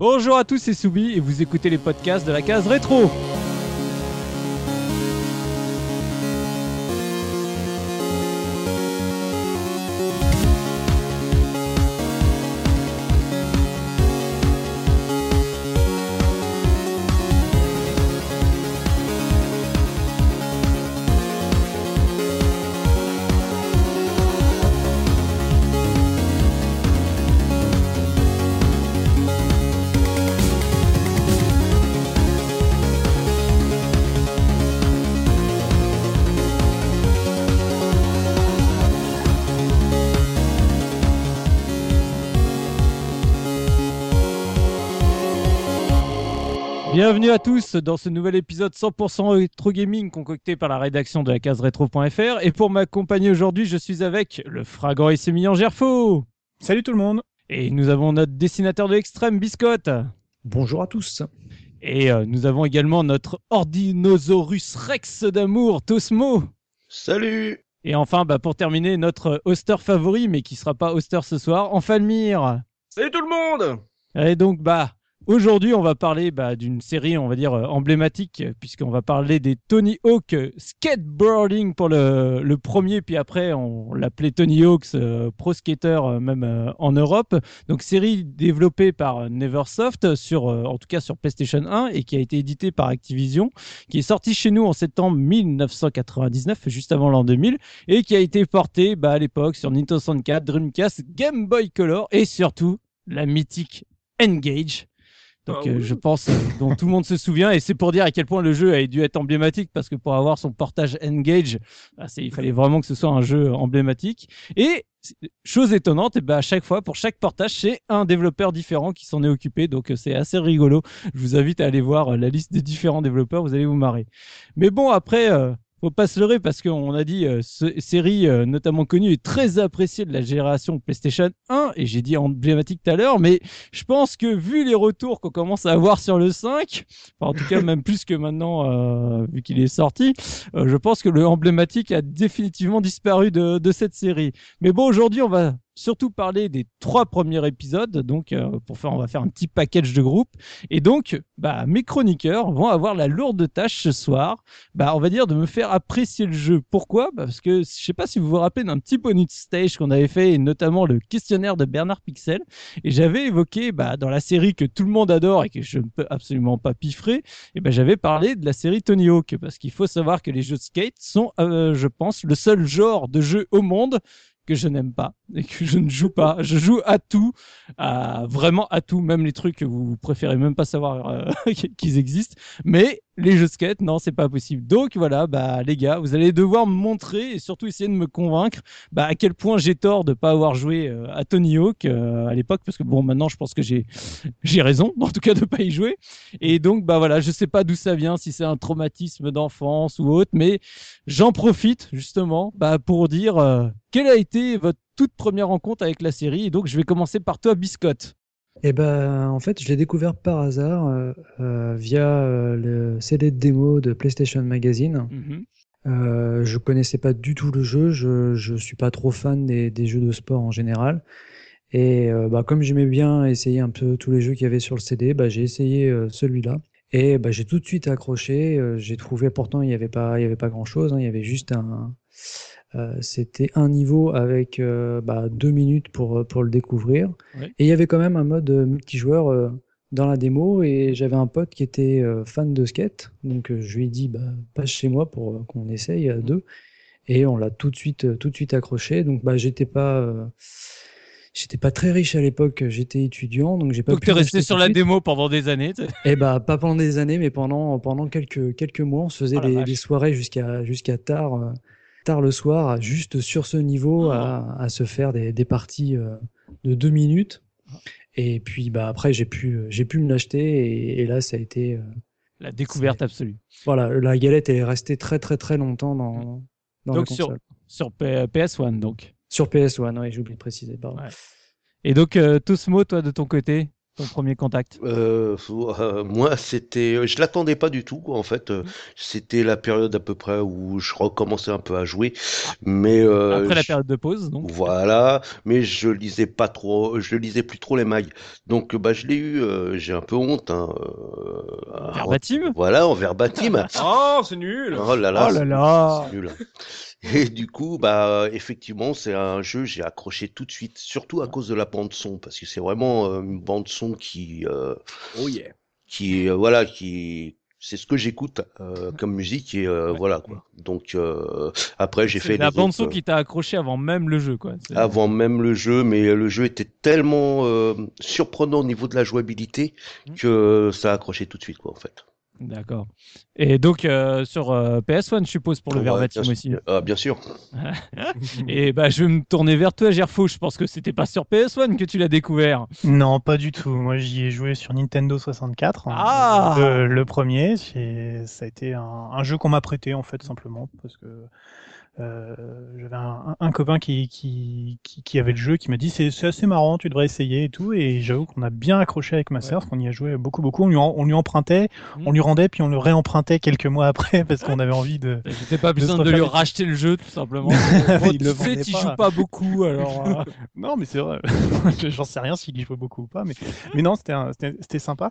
Bonjour à tous, c'est Soubi et vous écoutez les podcasts de la case rétro. Bienvenue à tous dans ce nouvel épisode 100% rétro gaming concocté par la rédaction de la case rétro.fr. Et pour m'accompagner aujourd'hui, je suis avec le fragant et sémillant Gerfo. Salut tout le monde. Et nous avons notre dessinateur de l'extrême, Biscotte. Bonjour à tous. Et euh, nous avons également notre Ordinosaurus Rex d'amour, Tosmo. Salut. Et enfin, bah, pour terminer, notre hoster favori, mais qui sera pas hoster ce soir, Enfalmir. Salut tout le monde. Et donc, bah, Aujourd'hui, on va parler bah, d'une série, on va dire, euh, emblématique, puisqu'on va parler des Tony Hawk Skateboarding pour le, premier, puis après, on l'appelait Tony Hawk's euh, Pro Skater, euh, même en Europe. Donc, série développée par Neversoft, sur, en tout cas sur PlayStation 1, et qui a été éditée par Activision, qui est sortie chez nous en septembre 1999, juste avant l'an 2000, et qui a été portée bah, à l'époque sur Nintendo 64, Dreamcast, Game Boy Color, et surtout la mythique Engage donc ah euh, je pense euh, dont tout le monde se souvient et c'est pour dire à quel point le jeu a dû être emblématique parce que pour avoir son portage Engage, bah, il fallait vraiment que ce soit un jeu emblématique. Et chose étonnante, et ben à chaque fois pour chaque portage c'est un développeur différent qui s'en est occupé donc euh, c'est assez rigolo. Je vous invite à aller voir la liste des différents développeurs, vous allez vous marrer. Mais bon après faut pas se leurrer parce qu'on a dit euh, série euh, notamment connue et très appréciée de la génération PlayStation 1 et j'ai dit emblématique tout à l'heure mais je pense que vu les retours qu'on commence à avoir sur le 5 en tout cas même plus que maintenant euh, vu qu'il est sorti je pense que le emblématique a définitivement disparu de, de cette série. Mais bon aujourd'hui on va surtout parler des trois premiers épisodes. Donc, euh, pour faire, on va faire un petit package de groupe. Et donc, bah, mes chroniqueurs vont avoir la lourde tâche ce soir, bah, on va dire, de me faire apprécier le jeu. Pourquoi? Bah, Parce que je sais pas si vous vous rappelez d'un petit bonus stage qu'on avait fait, et notamment le questionnaire de Bernard Pixel. Et j'avais évoqué, bah, dans la série que tout le monde adore et que je ne peux absolument pas piffrer, et ben j'avais parlé de la série Tony Hawk. Parce qu'il faut savoir que les jeux de skate sont, euh, je pense, le seul genre de jeu au monde que je n'aime pas et que je ne joue pas. Je joue à tout, à vraiment à tout, même les trucs que vous préférez même pas savoir euh, qu'ils existent. Mais les jeux de skate, non, c'est pas possible. Donc voilà, bah les gars, vous allez devoir me montrer et surtout essayer de me convaincre bah, à quel point j'ai tort de pas avoir joué euh, à Tony Hawk euh, à l'époque, parce que bon, maintenant je pense que j'ai j'ai raison, en tout cas de pas y jouer. Et donc bah voilà, je sais pas d'où ça vient, si c'est un traumatisme d'enfance ou autre, mais j'en profite justement bah, pour dire euh, quelle a été votre toute première rencontre avec la série. Et donc je vais commencer par toi, Biscotte. Eh ben, en fait, je l'ai découvert par hasard euh, euh, via euh, le CD de démo de PlayStation Magazine. Mhm. Euh, je connaissais pas du tout le jeu, je, je suis pas trop fan des, des jeux de sport en général. Et bah, comme j'aimais bien essayer un peu tous les jeux qu'il y avait sur le CD, bah, j'ai essayé celui-là. Et bah, j'ai tout de suite accroché. j'ai trouvé pourtant il n'y avait pas, il y avait pas grand-chose. hein, il y avait juste un, euh, c'était un niveau avec euh, bah, deux minutes pour, pour le découvrir. Oui. Et il y avait quand même un mode euh, multijoueur euh, dans la démo. Et j'avais un pote qui était euh, fan de skate. Donc euh, je lui ai dit, bah, passe chez moi pour euh, qu'on essaye à deux. Et on l'a tout de suite, euh, tout de suite accroché. Donc bah, j'étais pas, euh, j'étais pas très riche à l'époque. J'étais étudiant, donc j'ai pas Donc pu t'es resté sur la suite. démo pendant des années. Eh bah, pas pendant des années, mais pendant, pendant quelques, quelques mois, on se faisait Oh des, des soirées jusqu'à jusqu'à tard, euh, tard le soir, juste sur ce niveau, Oh. à, à se faire des, des parties euh, de deux minutes. Et puis bah, après, j'ai pu, j'ai pu me l'acheter, et, et là, ça a été. euh, La découverte absolue. voilà, la galette est restée très très très longtemps dans, dans Donc la sur, console. sur P- PS1 donc. Sur PS1, oui, j'ai oublié de préciser, pardon. Ouais. Et donc euh, Tosmo, toi de ton côté ton premier contact? Euh, euh, Moi, c'était, je l'attendais pas du tout. Quoi, en fait, euh, c'était la période à peu près où je recommençais un peu à jouer, mais euh, Après la je- période de pause, donc. Voilà, mais je lisais pas trop, je lisais plus trop les mailles. Donc, bah, je l'ai eu. euh, j'ai un peu honte. Hein, euh, Verbatim? Voilà, en verbatim. Oh, c'est nul Oh là là, Oh là là. c'est nul. Et du coup, bah, effectivement, c'est un jeu, j'ai accroché tout de suite, surtout à cause de la bande son, parce que c'est vraiment euh, une bande son qui, euh, Oh yeah. qui, euh, voilà, qui, c'est ce que j'écoute euh, comme musique et euh, Ouais. voilà quoi. Donc euh, après, j'ai fait la bande son autres, qui t'a accroché avant même le jeu, quoi. Avant même le jeu, mais le jeu était tellement euh, surprenant au niveau de la jouabilité Mhm. que ça a accroché tout de suite quoi en fait. D'accord. Et donc euh, sur euh, PS1, je suppose pour le Ouais, verbatim bien aussi. Ah, bien sûr. Et bah je vais me tourner vers toi, Gerfo. Je pense que c'était pas sur PS1 que tu l'as découvert. Non, pas du tout. Moi, j'y ai joué sur Nintendo 64. hein, Ah le, le premier. c'est- Ça a été un, un jeu qu'on m'a prêté, en fait, simplement, parce que euh, j'avais un, un copain qui, qui, qui, qui avait le jeu, qui m'a dit c'est c'est assez marrant, tu devrais essayer et tout. Et j'avoue qu'on a bien accroché avec ma sœur, parce qu'on y a joué beaucoup, beaucoup. On lui, en- on lui empruntait, Mhm. on lui rendait, puis on le réempruntait quelques mois après, parce qu'on avait envie de. J'étais pas besoin de lui racheter le jeu, tout simplement. Il tu le sais, tu pas. joues pas beaucoup, alors. euh, Non, mais c'est vrai. J'en sais rien s'il y joue beaucoup ou pas, mais, mais non, c'était sympa.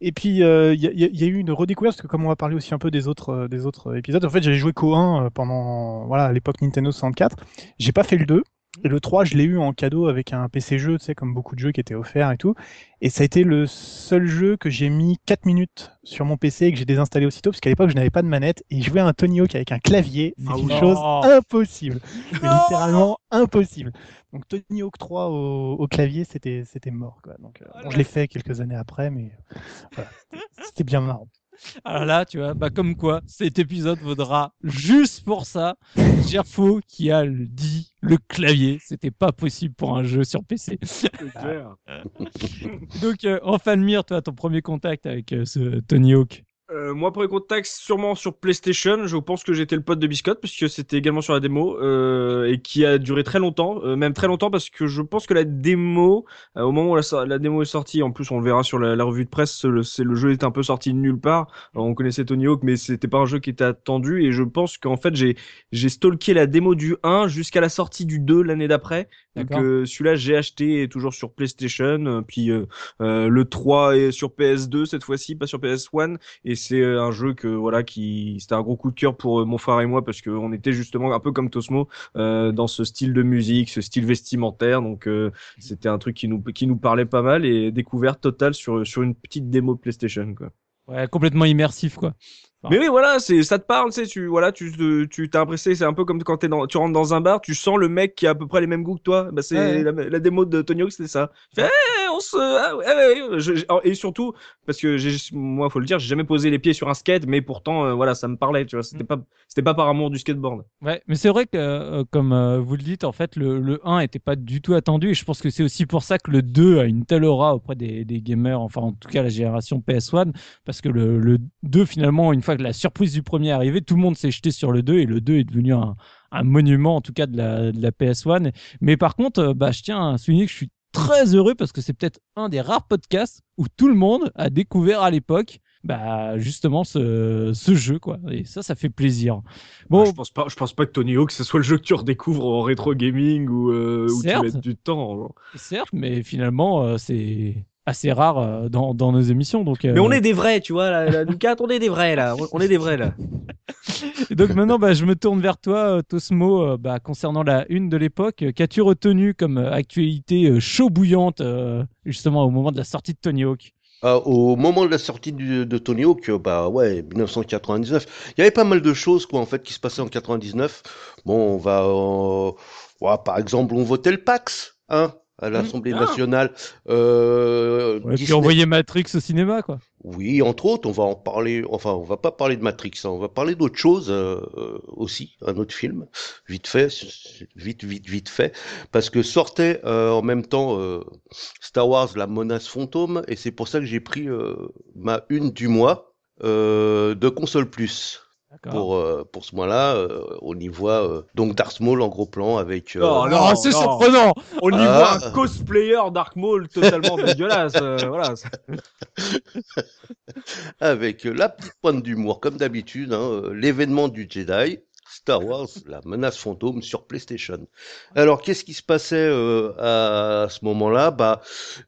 Et puis, euh, il y, a- y y eu une redécouverte, parce que comme on va parler aussi un peu des autres, euh, des autres épisodes, en fait, j'avais joué qu'au 1 euh, pendant, voilà, à l'époque Nintendo 64. J'ai pas fait le 2. Et le 3, je l'ai eu en cadeau avec un PC jeu, tu sais, comme beaucoup de jeux qui étaient offerts et tout. Et ça a été le seul jeu que j'ai mis 4 minutes sur mon PC et que j'ai désinstallé aussitôt, parce qu'à l'époque, je n'avais pas de manette. Et jouer à un Tony Hawk avec un clavier, c'est Ah une chose impossible. Littéralement impossible. Donc Tony Hawk 3 au, au clavier, c'était c'était mort. Quoi. Donc, euh, bon, je l'ai fait quelques années après, mais euh, voilà, c'était bien marrant. Alors là, tu vois, bah comme quoi, cet épisode vaudra juste pour ça. Gerfo qui a dit le clavier, c'était pas possible pour un jeu sur PC. Clair. Donc, euh, en Fanmire, toi, ton premier contact avec euh, ce Tony Hawk. Euh, moi, premier contact, sûrement sur PlayStation. Je pense que j'étais le pote de Biscotte, puisque c'était également sur la démo, euh, et qui a duré très longtemps, euh, même très longtemps, parce que je pense que la démo, euh, au moment où la, démo est sortie, en plus on le verra sur la, la revue de presse, le, le jeu était un peu sorti de nulle part. Alors, on connaissait Tony Hawk, mais c'était pas un jeu qui était attendu, et je pense qu'en fait j'ai j'ai stalké la démo du 1 jusqu'à la sortie du 2 l'année d'après. Donc euh, celui-là j'ai acheté toujours sur PlayStation, euh, puis le 3 est sur PS2 cette fois-ci, pas sur PS1 et c'est euh, un jeu que voilà qui c'était un gros coup de cœur pour euh, mon frère et moi parce que on était justement un peu comme Tosmo euh, dans ce style de musique, ce style vestimentaire donc c'était un truc qui nous qui nous parlait pas mal et découverte totale sur sur une petite démo PlayStation quoi. Ouais, complètement immersif, quoi. Mais oui, voilà, c'est ça te parle, tu sais, tu voilà, tu te- tu t'es impressé, c'est un peu comme quand dans, tu rentres dans un bar, tu sens le mec qui a à peu près les mêmes goûts que toi. Bah c'est Ouais. la, la démo de Tony Hawk, c'était ça. On se, ah, ouais. Je- et surtout parce que moi, faut le dire, j'ai jamais posé les pieds sur un skate, mais pourtant, euh, voilà, ça me parlait, tu vois. C'était Mm. pas, c'était pas par amour du skateboard. Ouais, mais c'est vrai que, euh, comme euh, vous le dites, en fait, le, le 1 était pas du tout attendu. Et je pense que c'est aussi pour ça que le 2 a une telle aura auprès des, des gamers, enfin, en tout cas, la génération PS1. Parce que le, le 2, finalement, une fois que la surprise du premier est arrivée, tout le monde s'est jeté sur le 2 et le 2 est devenu un, un monument, en tout cas, de la, de la PS1. Mais par contre, euh, bah, je tiens à souligner que je suis très heureux parce que c'est peut-être un des rares podcasts où tout le monde a découvert à l'époque bah justement ce, ce jeu quoi et ça ça fait plaisir bon je pense pas, je pense pas que Tony Hawk ce soit le jeu que tu redécouvres en rétro gaming ou euh, où tu Certes. mets du temps. genre. Certes, mais finalement, euh, c'est assez rare euh, dans, dans nos émissions. Donc, euh, Mais on est des vrais, tu vois, là, là, nous quatre, on est des vrais là, on- on est des vrais là. Et donc maintenant, bah, je me tourne vers toi, euh, Tosmo, bah, concernant la une de l'époque. Qu'as-tu retenu comme actualité chaud bouillante, euh, justement, au moment de la sortie de Tony Hawk? Ah, au moment de la sortie du- de Tony Hawk, bah ouais, 1999, il y avait pas mal de choses quoi en fait qui se passaient en 99. Bon, on va, euh, ouais, par exemple, on votait le Pax, hein, à l'Assemblée Ah. nationale. Euh, Ouais, Puis Disney- envoyer Matrix au cinéma, quoi. Oui, entre autres, on va en parler. Enfin, on va pas parler de Matrix, hein, on va parler d'autre chose euh, euh, aussi, un autre film, vite fait, vite, vite, vite fait, parce que sortait euh, en même temps euh, Star Wars, la menace fantôme, et c'est pour ça que j'ai pris euh, ma une du mois euh, de console plus. Pour, euh, pour ce mois-là. euh, on y voit euh, donc Darth Maul en gros plan avec. euh, Oh, Oh, c'est non. surprenant On y Ah. voit un cosplayer Dark Maul totalement dégueulasse. euh, voilà. avec euh, la petite pointe d'humour, comme d'habitude, hein, euh, l'événement du Jedi, Star Wars, la menace fantôme sur PlayStation. Alors, qu'est-ce qui se passait euh, à ce moment-là? Bah,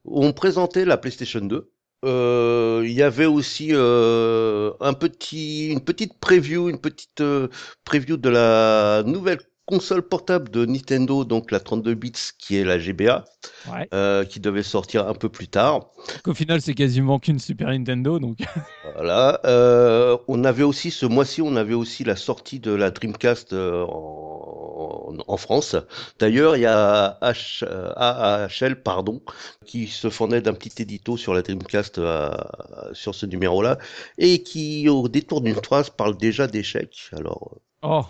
on présentait la PlayStation 2. Euh, Il y avait aussi euh, un petit, une petite preview, une petite euh, preview de la nouvelle console portable de Nintendo, donc la 32 bits, qui est la GBA, Ouais. euh, qui devait sortir un peu plus tard. Qu'au final, c'est quasiment qu'une Super Nintendo, donc. Voilà. Euh, on avait aussi ce mois-ci, on avait aussi la sortie de la Dreamcast euh, en, en France. D'ailleurs, il y a H, AHL, pardon, qui se fondait d'un petit édito sur la Dreamcast sur ce numéro-là et qui, au détour d'une phrase, parle déjà d'échecs. Alors, Oh,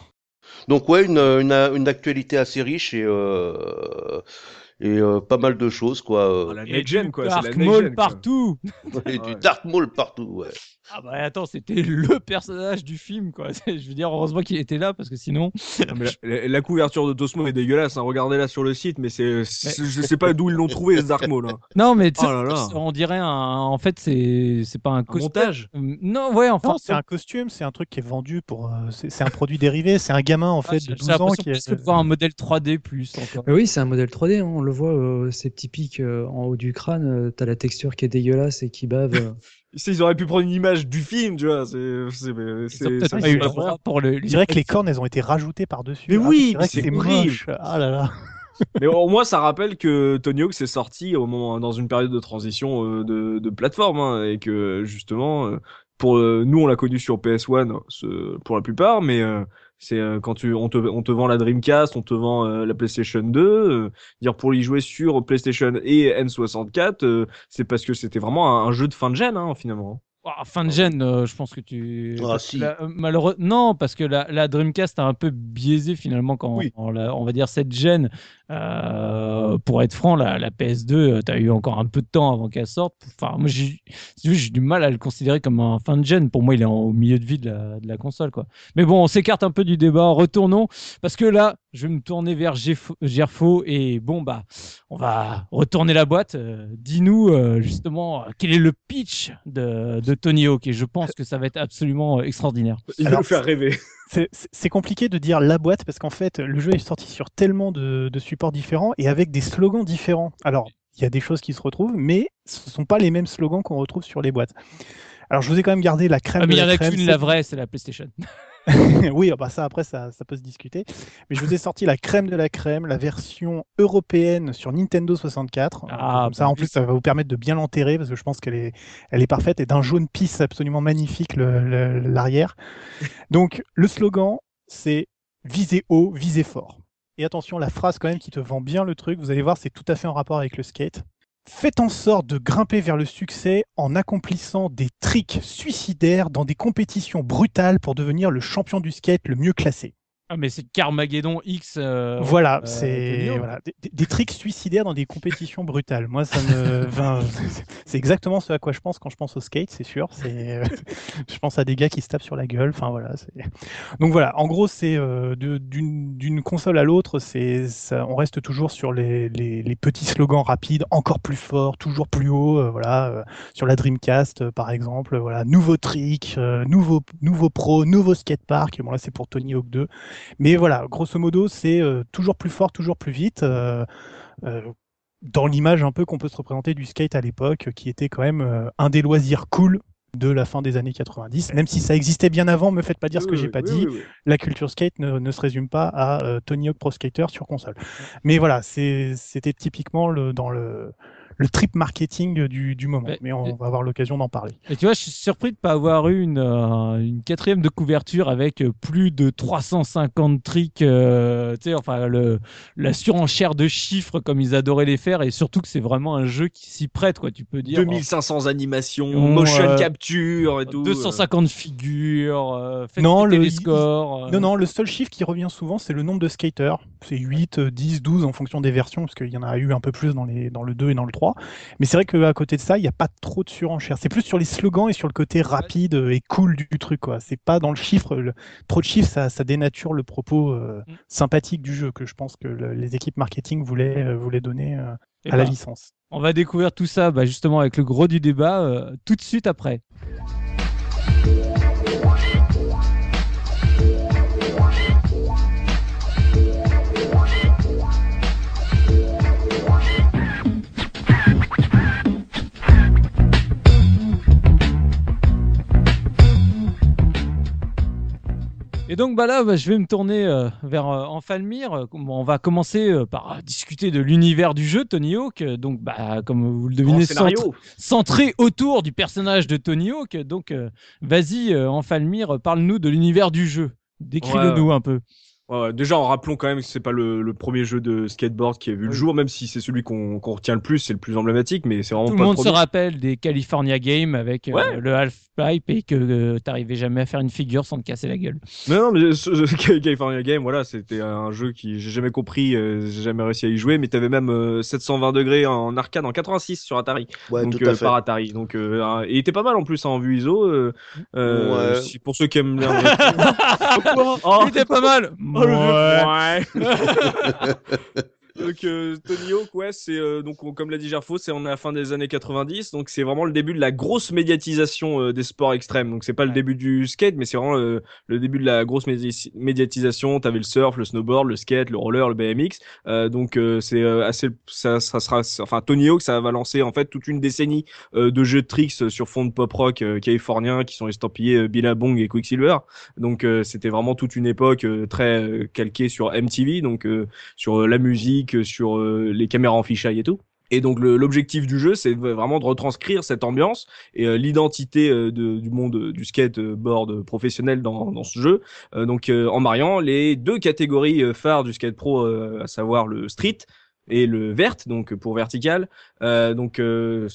donc ouais, une, une, une actualité assez riche et euh, et euh, pas mal de choses quoi. Oh, la et du quoi. Dark la Maul partout et ouais. du Dark Maul partout. Ouais. Ah bah attends, c'était le personnage du film, quoi. Je veux dire, heureusement qu'il était là, parce que sinon... Non, mais la, la- la couverture de Tosmo est dégueulasse. Hein. Regardez-la sur le site, mais c'est, c'est- je sais pas d'où ils l'ont trouvé ce Dark Maul. Hein. Non, mais tu sais, Oh là là. on dirait un... En fait, c'est c'est pas un, Un montage. Euh, Non, ouais, enfin... Non, c'est un costume, c'est un truc qui est vendu pour. euh, c'est c'est un produit dérivé, c'est un gamin en Ah, fait j'ai de j'ai 12 ans qui est. de voir un modèle 3D plus encore. Oui, c'est un modèle 3D, hein, on le voit, euh, ces petits pics euh, en haut du crâne, euh, t'as la texture qui est dégueulasse et qui bave. Ils auraient pu prendre une image du film, tu vois. C'est, droit pour le. Je dirais que les cornes, elles ont été rajoutées par-dessus. Mais Ah, oui, c'est moche. Ah là là. Mais au moins, ça rappelle que Tony Hawk s'est sorti au moment, dans une période de transition euh, de, de plateforme, hein, et que justement, euh, pour euh, nous, on l'a connu sur PS1, ce- pour la plupart, mais euh, c'est euh, quand tu, on te, on te vend la Dreamcast, on te vend euh, la PlayStation 2, euh, dire pour y jouer sur PlayStation et N64, euh, c'est parce que c'était vraiment un, un jeu de fin de gêne, hein, finalement. Ah, fin de gêne, euh, je pense que tu. Ah, si. la- malheureux... Non, parce que la, la Dreamcast a un peu biaisé finalement quand Oui. on, la- on va dire cette gêne. Euh, pour être franc, la, la PS2, tu as eu encore un peu de temps avant qu'elle sorte. Enfin, moi, j'ai du mal à le considérer comme un fin de gêne. Pour moi, il est en- au milieu de vie de la, de la console. Quoi. Mais bon, on s'écarte un peu du débat. Retournons. Parce que là, je vais me tourner vers Gerfo-. Et bon, bah, on va retourner la boîte. Euh, Dis-nous euh, justement quel est le pitch de, de Tony Hawk. Et je pense que ça va être absolument extraordinaire. Il va nous faire rêver. C'est- compliqué de dire la boîte parce qu'en fait, le jeu est sorti sur tellement de supports différents et avec des slogans différents. Alors, il y a des choses qui se retrouvent, mais ce ne sont pas les mêmes slogans qu'on retrouve sur les boîtes. Alors, je vous ai quand même gardé la crème Ah, mais il y en a qu'une, la vraie, c'est la PlayStation. oui, ah bah ça après ça, ça peut se discuter. Mais je vous ai sorti la crème de la crème, la version européenne sur Nintendo 64. Ah, Comme ça, bah en plus, ça va vous permettre de bien l'enterrer parce que je pense qu'elle est, elle est parfaite et d'un jaune pisse absolument magnifique l'arrière. Donc le slogan, c'est visez haut, visez fort. Et attention, la phrase quand même qui te vend bien le truc, vous allez voir, c'est tout à fait en rapport avec le skate. Faites en sorte de grimper vers le succès en accomplissant des tricks suicidaires dans des compétitions brutales pour devenir le champion du skate le mieux classé. Ah, mais c'est Carmageddon X. euh, voilà, euh, c'est voilà, des, des- tricks suicidaires dans des compétitions brutales. Moi, ça me, enfin, c'est exactement ce à quoi je pense quand je pense au skate, c'est sûr. C'est, euh, je pense à des gars qui se tapent sur la gueule. Enfin voilà. Donc voilà, en gros, c'est euh, d'une console à l'autre, c'est, on reste toujours sur les, les- les petits slogans rapides, encore plus fort, toujours plus haut. voilà, euh, sur la Dreamcast, par exemple, voilà, nouveau trick, euh, nouveau nouveau pro, nouveau skatepark. Bon là, c'est pour Tony Hawk 2. Mais voilà, grosso modo, c'est euh, toujours plus fort, toujours plus vite. euh, euh, dans l'image un peu qu'on peut se représenter du skate à l'époque, qui était quand même un des loisirs cool de la fin des années 90. Même si ça existait bien avant, me faites pas dire ce que j'ai oui, pas oui, dit. La culture skate ne, ne se résume pas à euh, Tony Hawk Pro Skater sur console. Mais voilà, c'était typiquement le, dans le, le trip marketing du, du moment. Mais- Mais on va avoir l'occasion d'en parler. Et tu vois, je suis surpris de ne pas avoir eu une, euh, une quatrième de couverture avec euh, plus de 350 tricks, euh, tu sais, enfin, le, la surenchère de chiffres comme ils adoraient les faire, et surtout que c'est vraiment un jeu qui s'y prête, quoi. Tu peux dire. 2500 animations, On, motion euh, capture et tout. 250 figures, euh, Non, le- les il- scores. euh. Non, non, le seul chiffre qui revient souvent, c'est le nombre de skaters. C'est 8, euh, 10, 12 en fonction des versions, parce qu'il y en a eu un peu plus dans, les, dans le 2 et dans le 3. 3. Mais c'est vrai qu'à côté de ça, il n'y a pas trop de surenchère. C'est plus sur les slogans et sur le côté rapide et cool du, truc. quoi. C'est pas dans le chiffre. Le, trop de chiffres, ça, ça dénature le propos euh, mm. sympathique du jeu que je pense que les équipes marketing voulaient, euh, voulaient donner euh, à la ben, licence. On va découvrir tout ça bah, justement avec le gros du débat tout de suite après. Et donc bah là, bah, je vais me tourner euh, vers euh, Enfalmir. On va commencer euh, par discuter de l'univers du jeu Tony Hawk. Donc bah comme vous le devinez, centré, autour du personnage de Tony Hawk. Donc vas-y Enfalmir, parle-nous de l'univers du jeu. Décris-le-nous un peu. Ouais, déjà, en rappelons quand même que c'est pas le, le, premier jeu de skateboard qui a vu le jour, même si c'est celui qu'on retient le plus, c'est le plus emblématique, mais c'est vraiment Tout le monde se rappelle des California Games avec euh, le half-pipe et que euh, t'arrivais jamais à faire une figure sans te casser la gueule. Non, non mais California Games, voilà, c'était un jeu qui j'ai jamais compris, euh, j'ai jamais réussi à y jouer, mais t'avais même 720 degrés en arcade en 86 sur Atari. Ouais, donc, tout à fait. par Atari. Donc, il était pas mal en plus hein, en vue ISO. ouais. pour ceux qui aiment bien. oh. Il était pas mal. Ouais. donc euh, Tony Hawk, ouais, c'est euh, donc comme l'a dit Gerfo, c'est en la fin des années 90, donc c'est vraiment le début de la grosse médiatisation euh, des sports extrêmes. Donc c'est pas le début du skate, mais c'est vraiment le début de la grosse médiatisation. T'avais le surf, le snowboard, le skate, le roller, le BMX. donc c'est assez, ça, ça, sera, enfin Tony Hawk, ça va lancer en fait toute une décennie de jeux de tricks sur fond de pop rock californien qui sont estampillés Billabong et Quicksilver. Donc c'était vraiment toute une époque très calquée sur MTV, donc sur la musique sur euh, les caméras en fisheye et tout. Et donc l'objectif du jeu, c'est vraiment de retranscrire cette ambiance et euh, l'identité euh, du monde du skateboard professionnel dans, dans ce jeu. donc en mariant les deux catégories phares du skate pro, à savoir le street et le vert donc pour vertical. Euh, donc euh,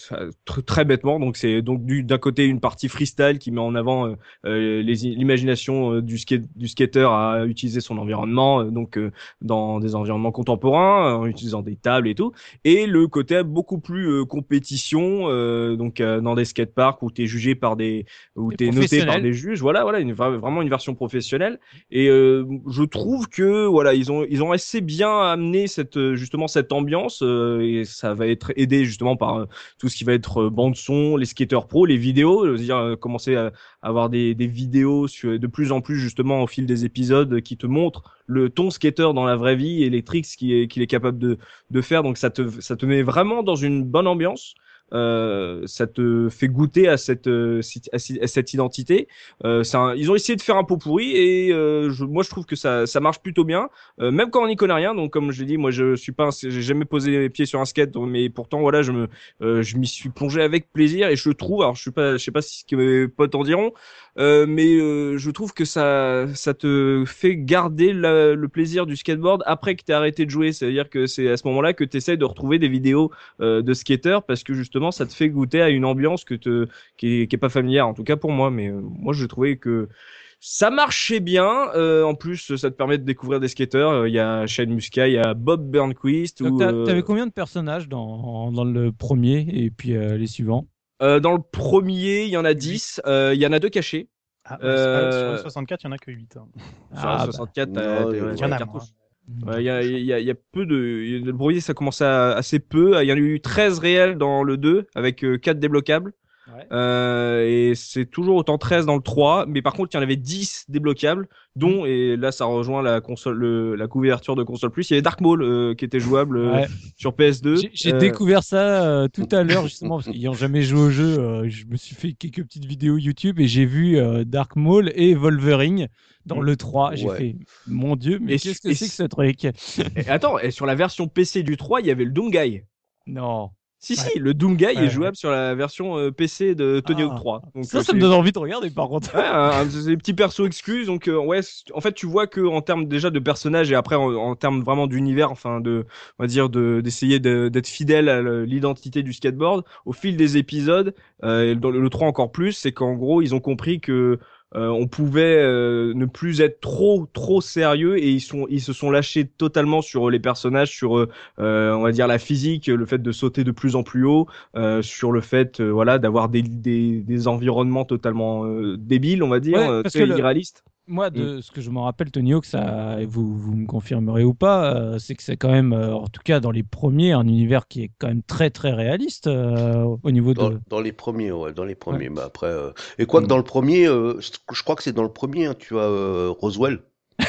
très bêtement donc c'est donc d'un côté une partie freestyle qui met en avant euh, euh l'imagination du skate du skater à utiliser son environnement donc dans des environnements contemporains en utilisant des tables et tout. Et le côté beaucoup plus compétition donc dans des skateparks où tu es jugé par des où tu es noté par des juges. Voilà voilà une, vraiment une version professionnelle. Et je trouve que voilà ils ont ils ont assez bien amené cette justement cette ambiance euh, et ça va être aidé justement par euh, tout ce qui va être euh, bande son, les skateurs pro, les vidéos, dire commencer à avoir des, vidéos de plus en plus justement au fil des épisodes qui te montrent le ton skater dans la vraie vie et les tricks qu'il est, qu'il est capable de, de faire. Donc ça te, ça te met vraiment dans une bonne ambiance. Euh, ça te fait goûter à cette euh, à cette identité. Euh, un, ils ont essayé de faire un pot pourri et je, moi je trouve que ça ça marche plutôt bien, même quand on n'y connaît rien. Donc comme je l'ai dit, moi je suis pas, j'ai jamais posé les pieds sur un skate, mais pourtant voilà, je me je m'y suis plongé avec plaisir et je trouve, alors je suis pas, je sais pas si ce que mes potes en diront, euh, mais euh, je trouve que ça, ça te fait garder le plaisir du skateboard après que tu as arrêté de jouer. C'est-à-dire que c'est à ce moment-là que tu essaies de retrouver des vidéos euh, de skateurs parce que justement ça te fait goûter à une ambiance que te, qui, est, qui est pas familière, en tout cas pour moi. Mais moi je trouvais que ça marchait bien. en plus, ça te permet de découvrir des skateurs. Il y a Shane Muska, il y a Bob Burnquist. Donc, t'avais combien de personnages dans, dans le premier et puis les suivants? Euh, dans le premier, il y en a 10. Euh, il y en a deux cachés. Ah, euh... Sur le 64, il y en a que 8. Hein. Sur le 64, il y en a Il y, a, y, a, y, a, peu de. Le premier, ça commençait assez peu. Il y en a eu 13 réels dans le 2, avec 4 euh, Euh, et c'est toujours autant 13 dans le 3, mais par contre il y en avait 10 débloquables, dont, et là ça rejoint la console, le, la couverture de console plus, il y avait Dark Maul euh, qui était jouable euh, sur PS2. J'ai découvert ça tout à l'heure justement, parce qu'ayant jamais joué au jeu, je me suis fait quelques petites vidéos YouTube et j'ai vu Dark Maul et Wolverine dans le 3. J'ai fait, mon dieu, mais qu'est-ce que c'est que ce truc? Et Attends, et sur la version PC du 3, il y avait le Doomguy. Non. Si, si, le Doom Guy est jouable sur la version euh, PC de Tony Hawk 3. Ah. Donc, ça, euh, ça me donne envie de regarder par contre. Ouais, un, des petits persos exclus. Donc, euh, ouais, en fait, tu vois que en termes déjà de personnages et après en, termes vraiment d'univers, enfin, de, on va dire, d'essayer d'être fidèle à l'identité du skateboard, au fil des épisodes, et dans le 3 encore plus, c'est qu'en gros, ils ont compris que euh, on pouvait euh, ne plus être trop trop sérieux et ils sont ils se sont lâchés totalement sur les personnages, sur euh, on va dire la physique, le fait de sauter de plus en plus haut, sur le fait voilà d'avoir des, des, des environnements totalement débiles, on va dire, Ouais, très irréalistes. Moi, de ce que je me rappelle, Tony Hawk, ça, et vous, vous me confirmerez ou pas, euh, c'est que c'est quand même, euh, en tout cas dans les premiers, un univers qui est quand même très très réaliste euh, au niveau Dans, de. dans les premiers, ouais, dans les premiers. Mais après, euh, et quoi que dans le premier, euh, je crois que c'est dans le premier, hein, tu as euh, Roswell.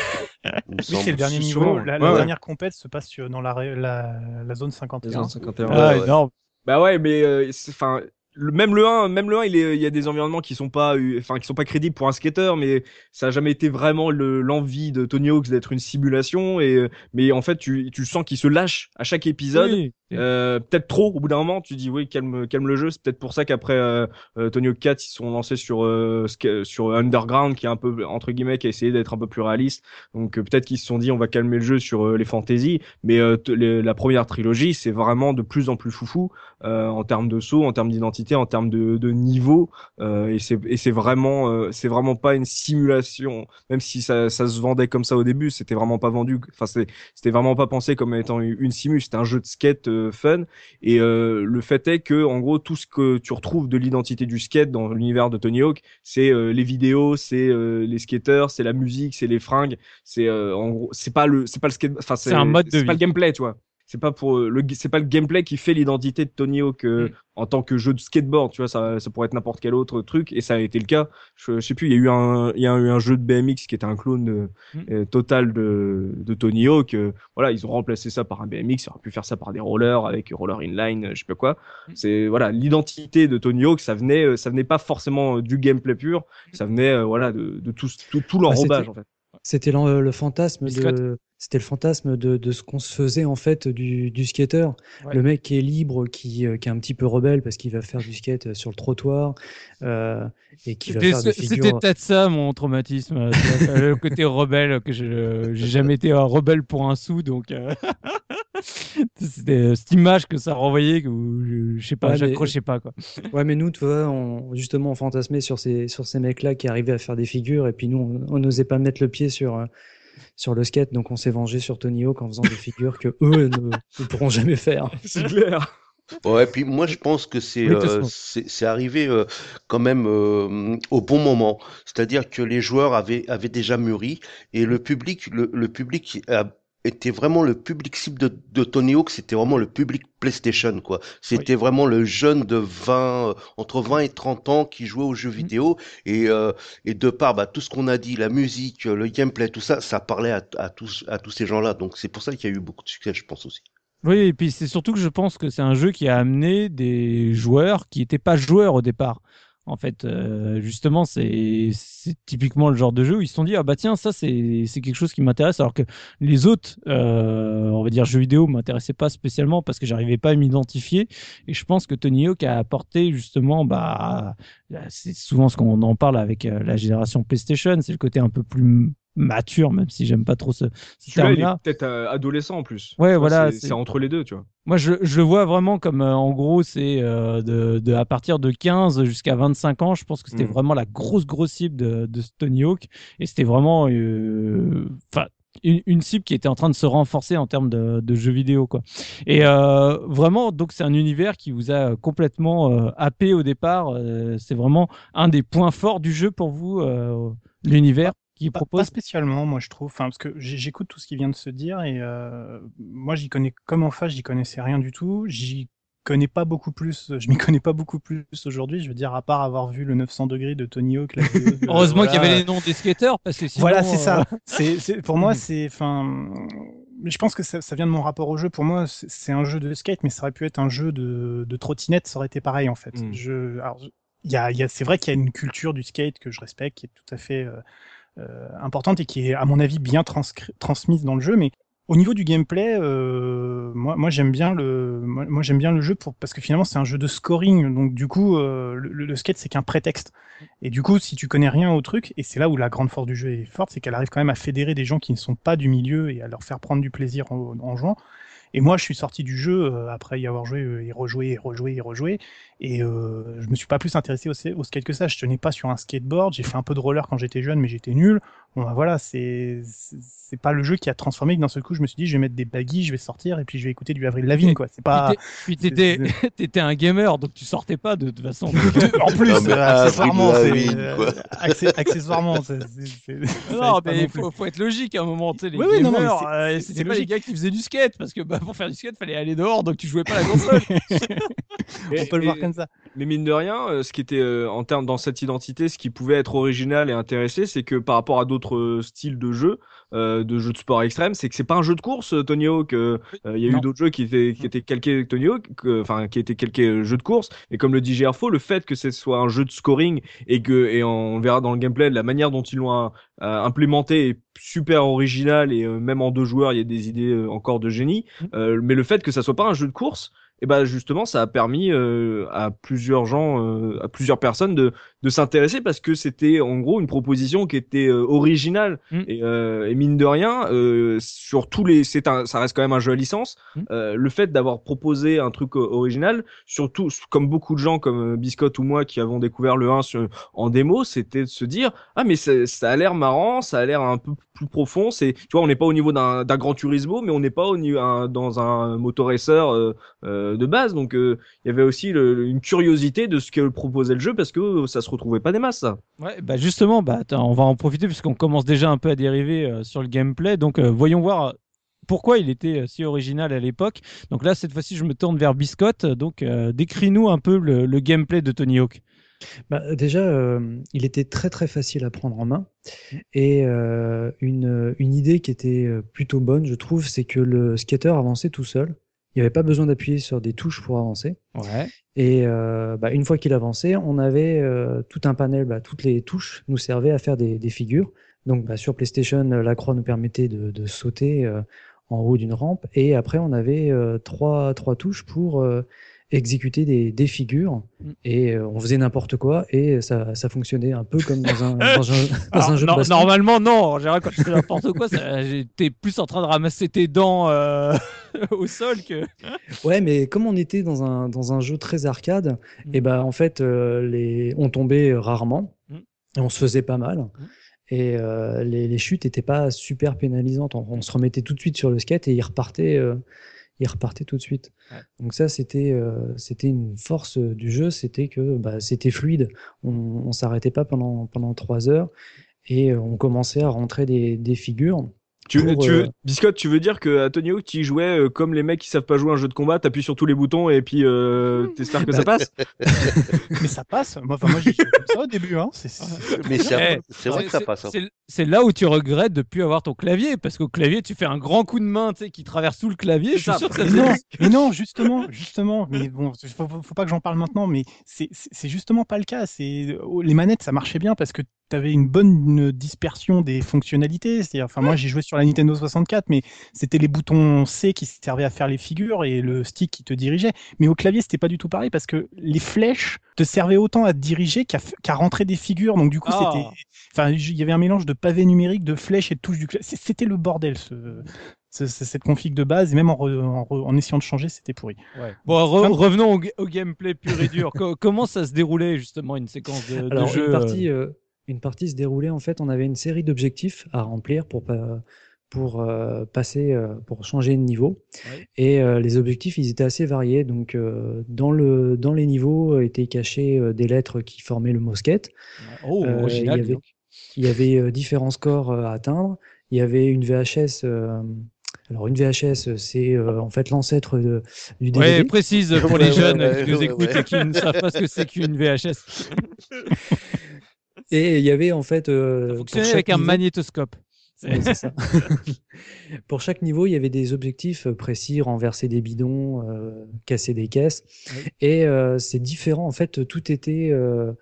Oui, c'est le dernier niveau. La, Ouais, la ouais. dernière compète se passe dans la, la, la zone 51. 51. Ah, ouais, ouais. énorme. Bah ouais, mais euh, c'est- enfin. Même le 1, même le 1, il, est- il y a des environnements qui sont pas, euh, enfin, qui sont pas crédibles pour un skater, mais ça a jamais été vraiment le- l'envie de Tony Hawk d'être une simulation. Et euh, mais en fait, tu, tu sens qu'il se lâche à chaque épisode. Euh, peut-être trop au bout d'un moment tu dis oui calme calme le jeu c'est peut-être pour ça qu'après euh, euh, Tony Hawk 4 ils sont lancés sur euh, sur Underground qui est un peu entre guillemets qui a essayé d'être un peu plus réaliste. Donc euh, peut-être qu'ils se sont dit on va calmer le jeu sur les fantaisies. Mais les- la première trilogie c'est vraiment de plus en plus foufou en termes de saut en termes d'identité en termes de, de niveau. Et c'est et c'est vraiment c'est vraiment pas une simulation. Même si ça ça se vendait comme ça au début c'était vraiment pas vendu. Enfin c'était vraiment pas pensé comme étant une simu c'était un jeu de skate euh, fun. Et euh, le fait est que en gros tout ce que tu retrouves de l'identité du skate dans l'univers de Tony Hawk c'est euh, les vidéos c'est euh, les skaters c'est la musique c'est les fringues c'est en gros c'est pas le c'est pas le skate enfin C'est un mode de c'est pas le gameplay tu vois c'est pas pour euh, le c'est pas le gameplay qui fait l'identité de Tony Hawk euh, Mm. en tant que jeu de skateboard tu vois ça ça pourrait être n'importe quel autre truc et ça a été le cas je, je sais plus il y a eu un il y a eu un jeu de BMX qui était un clone de, Mm. euh, total de, de Tony Hawk euh, voilà ils ont remplacé ça par un BMX ils auraient pu faire ça par des rollers avec roller inline euh, je sais pas quoi Mm. c'est voilà l'identité de Tony Hawk ça venait euh, ça venait pas forcément euh, du gameplay pur ça venait euh, voilà de, de tout tout, tout l'enrobage c'était- en fait C'était l'en- le fantasme de, c'était le fantasme de, de ce qu'on se faisait en fait du, du skater. Ouais. Le mec qui est libre, qui, euh, qui est un petit peu rebelle parce qu'il va faire du skate sur le trottoir euh, et qui va C'était faire des c'était figures. peut-être ça mon traumatisme, euh, le côté rebelle, que je j'ai jamais été un rebelle pour un sou, donc euh, c'était euh, cette image que ça renvoyait, que je, je sais pas, Ouais, mais- j'accrochais pas quoi. Ouais, mais nous, tu vois, on, justement, on fantasmait sur ces, sur ces mecs-là qui arrivaient à faire des figures et puis nous, on- n'osait pas mettre le pied sur, euh, sur le skate, donc on s'est vengé sur Tony Hawk en faisant des figures que eux ne, ne pourront jamais faire. c'est clair Ouais, puis moi je pense que c'est Oui, euh, arrivé euh, quand même euh, au bon moment. C'est-à-dire que les joueurs avaient avaient déjà mûri et le public le, le public a- était vraiment le public cible de, de Tony Hawk, c'était vraiment le public PlayStation quoi. C'était vraiment le jeune de 20 euh, entre 20 et 30 ans qui jouait aux jeux vidéo et euh, et de par bah, tout ce qu'on a dit, la musique, le gameplay, tout ça, ça parlait à, à tous à tous ces gens-là. Donc c'est pour ça qu'il y a eu beaucoup de succès, je pense aussi. Oui, et puis c'est surtout que je pense que c'est un jeu qui a amené des joueurs qui n'étaient pas joueurs au départ. En fait, euh, justement, c'est typiquement le genre de jeu où ils se sont dit ah bah tiens ça c'est c'est quelque chose qui m'intéresse alors que les autres euh, on va dire jeux vidéo m'intéressaient pas spécialement parce que j'arrivais pas à m'identifier. Et je pense que Tony Hawk a apporté justement bah c'est souvent ce qu'on en parle avec euh, la génération PlayStation c'est le côté un peu plus mature même si j'aime pas trop ce, ce terme-là peut-être euh, adolescent en plus Ouais, Tu voilà, c'est entre les deux tu vois moi, je, je le vois vraiment comme, euh, en gros, c'est euh, de, de, à partir de 15 jusqu'à 25 ans. Je pense que c'était Mm. vraiment la grosse, grosse cible de, de Tony Hawk. Et c'était vraiment euh, enfin, une, une cible qui était en train de se renforcer en termes de, de jeux vidéo. Quoi. Et vraiment, donc, c'est un univers qui vous a complètement happé au départ. C'est vraiment un des points forts du jeu pour vous, l'univers qui Pas, pas propose. spécialement, moi je trouve, enfin, parce que j'écoute tout ce qui vient de se dire et euh, moi j'y connais comme en face, j'y connaissais rien du tout, j'y connais pas beaucoup plus, je m'y connais pas beaucoup plus aujourd'hui, je veux dire à part avoir vu le 900 degrés de Tony Hawk. la vidéo de- Heureusement qu'il y avait les noms des skateurs parce que sinon, Voilà, c'est euh, ça. C'est- pour moi, c'est, enfin, je pense que ça, ça vient de mon rapport au jeu. Pour moi, c'est un jeu de skate, mais ça aurait pu être un jeu de, de trottinette, ça aurait été pareil en fait. Je, alors, je- il y a, il y a, c'est vrai qu'il y a une culture du skate que je respecte, qui est tout à fait euh, euh, importante et qui est, à mon avis, bien transmise dans le jeu, mais au niveau du gameplay, euh, moi, j'aime bien le, jeu pour parce que finalement c'est un jeu de scoring, donc du coup euh, le, skate c'est qu'un prétexte. Et du coup, si tu connais rien au truc, et c'est là où la grande force du jeu est forte, c'est qu'elle arrive quand même à fédérer des gens qui ne sont pas du milieu et à leur faire prendre du plaisir en, en jouant. Et moi, je suis sorti du jeu euh, après y avoir joué euh, et rejoué et rejoué et rejoué. Et euh, je me suis pas plus intéressé au, au, skate que ça. Je tenais pas sur un skateboard. J'ai fait un peu de roller quand j'étais jeune, mais j'étais nul. Bon, bah, voilà, c'est c'est pas le jeu qui a transformé. D'un seul coup, je me suis dit, je vais mettre des baggy, je vais sortir et puis je vais écouter du Avril Lavigne, quoi. C'est pas. Puis t'étais t'étais un gamer, donc tu sortais pas de toute façon. en plus, non, accessoirement, c'est accessoirement. Non, mais il faut, faut, être logique à un moment. Tu sais, les oui, gamers, euh, c'était pas les gars qui faisaient du skate parce que bah, pour faire du skate, fallait aller dehors, donc tu jouais pas à la console. On peut le voir comme ça. Mais mine de rien, euh, ce qui était euh, en termes dans cette identité, ce qui pouvait être original et intéressé, c'est que par rapport à d'autres euh, styles de jeux, de jeux de sport extrême, c'est que c'est pas un jeu de course, Tony Hawk. Il y a eu d'autres jeux qui étaient qui étaient calqués Tony Hawk, enfin qui étaient calqués jeu de course. Et comme le dit GRFO, le fait que ce soit un jeu de scoring et que et on verra dans le gameplay la manière dont ils l'ont implémenté est super original et même en deux joueurs il y a des idées encore de génie. Mm. mais le fait que ça soit pas un jeu de course, et ben justement ça a permis euh, à plusieurs gens euh, à plusieurs personnes de de s'intéresser parce que c'était en gros une proposition qui était euh, originale mm. et, et, mine de rien sur tous les c'est un ça reste quand même un jeu à licence mm. le fait d'avoir proposé un truc original surtout comme beaucoup de gens comme Biscotte ou moi qui avons découvert le 1 sur, en démo c'était de se dire ah mais ça a l'air marrant ça a l'air un peu plus profond c'est tu vois on n'est pas au niveau d'un grand Turismo mais on n'est pas au niveau dans un motoracer euh, de base. Donc euh, il y avait aussi une curiosité de ce que proposait le jeu parce que ça se retrouvait pas des masses. Ça. Ouais, bah justement, bah on va en profiter puisqu'on commence déjà un peu à dériver euh, sur le gameplay. Donc voyons voir pourquoi il était si original à l'époque. Donc là, cette fois-ci, je me tourne vers Biscotte. Donc, décris-nous un peu le, gameplay de Tony Hawk. Bah, déjà, il était très très facile à prendre en main. Et une, une, idée qui était plutôt bonne, je trouve, c'est que le skater avançait tout seul. Il n'y avait pas besoin d'appuyer sur des touches pour avancer. Ouais. Et euh, bah, une fois qu'il avançait, on avait euh, tout un panel, bah, toutes les touches nous servaient à faire des, des figures. Donc bah, sur PlayStation, la croix nous permettait de, de sauter euh, en haut d'une rampe. Et après, on avait euh, trois, trois touches pour exécuter des, des figures mm. et euh, on faisait n'importe quoi et ça, ça, fonctionnait un peu comme dans un, dans un, dans un jeu de basket. Normalement, non. En général, quand je fais n'importe quoi, j'étais plus en train de ramasser tes dents euh, au sol que. ouais, mais comme on était dans un, dans un jeu très arcade, mm. et ben en fait, euh, les... on tombait rarement mm. et on se faisait pas mal. Et les, les, chutes n'étaient pas super pénalisantes. On, on, se remettait tout de suite sur le skate et il repartait il repartait tout de suite. Donc ça, c'était euh, c'était une force du jeu, c'était que bah, c'était fluide. On, on s'arrêtait pas pendant pendant trois heures et on commençait à rentrer des, des figures. Tu, tu veux, euh, Biscotte, tu veux dire que à Tony Hawk, tu jouais euh, comme les mecs qui savent pas jouer un jeu de combat, t'appuies sur tous les boutons et puis euh, t'espères que ça passe Mais ça passe. Moi, enfin, moi j'ai comme ça au début. Hein. C'est, Mais c'est, c'est vrai que ça passe. Hein. C'est, là où tu regrettes de plus avoir ton clavier, parce qu'au clavier, tu fais un grand coup de main, tu sais, qui traverse tout le clavier. Je suis sûr que ça mais non, mais non, justement, justement. Mais bon, faut, faut, pas que j'en parle maintenant, mais c'est, c'est justement pas le cas. C'est les manettes, ça marchait bien parce que avais une bonne dispersion des fonctionnalités. C'est-à-dire, enfin, moi, j'ai joué sur la Nintendo 64, mais c'était les boutons C qui servaient à faire les figures et le stick qui te dirigeait. Mais au clavier, c'était pas du tout pareil parce que les flèches te servaient autant à te diriger qu'à rentrer des figures. Donc, du coup, c'était, ah. enfin, il y avait un mélange de pavés numériques, de flèches et de touches du clavier. C'était le bordel, ce, cette config de base, et même en, en, essayant de changer, c'était pourri. Bon, revenons au, gameplay pur et dur. Comment ça se déroulait justement une séquence de, jeu une partie, euh, une partie se déroulait en fait, on avait une série d'objectifs à remplir pour pour euh, passer, euh, pour changer de niveau. Et euh, les objectifs, ils étaient assez variés. Donc, dans, le, dans les niveaux étaient cachés des lettres qui formaient le mosquette. Oh, original, il y avait, il y avait différents scores à atteindre. Il y avait une VHS. alors une VHS, c'est en fait l'ancêtre du DVD. Oui, précise pour les jeunes qui nous écoutent et qui ne savent pas ce que c'est qu'une VHS. Et il y avait en fait. Euh, avec un magnétoscope. ça. pour chaque niveau, il y avait des objectifs précis, renverser des bidons, euh, casser des caisses. Et euh, c'est différent. En fait, tout était, euh,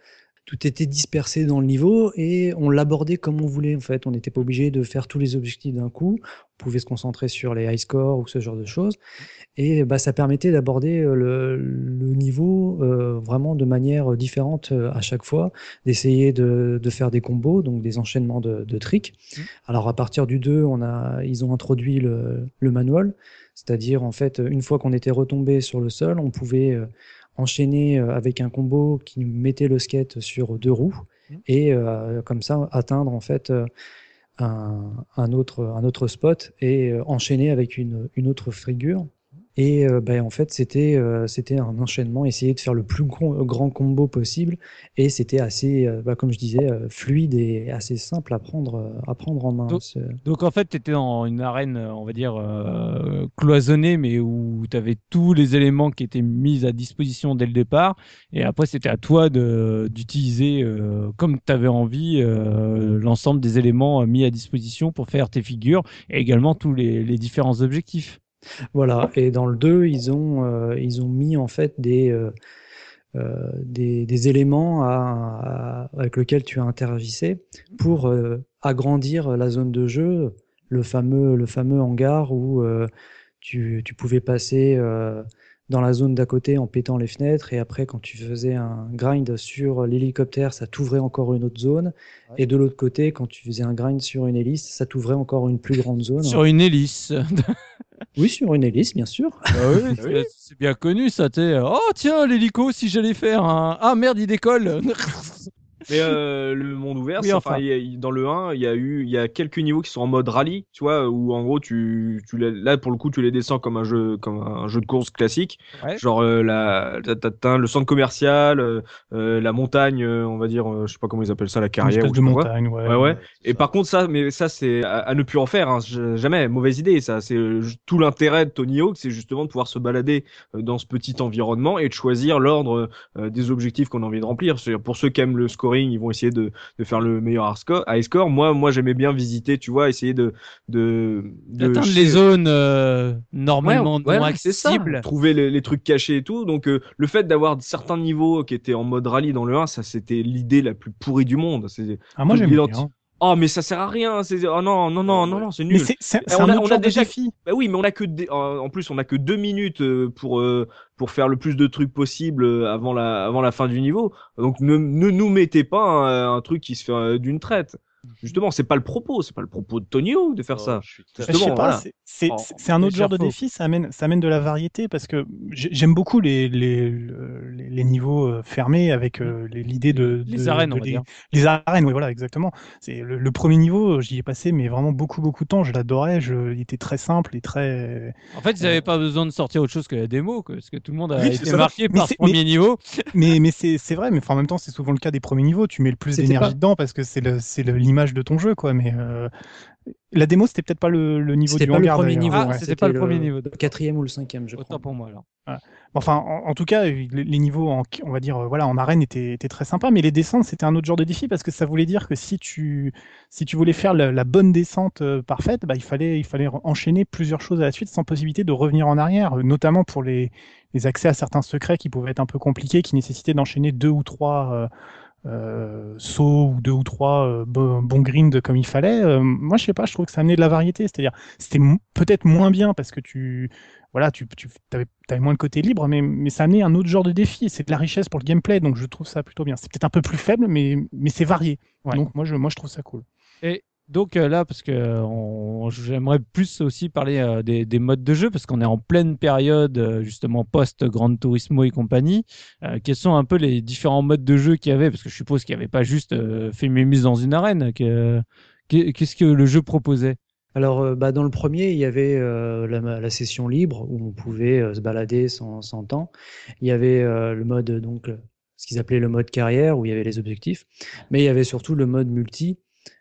tout était dispersé dans le niveau et on l'abordait comme on voulait. En fait, on n'était pas obligé de faire tous les objectifs d'un coup. On pouvait se concentrer sur les high scores ou ce genre de choses. Et bah, ça permettait d'aborder euh, le, le, niveau euh, vraiment de manière différente euh, à chaque fois, d'essayer de, de, faire des combos, donc des enchaînements de, de tricks. Mmh. Alors à partir du 2, on a, ils ont introduit le, le manual, c'est-à-dire en fait, une fois qu'on était retombé sur le sol, on pouvait enchaîner avec un combo qui mettait le skate sur deux roues Mmh. et comme ça atteindre en fait un, un, autre, un autre spot et enchaîner avec une, une autre figure. Et euh, ben, en fait, c'était euh, c'était un enchaînement, essayer de faire le plus grand combo possible. Et c'était assez, euh, bah, comme je disais, fluide et assez simple à prendre, à prendre en main. Donc, donc en fait, tu étais dans une arène, on va dire, cloisonnée, mais où tu avais tous les éléments qui étaient mis à disposition dès le départ. Et après, c'était à toi d'utiliser, comme tu avais envie, l'ensemble des éléments mis à disposition pour faire tes figures et également tous les, les différents objectifs. Voilà, et dans le 2, ils ont, euh, ils ont mis en fait des, euh, euh, des, éléments avec lesquels tu interagissais pour agrandir la zone de jeu, le fameux, le fameux hangar où tu, tu, pouvais passer dans la zone d'à côté en pétant les fenêtres. Et après quand tu faisais un grind sur l'hélicoptère ça t'ouvrait encore une autre zone. Ouais. et de l'autre côté quand tu faisais un grind sur une hélice ça t'ouvrait encore une plus grande zone. Sur une hélice. Oui sur une hélice bien sûr. Ah oui, oui. c'est bien connu ça t'es oh tiens l'hélico si j'allais faire un ah merde il décolle Mais euh, le monde ouvert, Oui, enfin, y a- dans le 1, il y a eu, il y a quelques niveaux qui sont en mode rallye, tu vois, où en gros tu, tu les- là pour le coup tu les descends comme un jeu, comme un jeu de course classique, Ouais. genre euh, la, t'as le centre commercial, euh, euh, la montagne, euh, on va dire, euh, je sais pas comment ils appellent ça, la Une carrière ou de montagne, ouais. Ouais, ouais. Et par contre, ça, mais ça, c'est à, à ne plus en faire, hein, jamais. Mauvaise idée, ça. C'est tout l'intérêt de Tony Hawk, c'est justement de pouvoir se balader dans ce petit environnement et de choisir l'ordre euh, des objectifs qu'on a envie de remplir. C'est-à-dire, pour ceux qui aiment le scoring, ils vont essayer de, de faire le meilleur high score. high score. Moi, moi, j'aimais bien visiter, tu vois, essayer de, de, les zones euh, normalement Ouais, non ouais, c'est ça. accessibles. Trouver les, les trucs cachés et tout. Donc, euh, le fait d'avoir certains niveaux qui étaient en mode rallye dans le 1, ça, c'était l'idée la plus pourrie du monde. C'est, Ah, moi j'aime bien. Oh, mais ça sert à rien. C'est, oh non, non, non, non, non, c'est nul. c'est on a- on a déjà-. Bah oui, mais on a que en plus on a que deux minutes euh, pour euh, pour faire le plus de trucs possible euh, avant la avant la fin du niveau. Donc ne, ne nous mettez pas un, un truc qui se fait d'une traite. Justement, c'est pas le propos, c'est pas le propos de Tony Hawk de faire ça. je suis Je sais Justement, pas, voilà. c'est- Oh, un autre genre de faux. défi, ça amène, ça amène de la variété parce que j'ai- j'aime beaucoup les, les, le- les, les niveaux euh, fermés avec euh, l'idée de, Les arènes, de on va les, dire. les arènes, oui, voilà, exactement. C'est le, le premier niveau, j'y ai passé, mais vraiment beaucoup, beaucoup de temps. Je l'adorais, je, il était très simple et très. En fait, ils n'avaient pas besoin de sortir autre chose que la démo, quoi, parce que tout le monde a Oui, été ça. marqué Mais par c'est- ce premier niveau. Mais, mais c'est c'est vrai, mais en même temps, c'est souvent le cas des premiers niveaux. Tu mets le plus d'énergie pas- dedans parce que c'est le- c'est le- l'image de ton jeu, quoi. Mais euh, la démo, c'était peut-être pas le, le niveau du pas le premier niveau, Ah, ouais, c'était pas le premier niveau. Le quatrième ou le cinquième, je crois. Pour moi alors. Enfin, en, en tout cas, les, les niveaux, en, on va dire, euh, voilà, en arène étaient, étaient très sympas, mais les descentes, c'était un autre genre de défi parce que ça voulait dire que si tu, si tu voulais faire la, la bonne descente euh, parfaite, bah, il fallait, il fallait enchaîner plusieurs choses à la suite sans possibilité de revenir en arrière, euh, notamment pour les, les accès à certains secrets qui pouvaient être un peu compliqués, qui nécessitaient d'enchaîner deux ou trois euh, euh, sauts ou deux ou trois euh, bo- bons grinds comme il fallait. Euh, moi, je sais pas, je trouve que ça amenait de la variété, c'est-à-dire, c'était peut-être moins bien parce que tu, voilà, tu, tu avais, moins le côté libre, mais, mais ça amenait un autre genre de défi. et C'est de la richesse pour le gameplay, donc je trouve ça plutôt bien. C'est peut-être un peu plus faible, mais, mais c'est varié. Ouais. Donc moi je, moi, je trouve ça cool. Donc euh, là, parce que j'aimerais plus aussi parler euh, des, des modes de jeu, parce qu'on est en pleine période euh, justement post-Gran Turismo et compagnie. Quels sont un peu les différents modes de jeu qu'il y avait? Parce que je suppose qu'il n'y avait pas juste fait mémuse dans une arène. que- que- Qu'est-ce que le jeu proposait? Alors, bah, dans le premier, il y avait la, session libre où on pouvait se balader sans, temps. Il y avait le mode, donc, ce qu'ils appelaient le mode carrière où il y avait les objectifs. Mais il y avait surtout le mode multi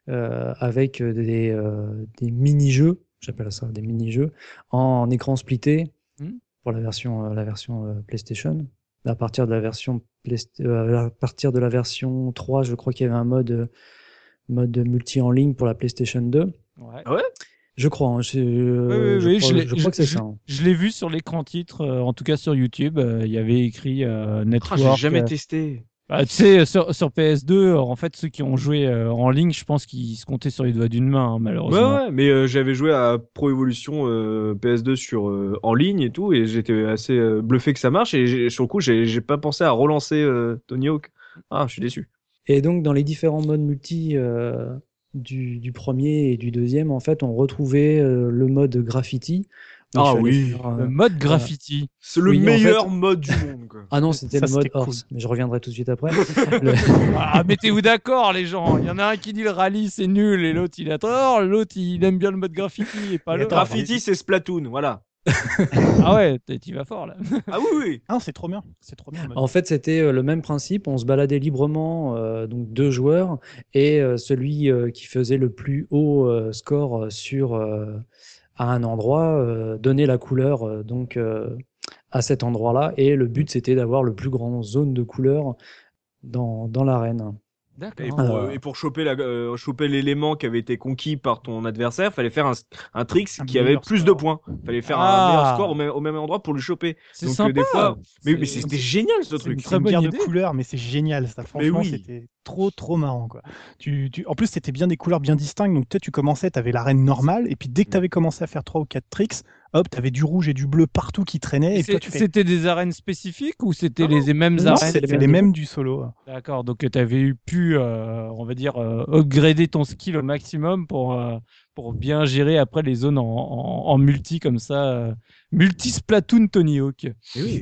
avec euh, des, euh, des mini-jeux, j'appelle ça des mini-jeux, en, écran splitté Mhm. pour la version, euh, la version euh, PlayStation. À partir de la version Playst- euh, à partir de la version 3, je crois qu'il y avait un mode, euh, mode multi en ligne pour la PlayStation 2. ouais. Je crois, hein, je, Oui, oui, je oui, crois, je l'ai- je crois que c'est ça. hein. Je l'ai vu sur l'écran titre, euh, en tout cas sur YouTube. euh, Il y avait écrit euh, Ah, Network. j'ai jamais euh, testé. Bah, tu sais, sur, sur PS2, euh, en fait, ceux qui ont joué euh, en ligne, je pense qu'ils se comptaient sur les doigts d'une main, hein, Ouais, malheureusement. ouais, mais euh, j'avais joué à Pro Evolution euh, PS2 sur euh, en ligne et tout, et j'étais assez euh, bluffé que ça marche. Et j'ai- sur le coup, j'ai pas pensé à relancer euh, Tony Hawk. Ah, je suis déçu. Et donc, dans les différents modes multi euh, du, du premier et du deuxième, en fait, on retrouvait euh, le mode graffiti Donc, Ah oui. faire, euh, Le mode graffiti. C'est le Oui, en meilleur fait- mode du monde. Quoi. Ah non, c'était le mode cool. horse, mais je reviendrai tout de suite après. Le- Ah, mettez-vous d'accord, les gens. Il y en a un qui dit le rallye c'est nul et l'autre il a tort. L'autre il aime bien le mode graffiti et pas Et le. Graffiti, c'est Splatoon, voilà. Ah ouais, t'es- tu vas fort là. Ah oui, oui. Ah, c'est trop bien. C'est trop bien. En fait, c'était euh, le même principe. On se baladait librement, euh, donc deux joueurs, et euh, celui euh, qui faisait le plus haut euh, score sur euh, à un endroit euh, donnait la couleur euh, donc euh, à cet endroit-là. Et le but, c'était d'avoir le plus grand zone de couleur dans, dans l'arène. Et D'accord. pour, Ah. euh, et pour choper la- euh, choper l'élément qui avait été conquis par ton adversaire, fallait faire un, un trick Un qui avait plus score. de points. Fallait faire Ah. un meilleur score au même, au même endroit pour le choper. C'est Donc, euh, sympa. des fois- Mais, C'est- mais c'était génial ce c'est truc. une C'est très une bonne de couleurs, mais c'est génial. Ça, franchement, oui. c'était trop, trop marrant. Quoi. Tu, tu... En plus, c'était bien des couleurs bien distinctes. Donc, tu commençais, tu avais l'arène normale. Et puis, dès que tu avais commencé à faire trois ou quatre tricks, hop, tu avais du rouge et du bleu partout qui traînaient. Et, Et toi, c'est- tu fais. C'était des arènes spécifiques ou c'était Non, les mêmes Non, arènes? c'est les les, mêmes. du solo. D'accord, donc tu avais eu pu, euh, on va dire, euh, upgrader ton skill au maximum pour, euh, pour bien gérer après les zones en, en, en multi comme ça. Euh, multi Splatoon Tony Hawk.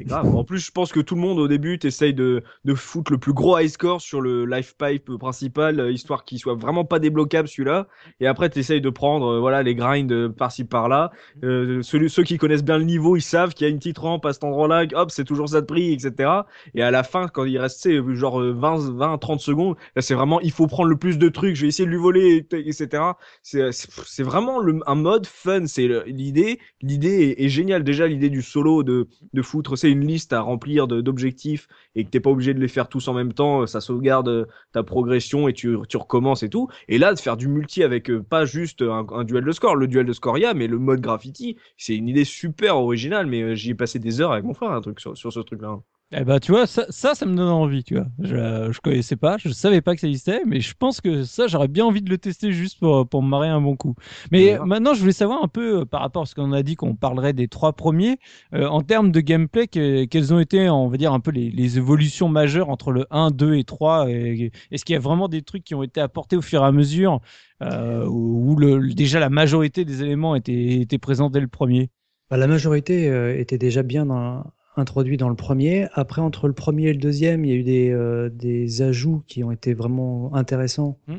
Grave. En plus, je pense que tout le monde au début t'essaye de, de foutre le plus gros high score sur le life pipe principal, euh, histoire qu'il soit vraiment pas débloquable celui-là. Et après, t'essayes de prendre euh, voilà les grinds euh, par-ci par-là. Ceux, qui connaissent bien le niveau, ils savent qu'il y a une petite rampe à cet endroit-là. Hop, c'est toujours ça de prix, etc. Et à la fin, quand il reste genre euh, 20, 20, 30 secondes, là c'est vraiment il faut prendre le plus de trucs. Je vais essayer de lui voler, et- etc. C'est vraiment le, un mode fun. C'est l'idée. L'idée est géniale. Déjà l'idée du solo de de foutre, c'est une liste à remplir d'objectifs et que t'es pas obligé de les faire tous en même temps, ça sauvegarde euh, ta progression et tu, tu recommences et tout. Et là, de faire du multi avec euh, pas juste un, duel de score, le duel de score, il y mais le mode graffiti, c'est une idée super originale, mais euh, j'y ai passé des heures avec mon frère, un truc sur, sur ce truc-là. Eh ben, tu vois, ça, ça, ça me donne envie, tu vois. Je, je connaissais pas, je savais pas que ça existait, mais je pense que ça, j'aurais bien envie de le tester juste pour, pour me marrer un bon coup. Mais Ouais. maintenant, je voulais savoir un peu euh, par rapport à ce qu'on a dit qu'on parlerait des trois premiers, euh, en termes de gameplay, que- quelles ont été, on va dire, un peu les, les évolutions majeures entre le 1, 2 et 3 et- Est-ce qu'il y a vraiment des trucs qui ont été apportés au fur et à mesure, euh, où, où le, déjà la majorité des éléments étaient, étaient présents dès le premier? Bah, la majorité euh, était déjà bien dans- introduit dans le premier. Après, entre le premier et le deuxième, il y a eu des, euh, des ajouts qui ont été vraiment intéressants. Mm.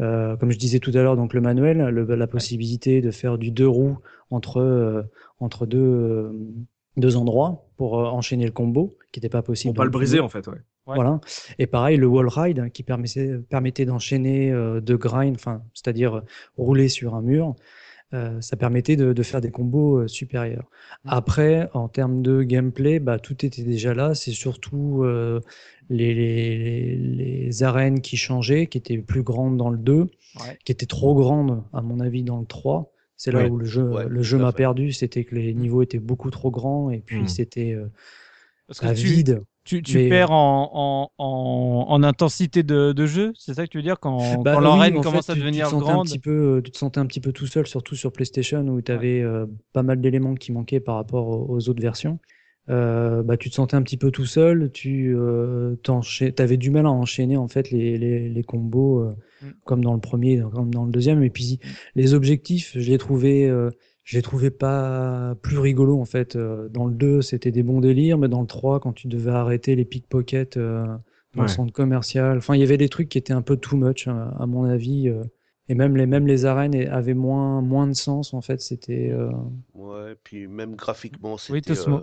Euh, comme je disais tout à l'heure, donc le manuel, le- la possibilité de faire du deux roues entre, euh, entre deux, deux endroits pour enchaîner le combo, qui n'était pas possible. Pour pas le briser, en fait, ouais. Ouais. Voilà. Et pareil, le wall ride qui permettait, permettait d'enchaîner euh, de grind, enfin, c'est-à-dire rouler sur un mur. Euh, ça permettait de, de faire des combos euh, supérieurs. Après, en termes de gameplay, bah, tout était déjà là. C'est surtout euh, les, les, les arènes qui changeaient, qui étaient plus grandes dans le 2, Ouais. qui étaient trop grandes, à mon avis, dans le 3. C'est là Ouais. où le jeu, Ouais, le tout jeu à m'a perdu. C'était que les niveaux étaient beaucoup trop grands et puis Mm. c'était vide. Tu, tu Mais, perds en, en, en, en intensité de, de jeu, c'est ça que tu veux dire quand, Bah quand oui, l'arène en commence fait, à tu- tu devenir sentais un grande petit peu, euh, tu te sentais un petit peu tout seul, surtout sur PlayStation où tu avais pas mal d'éléments qui manquaient par rapport aux, autres versions. Euh, bah, tu te sentais un petit peu tout seul, tu euh, avais du mal à enchaîner en fait les, les, les combos euh, Mm. comme dans le premier, comme dans le deuxième. Et puis les objectifs, je les trouvais, je les trouvais pas plus rigolos en fait. Euh, Dans le 2, c'était des bons délires, mais dans le 3, quand tu devais arrêter les pickpockets euh, dans Ouais. le centre commercial, enfin il y avait des trucs qui étaient un peu too much à, à mon avis. euh, et même les, même les arènes avaient moins, moins de sens en fait. C'était euh, Ouais, puis même graphiquement, Oui, c'était Tosmo.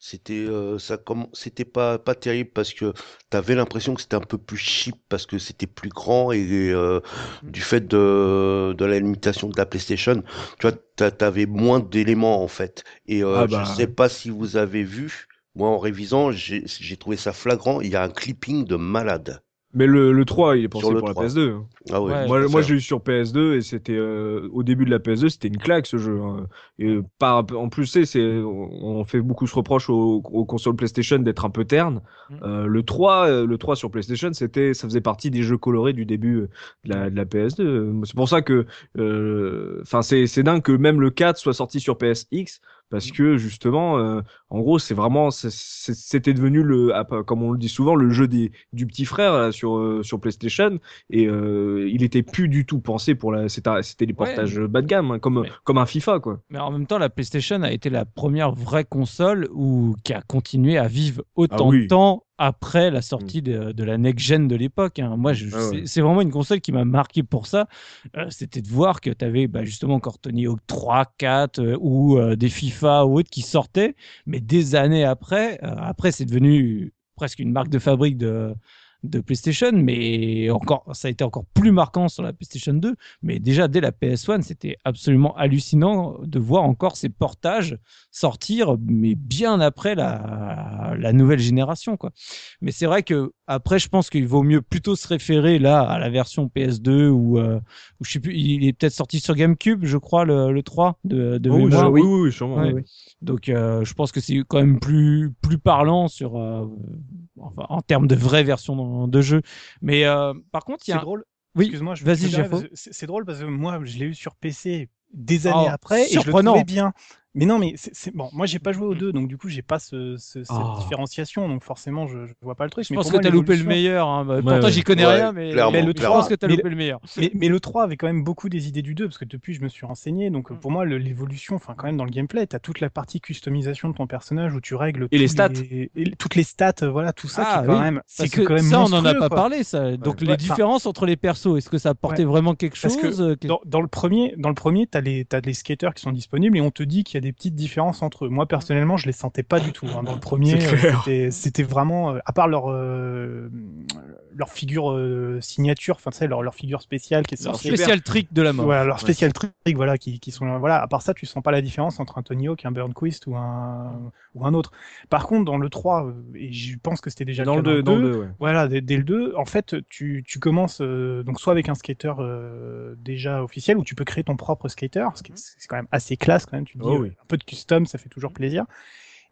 C'était euh, ça comme c'était pas pas terrible parce que t'avais l'impression que c'était un peu plus cheap parce que c'était plus grand et euh, du fait de de la limitation de la PlayStation, tu vois, t'a- t'avais moins d'éléments en fait. Et euh, Ah bah. je sais pas si vous avez vu, moi en révisant, j'ai trouvé ça flagrant. Il y a un clipping de malade. Mais le, le 3, il est pensé pour 3. la PS2. hein. Ah. Ouais, moi, moi, l'ai eu sur PS2 et c'était euh, au début de la PS2, c'était une claque ce jeu. hein. Et euh, par, en plus, c'est, on fait beaucoup ce reproche aux, aux consoles PlayStation d'être un peu ternes. Mm. Euh, le 3, euh, le 3 sur PlayStation, c'était, ça faisait partie des jeux colorés du début euh, de la, de la PS2. C'est pour ça que, euh, enfin, c'est, c'est dingue que même le 4 soit sorti sur PSX parce que justement, euh, en gros, c'est vraiment, c'était devenu le, ah, comme on le dit souvent, le jeu des du petit frère là, sur euh, sur PlayStation, et euh, il était plus du tout pensé pour la, c'était Ouais. portages bas de gamme, hein, comme Mais- comme un FIFA quoi. Mais en même temps, la PlayStation a été la première vraie console où, qui a continué à vivre autant Ah oui. Mm. de temps après la sortie de, de la next-gen de l'époque. hein. Moi, Ah ouais. c'est- vraiment une console qui m'a marqué pour ça. Euh, C'était de voir que tu avais bah, justement encore Tony Hawk 3, 4 euh, ou euh, des FIFA ou autres qui sortaient. Mais des années après, après c'est devenu presque une marque de fabrique de, de PlayStation, mais encore, ça a été encore plus marquant sur la PlayStation 2. Mais déjà, dès la PS1, c'était absolument hallucinant de voir encore ces portages sortir, mais bien après la, la nouvelle génération, quoi. Mais c'est vrai que après, je pense qu'il vaut mieux plutôt se référer là à la version PS2 ou, euh, ou je sais plus, il est peut-être sorti sur GameCube, je crois, le, le 3 de, de Oh, mémoire. je- oui, oui, oui, sûrement. Ouais. oui. Donc, euh, je pense que c'est quand même plus plus parlant sur, euh, enfin, en termes de vraie version de, jeu. Mais euh, par contre, il y a un- drôle. Oui, Excuse-moi, je vas-y. C'est c'est drôle parce que moi, je l'ai eu sur PC des années Oh, après et je le trouvais bien. Mais non, mais c'est bon. Moi, j'ai pas joué aux deux, donc du coup, j'ai pas ce, ce- cette Oh. différenciation, donc forcément, je, je vois pas le truc. je mais pense que moi, tu as loupé le meilleur. hein. Bah, Ouais, Pourtant, ouais. j'y connais Ouais, rien, mais, mais le je trois, pense que tu as mais loupé le meilleur. Mais, mais le 3 avait quand même beaucoup des idées du 2, parce que depuis, je me suis renseigné. Donc, euh, Mm. pour moi, l'évolution, enfin, quand même, dans le gameplay, tu as toute la partie customisation de ton personnage où tu règles Et les stats. et toutes les stats, euh, voilà, tout ça Ah, qui est quand oui, même. C'est que quand même ça, on n'en a pas quoi. parlé. Ça. Donc, les différences entre les persos, est-ce que ça apportait vraiment quelque chose euh, que- Dans, le premier, dans le premier, t'as les, t'as les skaters qui sont disponibles et on te dit qu'il y a des petites différences entre eux. Moi personnellement, je les sentais pas du tout. hein. Dans le premier, c'était, vraiment, euh, à part leur euh, leur figure euh, signature, enfin tu sais, leur, leur figure spéciale qui est Leur spécial trick de la mort. Voilà, leur spécial trick, voilà, qui, qui sont voilà. À part ça, tu sens pas la différence entre un Tony Hawk, un Burnquist ou un ou un autre. Par contre, dans le 3, euh, et je pense que c'était déjà Dans le cas 2, dans le 2, ouais. voilà, dès, dès le 2, en fait, tu, tu commences euh, donc soit avec un skater euh, déjà officiel, ou tu peux créer ton propre skater, ce qui est- c'est quand même assez classe quand même. Tu te dis Oh euh, oui. un peu de custom, ça fait toujours plaisir.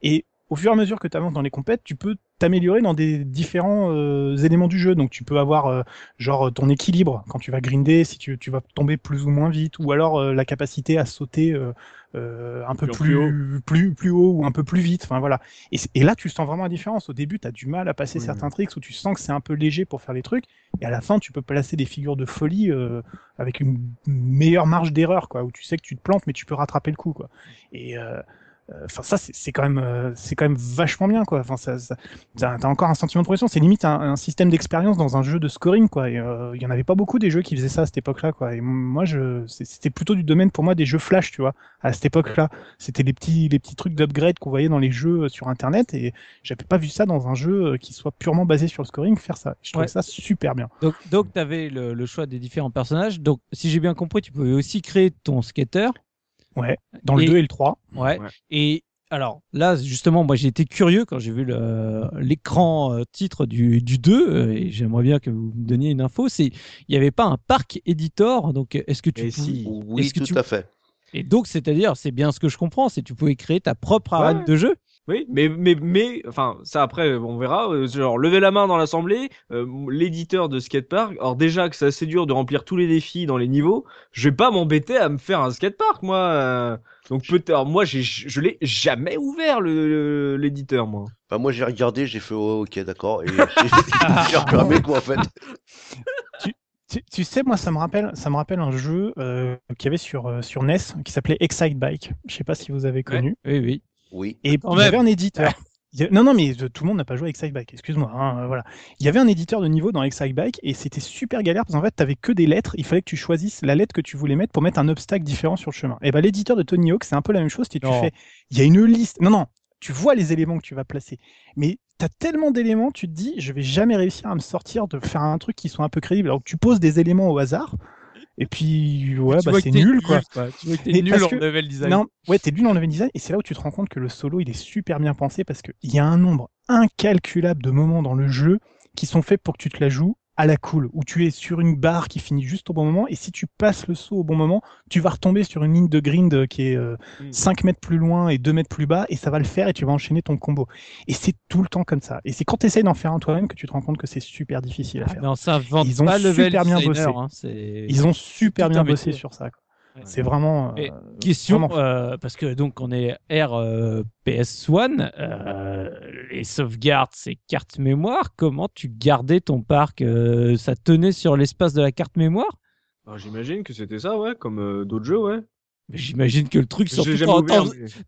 Et au fur et à mesure que tu avances dans les compètes, tu peux t'améliorer dans des différents euh, éléments du jeu. Donc tu peux avoir euh, genre ton équilibre quand tu vas grinder, si tu, tu vas tomber plus ou moins vite, ou alors euh, la capacité à sauter euh, euh, un peu Plus- plus plus, plus haut ou un peu plus vite. Enfin voilà. Et, là tu sens vraiment la différence. Au début, tu as du mal à passer Oui, certains tricks où tu sens que c'est un peu léger pour faire les trucs, et à la fin tu peux placer des figures de folie euh, avec une meilleure marge d'erreur, quoi, où tu sais que tu te plantes mais tu peux rattraper le coup, quoi. Et euh, euh, Enfin, ça, c'est quand même, euh, c'est quand même vachement bien, quoi. Enfin, ça, ça t'as encore un sentiment de progression. C'est limite un, un système d'expérience dans un jeu de scoring, quoi. Euh, il y en avait pas beaucoup des jeux qui faisaient ça à cette époque-là, quoi. Et moi, je, c'était plutôt du domaine pour moi des jeux flash, tu vois. À cette époque-là, c'était les petits, les petits trucs d'upgrade qu'on voyait dans les jeux euh, sur Internet, et j'avais pas vu ça dans un jeu euh, qui soit purement basé sur le scoring faire ça. Je trouvais Ouais. ça super bien. Donc, donc tu avais le, le choix des différents personnages. Donc, si j'ai bien compris, tu pouvais aussi créer ton skater. Ouais. Dans le Et- 2 et le 3. Ouais. Ouais. Et alors là, justement, moi j'ai été curieux quand j'ai vu l'écran euh, titre du, du 2, euh, et j'aimerais bien que vous me donniez une info. C'est il n'y avait pas un parc editor, donc est-ce que tu Et pou- si. Oui, Est-ce que tout tu- à fait. Et donc, c'est-à-dire, c'est bien ce que je comprends, c'est que tu pouvais créer ta propre arène Ouais. de jeu. Oui, mais, mais, mais, enfin, ça après, on verra. euh, Genre, lever la main dans l'assemblée, euh, l'éditeur de skatepark. Alors, déjà que c'est assez dur de remplir tous les défis dans les niveaux, je vais pas m'embêter à me faire un skatepark, moi. euh. Donc, peut-être, moi, j'ai, je l'ai jamais ouvert, le, le- l'éditeur, moi. Bah, moi, j'ai regardé, j'ai fait, oh, ok, d'accord. Et j'ai reclamé quoi, en fait. Tu, tu sais, moi, ça me rappelle, ça me rappelle un jeu euh, qu'il y avait sur, euh, sur NES qui s'appelait Excite Bike. Je sais pas si vous avez connu. Oui, oui. Oui. Et Quand il y avait un éditeur. Non, non, mais tout le monde n'a pas joué à Excite Bike, excuse-moi. hein, euh, voilà. Il y avait un éditeur de niveau dans Excite Bike et c'était super galère parce qu'en fait, tu n'avais que des lettres. Il fallait que tu choisisses la lettre que tu voulais mettre pour mettre un obstacle différent sur le chemin. Et ben l'éditeur de Tony Hawk, c'est un peu la même chose. Si tu Non. fais, il y a une liste. Non, non, tu vois les éléments que tu vas placer. Mais tu as tellement d'éléments, tu te dis, je vais jamais réussir à me sortir de faire un truc qui soit un peu crédible. Alors que tu poses des éléments au hasard. Et puis, ouais, bah, c'est nul, quoi. Tu vois que t'es nul en que- level design. Non, ouais, t'es nul le level design et c'est là où tu te rends compte que le solo il est super bien pensé parce qu'il y a un nombre incalculable de moments dans le jeu qui sont faits pour que tu te la joues à la cool, où tu es sur une barre qui finit juste au bon moment et si tu passes le saut au bon moment, tu vas retomber sur une ligne de grind qui est euh, Mm. 5 mètres plus loin et 2 mètres plus bas et ça va le faire et tu vas enchaîner ton combo. Et c'est tout le temps comme ça. Et c'est quand tu essayes d'en faire un toi-même que tu te rends compte que c'est super difficile à Ah, faire. Ils ont pas super bien bossé. hein, Ils ont super bien bossé sur ça. quoi. C'est vraiment. Euh, Question, vraiment- euh, parce que donc on est R euh, PS1, euh, les sauvegardes, c'est carte mémoire. Comment tu gardais ton parc euh, Ça tenait sur l'espace de la carte mémoire? Alors, J'imagine que c'était ça, ouais, comme euh, d'autres jeux, ouais. Mais J'imagine que le truc, surtout,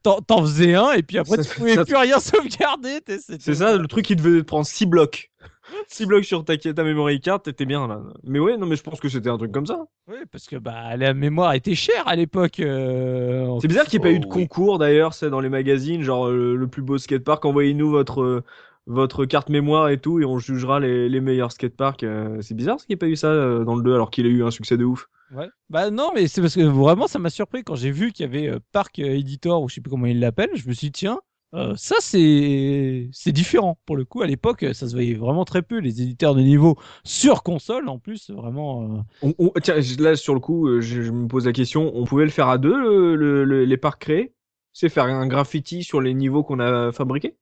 t'en- faisais un et puis après Ça- tu pouvais ça- plus rien sauvegarder. C'est ça, le truc qui devait prendre 6 blocs. 6 blocs sur ta, ta memory card, t'étais bien là. Mais ouais, non, mais je pense que c'était un truc comme ça. Oui, parce que bah la mémoire était chère à l'époque. euh, C'est bizarre qu'il n'y ait pas eu de Oh, oui. concours d'ailleurs, c'est dans les magazines, genre euh, le plus beau skatepark, envoyez-nous votre, euh, votre carte mémoire et tout, et on jugera les, les meilleurs skateparks. c'est bizarre qu'il n'y ait pas eu ça dans le 2 alors qu'il a eu un succès de ouf. Ouais. Bah non, mais c'est parce que vraiment ça m'a surpris quand j'ai vu qu'il y avait Parc euh, Editor ou je sais plus comment ils l'appellent. Je me suis dit tiens, euh, ça c'est c'est différent pour le coup. À l'époque, ça se voyait vraiment très peu les éditeurs de niveau sur console en plus vraiment. euh, tiens, là sur le coup, euh, je, me pose la question, on pouvait le faire à deux, le- le- le- les parcs créés? C'est faire un graffiti sur les niveaux qu'on a fabriqués?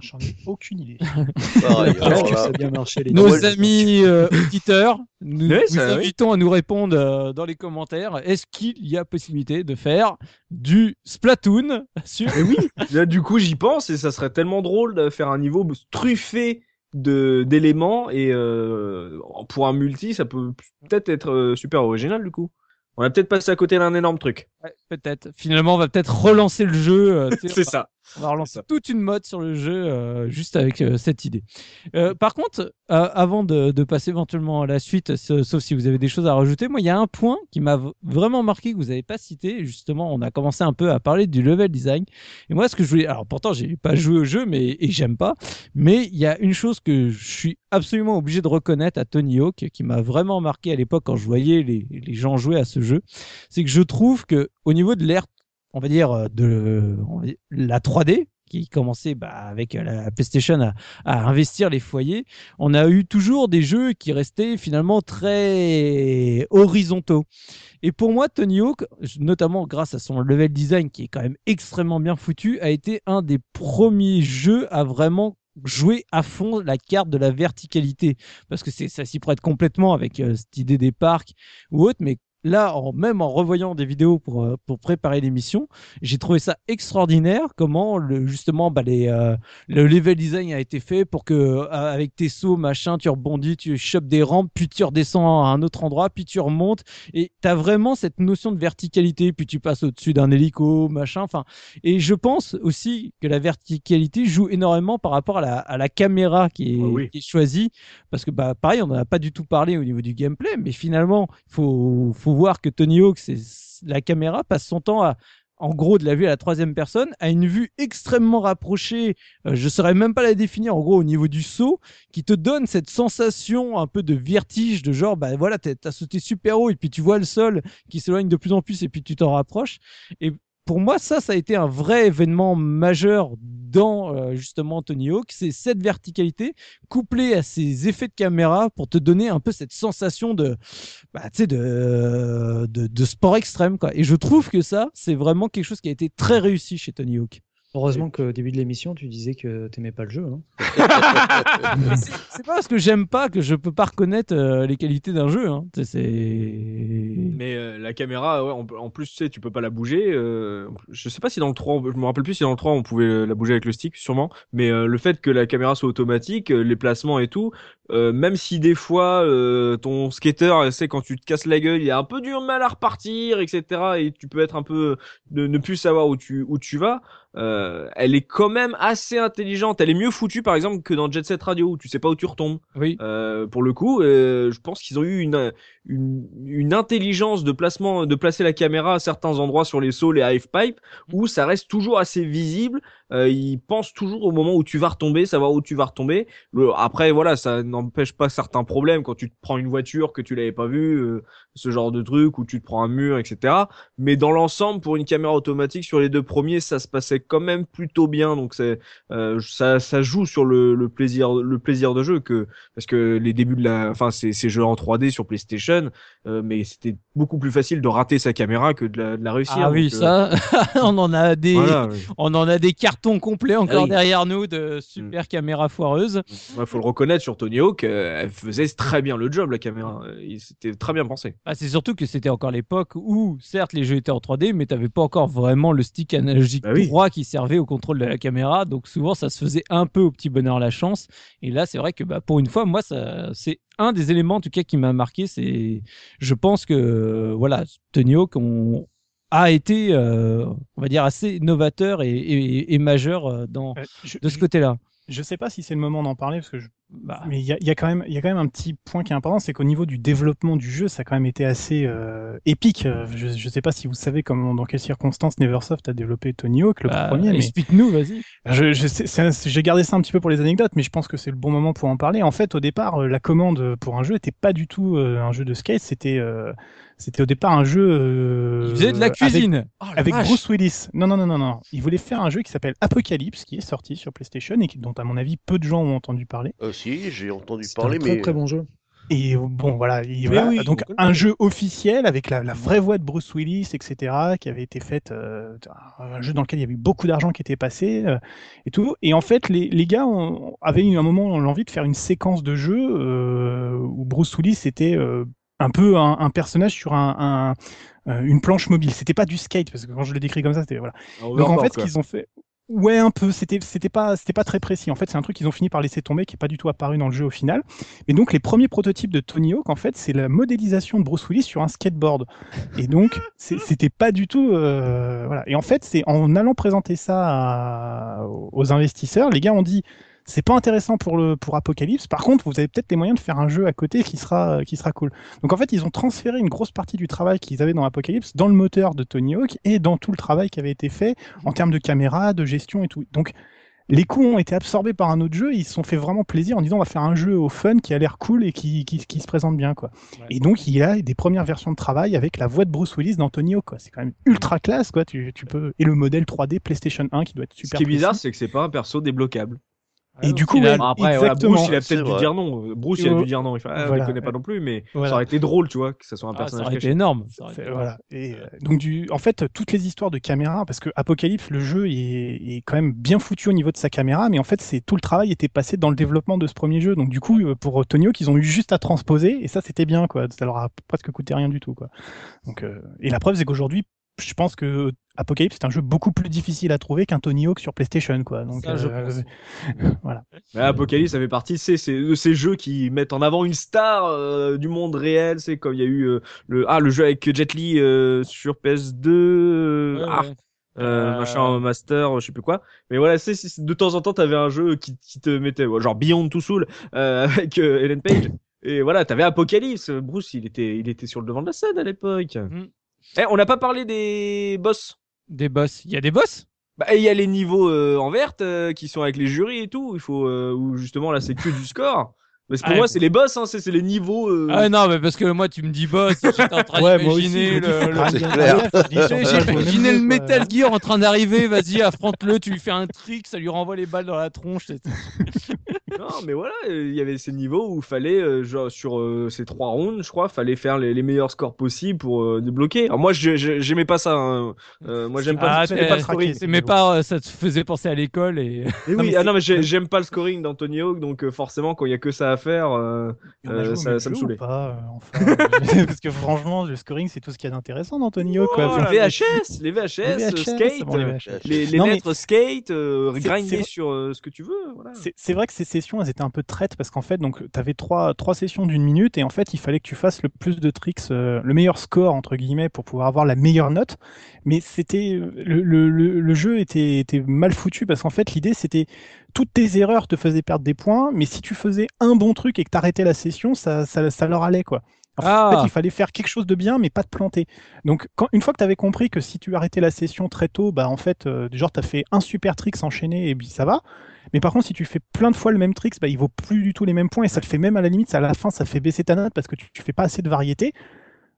J'en ai aucune idée. Pareil, alors ça a bien marché les Nos amis euh, auditeurs, nous vous oui. invitons à nous répondre euh, dans les commentaires. Est-ce qu'il y a possibilité de faire du Splatoon sur Et oui, là du coup j'y pense et ça serait tellement drôle de faire un niveau truffé de d'éléments et euh, pour un multi ça peut peut-être être super original du coup. On a peut-être passé à côté d'un énorme truc. Ouais, peut-être. Finalement, on va peut-être relancer le jeu. euh, C'est ça. On va relancer ça. toute une mode sur le jeu euh, juste avec euh, cette idée. Euh, par contre, avant de, de passer éventuellement à la suite, sa- sauf si vous avez des choses à rajouter, moi, il y a un point qui m'a vraiment marqué que vous n'avez pas cité. Justement, on a commencé un peu à parler du level design. Et moi, ce que je voulais, alors pourtant, j'ai pas joué au jeu, mais et j'aime pas. Mais il y a une chose que je suis absolument obligé de reconnaître à Tony Hawk, qui m'a vraiment marqué à l'époque quand je voyais les, les gens jouer à ce jeu, c'est que je trouve que au niveau de l'ère on va dire, euh, de la 3D, qui commençait bah, avec euh, la PlayStation à, investir les foyers, on a eu toujours des jeux qui restaient finalement très horizontaux. Et pour moi, Tony Hawk, notamment grâce à son level design qui est quand même extrêmement bien foutu, a été un des premiers jeux à vraiment jouer à fond la carte de la verticalité parce que ça s'y prête complètement avec euh, cette idée des parcs ou autre mais là en, même en revoyant des vidéos pour euh, pour préparer l'émission j'ai trouvé ça extraordinaire comment le justement bah, les euh, le level design a été fait pour que euh, avec tes sauts machin tu rebondis tu chopes des rampes puis tu redescends à un autre endroit puis tu remontes. Et tu as vraiment cette notion de verticalité puis tu passes au-dessus d'un hélico machin enfin. Et je pense aussi que la verticalité joue énormément par rapport à la, à la caméra qui est, oui. qui est choisie. Parce que bah pareil on n'en a pas du tout parlé au niveau du gameplay mais finalement il faut faut voir que Tony Hawk c'est la caméra passe son temps à en gros de la vue à la troisième personne à une vue extrêmement rapprochée. Euh, je saurais même pas la définir en gros au niveau du saut qui te donne cette sensation un peu de vertige de genre bah voilà t'as sauté super haut et puis tu vois le sol qui s'éloigne de plus en plus et puis tu t'en rapproches. Et pour moi, ça, ça a été un vrai événement majeur dans euh, justement Tony Hawk. C'est cette verticalité couplée à ces effets de caméra pour te donner un peu cette sensation de, bah, de, de, de sport extrême. Quoi. Et je trouve que ça, c'est vraiment quelque chose qui a été très réussi chez Tony Hawk. Heureusement qu'au début de l'émission, tu disais que t'aimais pas le jeu. hein. C'est pas parce que j'aime pas que je peux pas reconnaître euh, les qualités d'un jeu. Hein. Mais euh, la caméra, ouais, en, en plus, tu sais, tu peux pas la bouger. euh, je sais pas si dans le 3, on- je me rappelle plus si dans le 3 on pouvait euh, la bouger avec le stick, sûrement. Mais euh, le fait que la caméra soit automatique, euh, les placements et tout, euh, même si des fois euh, ton skater, c'est quand tu te casses la gueule, il a un peu du mal à repartir, etc. Et tu peux être un peu de ne plus savoir où tu où tu vas. Euh, elle est quand même assez intelligente. Elle est mieux foutue, par exemple, que dans Jet Set Radio où tu sais pas où tu retombes. Oui. Euh, pour le coup, euh, je pense qu'ils ont eu une, une, une intelligence de placement, de placer la caméra à certains endroits sur les sauts, les half pipe, où ça reste toujours assez visible. Euh, ils pensent toujours au moment où tu vas retomber, savoir où tu vas retomber. Le- après, voilà, ça n'empêche pas certains problèmes quand tu te prends une voiture que tu l'avais pas vue, euh, ce genre de truc, où tu te prends un mur, etc. Mais dans l'ensemble, pour une caméra automatique sur les deux premiers, ça se passait quand même plutôt bien. Donc c'est, euh, ça, ça joue sur le, le plaisir, le plaisir de jeu que parce que les débuts de la, enfin ces, ces jeux en 3D sur PlayStation, euh, mais c'était beaucoup plus facile de rater sa caméra que de la, de la réussir. Ah oui, euh, ça, on en a des, voilà, on en a des cartons complets encore Ah oui. derrière nous de super caméras foireuses. Ouais, faut le reconnaître sur Tony Hawk, euh, elle faisait très bien le job la caméra. Euh, il- C'était très bien pensé. Ah, c'est surtout que c'était encore l'époque où, certes, les jeux étaient en 3D, mais t'avais pas encore vraiment le stick analogique Bah oui. droit qui servait au contrôle de la caméra. Donc souvent, ça se faisait un peu au petit bonheur la chance. Et là, c'est vrai que bah, pour une fois, moi, ça, c'est un des éléments en tout cas qui m'a marqué. C'est, je pense que voilà, Tony Hawk on, a été, euh, on va dire, assez novateur et, et- et majeur euh, dans Euh, je, de ce côté-là. Je sais pas si c'est le moment d'en parler parce que je- Bah, mais il y a, il y a quand même il y a quand même un petit point qui est important, c'est qu'au niveau du développement du jeu, ça a quand même été assez euh, épique. Euh, Je, je sais pas si vous savez comment dans quelles circonstances Neversoft a développé Tony Hawk le bah, premier, mais explique-nous, vas-y. Je, je j'ai gardé ça un petit peu pour les anecdotes, mais je pense que c'est le bon moment pour en parler. En fait, au départ, euh, la commande pour un jeu n'était pas du tout euh, un jeu de skate, c'était euh, c'était au départ un jeu. euh, Il faisait de la avec- cuisine. Avec, Bruce Willis. Non, non, non, non, non. Il voulait faire un jeu qui s'appelle Apocalypse, qui est sorti sur PlayStation et dont, à mon avis, peu de gens ont entendu parler. Euh, si, j'ai entendu C'est parler, un très mais très bon jeu. Et euh, bon, voilà. il- Mais voilà. oui, Donc, un jeu officiel avec la, la vraie voix de Bruce Willis, etc., qui avait été fait, euh, un jeu dans lequel il y avait eu beaucoup d'argent qui était passé euh, et tout. Et en fait, les, les gars ont, avaient eu un moment l'envie de faire une séquence de jeu euh, où Bruce Willis était euh, un peu un, un personnage sur un, un- euh, une planche mobile. C'était pas du skate, parce que quand je le décris comme ça, c'était voilà. Donc en fait, ce qu'ils ont fait, ouais, un peu. C'était, c'était pas, c'était pas très précis. En fait, c'est un truc qu'ils ont fini par laisser tomber, qui est pas du tout apparu dans le jeu au final. Mais donc, les premiers prototypes de Tony Hawk, en fait, c'est la modélisation de Bruce Willis sur un skateboard. Et donc, c'était pas du tout, euh, voilà. Et en fait, c'est en allant présenter ça à- aux investisseurs, les gars ont dit. C'est pas intéressant pour le pour Apocalypse. Par contre, vous avez peut-être les moyens de faire un jeu à côté qui sera qui sera cool. Donc en fait, ils ont transféré une grosse partie du travail qu'ils avaient dans Apocalypse dans le moteur de Tony Hawk et dans tout le travail qui avait été fait en termes de caméra, de gestion et tout. Donc les coûts ont été absorbés par un autre jeu, et ils se sont fait vraiment plaisir en disant on va faire un jeu au fun qui a l'air cool et qui, qui, qui se présente bien quoi. Ouais. Et donc il y a des premières versions de travail avec la voix de Bruce Willis dans Tony Hawk quoi. C'est quand même ultra classe quoi. Tu, tu peux et le modèle 3D PlayStation 1 qui doit être Ce super. qui est bizarre, c'est que c'est pas un perso débloquable. Et du coup, ouais, Après, exactement. Bruce, il a peut-être dû vrai. dire non. Bruce, il a dû dire non. Il fait, ah, voilà. pas non plus, mais Voilà. ça aurait été drôle, tu vois, que ça soit un Ah, ça personnage aurait été caché. énorme. ça aurait été voilà. Et euh, donc du, en fait, toutes les histoires de caméra, parce que Apocalypse, le jeu est, est quand même bien foutu au niveau de sa caméra, mais en fait, c'est tout le travail était passé dans le développement de ce premier jeu. Donc du coup, euh, pour Tony Hawk, ils ont eu juste à transposer, et ça, c'était bien, quoi. Ça leur a presque coûté rien du tout, quoi. Donc, euh, et la preuve, c'est qu'aujourd'hui, je pense que Apocalypse, c'est un jeu beaucoup plus difficile à trouver qu'un Tony Hawk sur PlayStation, quoi. Donc Ça, je euh, pense. voilà. Mais Apocalypse, ça fait partie, c'est c'est de ces jeux qui mettent en avant une star euh, du monde réel. C'est comme il y a eu euh, le ah le jeu avec Jet Li euh, sur PS2, euh, Ouais, ah, ouais. euh, Euh, machin master, je sais plus quoi. Mais voilà, c'est de temps en temps t'avais un jeu qui, qui te mettait genre Beyond Two Soul euh, avec euh, Ellen Page. Et voilà, t'avais Apocalypse. Bruce, il était il était sur le devant de la scène à l'époque. Mhm. Eh, on n'a pas parlé des boss. Des boss. Il y a des boss? Bah, il y a les niveaux euh, en verte euh, qui sont avec les jurys et tout. Il faut euh, où justement là c'est que du score. Mais pour Ah, moi c'est les boss, hein, c'est les niveaux. euh, Ah non, mais parce que moi, tu me dis boss, j'étais en train Ouais, d'imaginer le-. Metal Gear en train d'arriver, vas-y, affronte-le, tu lui fais un trick, ça lui renvoie les balles dans la tronche. C'est- Non, mais voilà, euh, il y avait ces niveaux où fallait euh, genre sur euh, ces trois rounds, je crois, fallait faire les, les meilleurs scores possibles pour euh, débloquer. Alors moi, j'aimais pas ça. hein. Euh, moi, j'aime pas, Ah, pas le scoring. c'est- mais pas, euh, ça te faisait penser à l'école et. Et Non, oui, mais ah c'est- non, mais j'ai- j'aime pas le scoring d'Anthony Hawk, donc euh, forcément, quand il y a que ça à faire, euh, Euh, ça- ça me saoulait. pas, euh, enfin, parce que franchement, le scoring, c'est tout ce qu'il y a d'intéressant dans Tony Hawk. quoi. Oh, Enfin, les VHS, les VHS, les VHS, skate, bon, les VHS. les, les Non, mais- lettres skate, euh, C'est- grinder c'est sur euh, ce que tu veux. Voilà. C'est c'est vrai que ces sessions, elles étaient un peu traites parce qu'en fait, donc, tu avais trois, trois sessions d'une minute et en fait, il fallait que tu fasses le plus de tricks, euh, le meilleur score, entre guillemets, pour pouvoir avoir la meilleure note. Mais c'était le, le, le, le jeu était, était mal foutu parce qu'en fait, l'idée, c'était toutes tes erreurs te faisaient perdre des points, mais si tu faisais un bon truc et que tu arrêtais la session, ça, ça, ça leur allait, quoi. En Ah. fait, il fallait faire quelque chose de bien, mais pas te planter. Donc, quand, une fois que tu avais compris que si tu arrêtais la session très tôt, bah en fait, euh, genre, tu as fait un super trick enchaîné et puis ça va. Mais par contre, si tu fais plein de fois le même trick, bah, il vaut plus du tout les mêmes points et ça te fait même à la limite, ça, à la fin, ça fait baisser ta note parce que tu, tu fais pas assez de variété.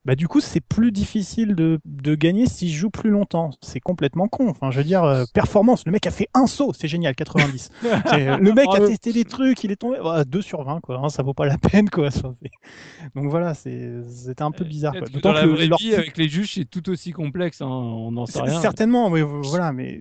Bah du coup c'est plus difficile de, de gagner s'il joue plus longtemps. C'est complètement con. Enfin, je veux dire, euh, performance, le mec a fait un saut, c'est génial, 90. C'est- le mec a Ouais. testé des trucs, il est tombé à 2 sur 20, quoi. hein, ça vaut pas la peine, quoi. Donc voilà, c'était un peu bizarre. Quoi. Dans la vraie vie, avec les juges, c'est tout aussi complexe. hein, On n'en sait rien. Certainement, mais euh, voilà, mais,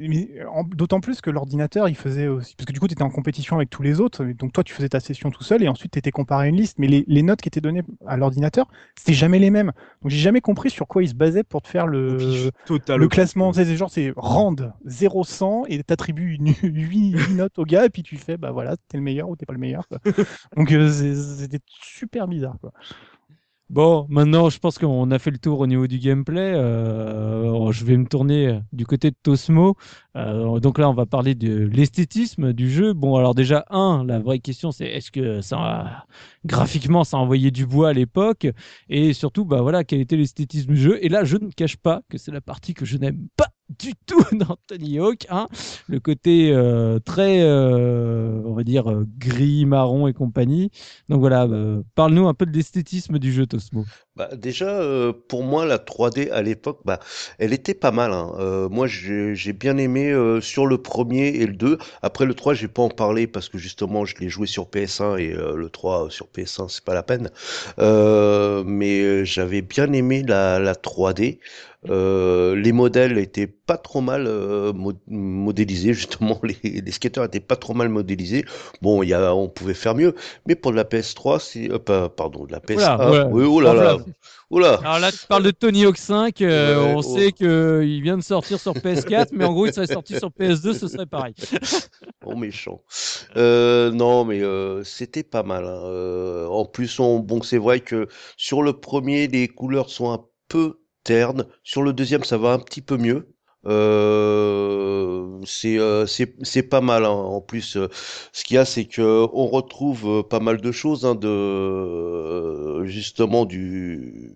d'autant plus que l'ordinateur, il faisait aussi, parce que du coup, tu étais en compétition avec tous les autres, donc toi, tu faisais ta session tout seul, et ensuite, tu étais comparé à une liste, mais les, les notes qui étaient données à l'ordinateur, c'était jamais les mêmes. Donc, j'ai jamais compris sur quoi il se basait pour te faire le, le classement. C'est genre, c'est rand 0-100, et t'attribues une 8, notes au gars, et puis tu fais, bah voilà, t'es le meilleur ou t'es pas le meilleur. quoi. Donc, euh, c'était super bizarre, quoi. Bon, maintenant, je pense qu'on a fait le tour au niveau du gameplay. Euh, je vais me tourner du côté de Tosmo. Euh, donc là, on va parler de l'esthétisme du jeu. Bon, alors déjà, un, la vraie question, c'est est-ce que ça, a- graphiquement, ça envoyait du bois à l'époque? Et surtout, bah voilà, quel était l'esthétisme du jeu? Et là, je ne cache pas que c'est la partie que je n'aime pas du tout dans Tony Hawk. Hein. Le côté euh, très, euh, on va dire, euh, gris, marron et compagnie. Donc voilà, parle-nous un peu de l'esthétisme du jeu, Tosmo. Bah, déjà, pour moi, la 3D à l'époque, bah, elle était pas mal. hein. Moi, j'ai bien aimé sur le premier et le 2. Après le 3, j'ai pas en parlé parce que justement, je l'ai joué sur PS1 et le 3 sur PS1, c'est pas la peine. Mais j'avais bien aimé la 3D. Euh, les modèles étaient pas trop mal euh, mo- modélisés, justement. Les, les skateurs étaient pas trop mal modélisés. Bon, il y a, on pouvait faire mieux. Mais pour de la PS3, c'est, euh, pardon, de la PS1. Oula, ouais. oui, oh là là. Enflamme. Oula. Alors là, tu parles de Tony Hawk 5. euh, Ouais, on ouais. sait qu'il vient de sortir sur PS4, mais en gros, il serait sorti sur PS2, ce serait pareil. Oh méchant. Euh, non, mais euh, c'était pas mal. hein. Euh, en plus, on, bon, c'est vrai que sur le premier, les couleurs sont un peu Sur le deuxième, ça va un petit peu mieux. Euh, c'est euh, c'est pas mal. hein. En plus, euh, ce qu'il y a, c'est que on retrouve euh, pas mal de choses hein, de euh, justement du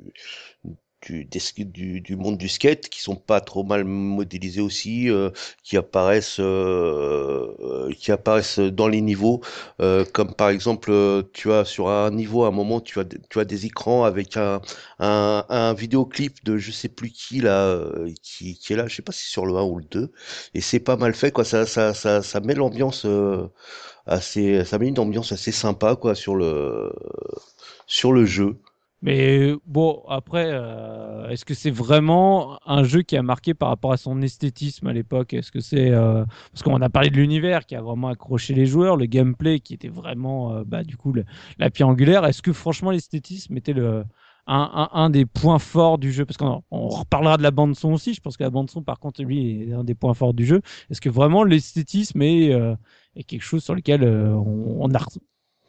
du, du, du monde du skate qui sont pas trop mal modélisés aussi, euh, qui apparaissent, euh, qui apparaissent dans les niveaux, euh, comme par exemple, euh, tu as sur un niveau à un moment, tu as, tu as des écrans avec un, un, un vidéoclip de je sais plus qui là, euh, qui, qui est là, je sais pas si sur le 1 ou le 2, et c'est pas mal fait quoi, ça, ça, ça, ça met l'ambiance euh, assez, ça met une ambiance assez sympa quoi sur le, sur le jeu. Mais bon, après, euh, est-ce que c'est vraiment un jeu qui a marqué par rapport à son esthétisme à l'époque? Est-ce que c'est euh, parce qu'on a parlé de l'univers qui a vraiment accroché les joueurs, le gameplay qui était vraiment, euh, bah, du coup, la pierre angulaire. Est-ce que franchement l'esthétisme était le un, un, un des points forts du jeu? Parce qu'on on reparlera de la bande son aussi. Je pense que la bande son, par contre, lui, est un des points forts du jeu. Est-ce que vraiment l'esthétisme est, euh, est quelque chose sur lequel euh, on, on, a-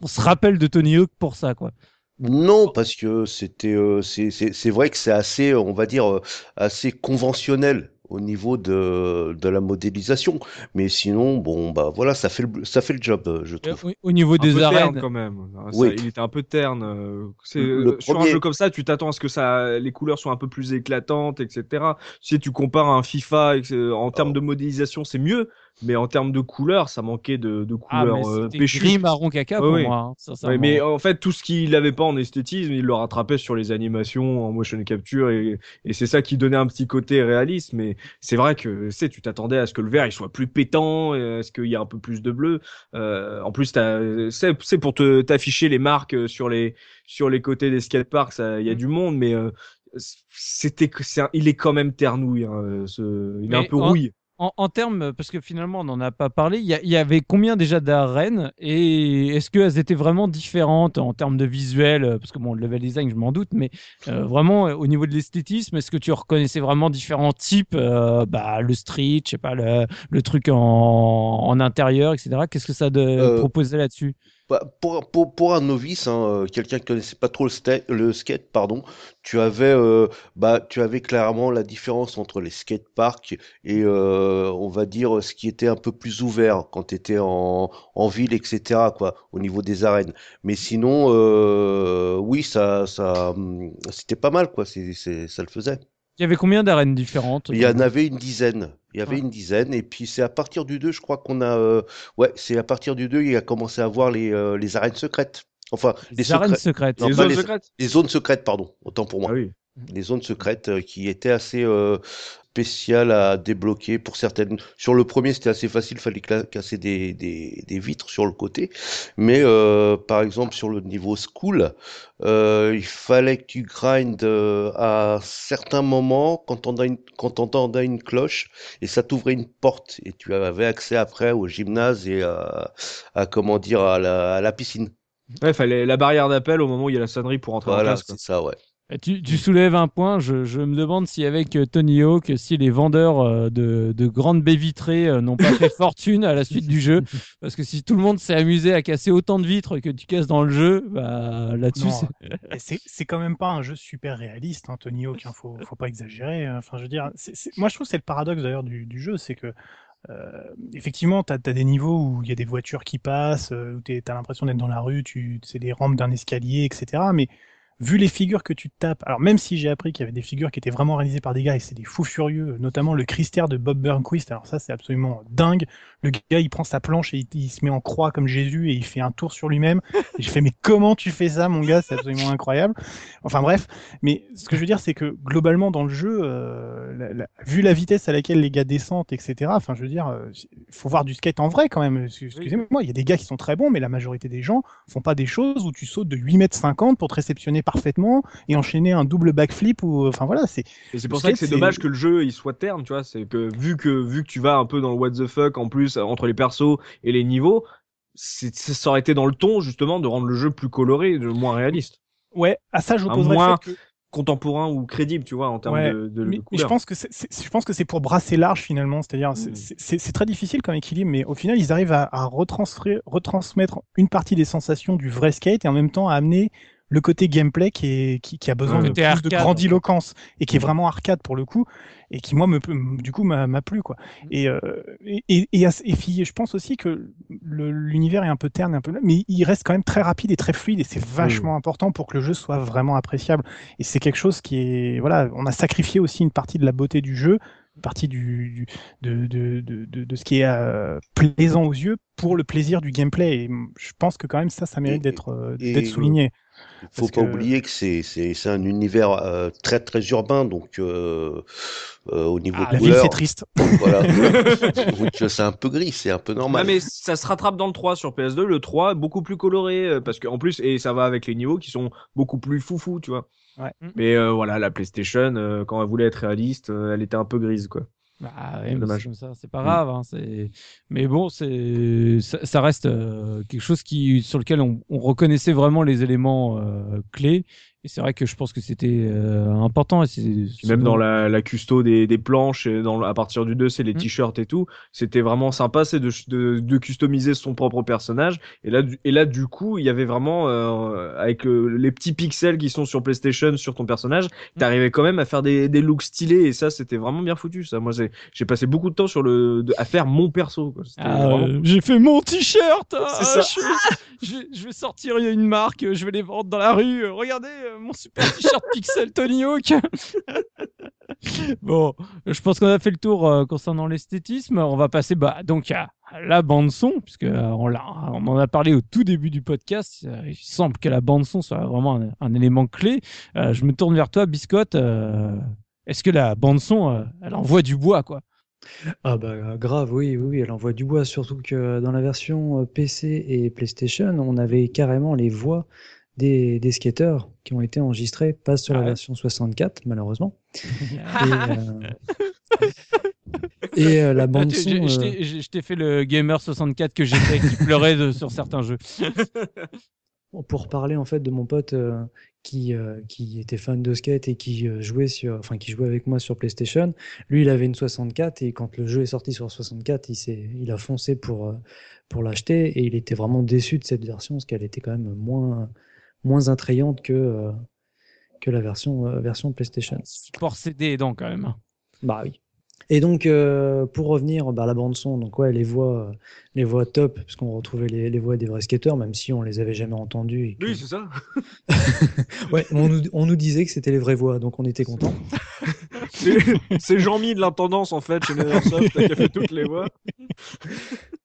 on se rappelle de Tony Hawk pour ça, quoi? Non, parce que c'était, euh, c'est, c'est, c'est vrai que c'est assez, on va dire, euh, assez conventionnel au niveau de, de la modélisation. Mais sinon, bon, bah voilà, ça fait le, ça fait le job, euh, je Euh, trouve. Au, au niveau un des peu terne, arènes, quand même. Ça, Oui. il était un peu terne. euh, C'est Le euh, sur un premier- jeu comme ça, tu t'attends à ce que ça, les couleurs soient un peu plus éclatantes, etc. Si tu compares à un FIFA en termes Oh. de modélisation, c'est mieux, mais en termes de couleurs, ça manquait de, de Ah, couleurs mais euh, gris, marron, caca pour ouais. moi. hein, Ouais, mais en fait, tout ce qu'il n'avait pas en esthétisme, il le rattrapait sur les animations, en motion capture, et, et c'est ça qui donnait un petit côté réaliste. Mais c'est vrai que, tu sais, tu t'attendais à ce que le vert il soit plus pétant, et à ce qu'il y ait un peu plus de bleu. Euh, en plus, c'est c'est pour te t'afficher les marques euh, sur les sur les côtés des skateparks, il y a Mm. du monde, mais euh, c'était c'est il est quand même ternouille. Hein, ce, il est un peu en- rouille. En, en termes, parce que finalement, on n'en a pas parlé, il y, avait combien déjà d'arènes et est-ce qu'elles étaient vraiment différentes en termes de visuel euh, Parce que bon, le level design, je m'en doute, mais euh, vraiment euh, au niveau de l'esthétisme, est-ce que tu reconnaissais vraiment différents types euh, bah, Le street, je sais pas, le, le truc en, en intérieur, etc. Qu'est-ce que ça de, proposait là-dessus? Pour, pour, un novice, hein, euh, quelqu'un qui connaissait pas trop le, skate, pardon, tu avais, euh, bah, tu avais clairement la différence entre les skateparks et, euh, on va dire, ce qui était un peu plus ouvert quand tu étais en, ville, etc., quoi, au niveau des arènes. Mais sinon, oui, ça, ça, hum, c'était pas mal, quoi, ça le faisait. Il y avait combien d'arènes différentes Il y en avait une dizaine. Il y avait Ouais. une dizaine. Et puis c'est à partir du 2, je crois qu'on a... euh, Ouais, c'est à partir du 2, il a commencé à voir les, euh, les arènes secrètes. Enfin, les, Les arènes secrets- secrètes. Non, les zones les- secrètes. les zones secrètes, pardon. Autant pour moi. Ah oui. Des zones secrètes euh, qui étaient assez euh, spéciales à débloquer pour certaines. Sur le premier, c'était assez facile, fallait casser des, des, des vitres sur le côté. Mais euh, par exemple, sur le niveau school, euh, il fallait que tu grindes euh, à certains moments quand t'entendais une, quand t'entendais une cloche et ça t'ouvrait une porte et tu avais accès après au gymnase et à, à comment dire à la, à la piscine. Ouais, fallait la barrière d'appel au moment où il y a la sonnerie pour entrer en Voilà, classe. quoi. c'est ça, ouais. Tu, tu soulèves un point, je, je me demande si avec euh, Tony Hawk, si les vendeurs euh, de, de grandes baies vitrées euh, n'ont pas fait fortune à la suite du jeu. Parce que si tout le monde s'est amusé à casser autant de vitres que tu casses dans le jeu, bah, là-dessus, c'est- quand même pas un jeu super réaliste, hein, Tony Hawk. Hein, faut, faut pas exagérer. hein. Enfin, je veux dire, moi je trouve que c'est le paradoxe d'ailleurs du, du jeu, c'est que euh, effectivement, t'as as des niveaux où il y a des voitures qui passent, où t'es- t'as l'impression d'être dans la rue, tu, c'est des rampes d'un escalier, etc. Mais vu les figures que tu tapes, alors même si j'ai appris qu'il y avait des figures qui étaient vraiment réalisées par des gars et c'est des fous furieux, notamment le Christer de Bob Burnquist, alors ça c'est absolument dingue. Le gars il prend sa planche et il, il se met en croix comme Jésus et il fait un tour sur lui-même. Et je fais mais comment tu fais ça mon gars, c'est absolument incroyable. Enfin bref, mais ce que je veux dire c'est que globalement dans le jeu, euh, la- la- vu la vitesse à laquelle les gars descendent, etc. Enfin je veux dire, euh, faut voir du skate en vrai quand même. Excusez-moi, il y a des gars qui sont très bons, mais la majorité des gens font pas des choses où tu sautes de 8 mètres 50 pour te réceptionner parfaitement et enchaîner un double backflip ou enfin voilà c'est Et c'est pour ça que c'est dommage que le jeu il soit terne, tu vois. C'est que vu que vu que tu vas un peu dans le what the fuck en plus entre les persos et les niveaux, ça aurait été dans le ton justement de rendre le jeu plus coloré, de moins réaliste, ouais à ça je j'opposerais moins- le fait que contemporain ou crédible, tu vois, en termes Ouais, de, de, mais, de mais je pense que c'est- je pense que c'est pour brasser large finalement, c'est-à-dire c'est- Mm. c'est très difficile comme équilibre, mais au final ils arrivent à, retransmettre une partie des sensations du vrai skate et en même temps à amener le côté gameplay qui, est, qui, qui a besoin Ouais. de plus arcade, de grandiloquence et qui est vraiment arcade pour le coup et qui moi me du coup m'a m'a plu quoi. Et, euh, et, et, et, et puis, je pense aussi que l'univers est un peu terne, un peu, mais il reste quand même très rapide et très fluide et c'est vachement important pour que le jeu soit vraiment appréciable. Et c'est quelque chose qui est voilà, on a sacrifié aussi une partie de la beauté du jeu, une partie du, du- de, de, de, de, de ce qui est euh, plaisant aux yeux pour le plaisir du gameplay. Et je pense que quand même ça, ça mérite d'être euh, souligné. Il faut Parce pas que- oublier que c'est c'est c'est un univers euh, très très urbain donc euh, euh, au niveau Ah, de la ville couleur, c'est triste. voilà. donc c'est un peu gris, c'est un peu normal. mais ça se rattrape dans le 3 sur PS2, le 3 est beaucoup plus coloré parce que en plus et ça va avec les niveaux qui sont beaucoup plus foufou, tu vois. Ouais. Mais euh, voilà, la PlayStation euh, quand elle voulait être réaliste, euh, elle était un peu grise quoi. Bah ouais, mais Dommage. c'est comme ça, c'est pas grave. hein, c'est... Mais bon, c'est... Ça, ça reste euh, quelque chose qui... sur lequel on, on reconnaissait vraiment les éléments euh, clés. Et c'est vrai que je pense que c'était euh, important. Et c'est... Même dans la, la custo des, des planches, et dans, à partir du 2, c'est les Mm. t-shirts et tout. C'était vraiment sympa, c'est de, de, de customiser son propre personnage. Et là, du, et là, du coup, il y avait vraiment, euh, avec euh, les petits pixels qui sont sur PlayStation sur ton personnage, t'arrivais quand même à faire des, des looks stylés. Et ça, c'était vraiment bien foutu. Ça, moi, j'ai passé beaucoup de temps sur le, de- à faire mon perso. quoi. Ah, vraiment- euh, j'ai fait mon t-shirt. ça. Je, je vais- je vais sortir il y a une marque. Je vais les vendre dans la rue. euh, Regardez mon super t-shirt Pixel Tony Hawk. bon, je pense qu'on a fait le tour euh, concernant l'esthétisme. On va passer bah, donc à la bande son, puisque euh, on, en a parlé au tout début du podcast. Euh, il semble que la bande son soit vraiment un, un élément clé. Euh, je me tourne vers toi, Biscotte. Euh, Est-ce que la bande son, euh, elle envoie du bois, quoi? Ah bah grave, oui, oui, elle envoie du bois, surtout que dans la version euh, PC et PlayStation, on avait carrément les voix des, des skateurs qui ont été enregistrés, pas sur Ah la ouais. version 64, malheureusement. Et, euh, et, euh, la bande son... je- je t'ai- je je t'ai fait le gamer 64 que j'étais qui pleurait de- sur certains jeux. pour parler en fait de mon pote euh, qui, euh, qui était fan de skate et qui euh, jouait sur, enfin qui jouait avec moi sur PlayStation, lui il avait une 64 et quand le jeu est sorti sur 64, il s'est, il a foncé pour euh, pour l'acheter et il était vraiment déçu de cette version parce qu'elle était quand même moins moins attrayante que euh, que la version euh, version PlayStation. Support CD donc quand même. Bah oui. Et donc, euh, pour revenir bah, à la bande son, donc ouais, les voix, euh, les voix top, parce qu'on retrouvait les, les voix des vrais skateurs, même si on les avait jamais entendues. que- Oui, c'est ça. ouais, on nous, on nous disait que c'était les vraies voix, donc on était contents. C'est c'est Jean-Mi de l'intendance en fait chez Neversoft qui a fait toutes les voix.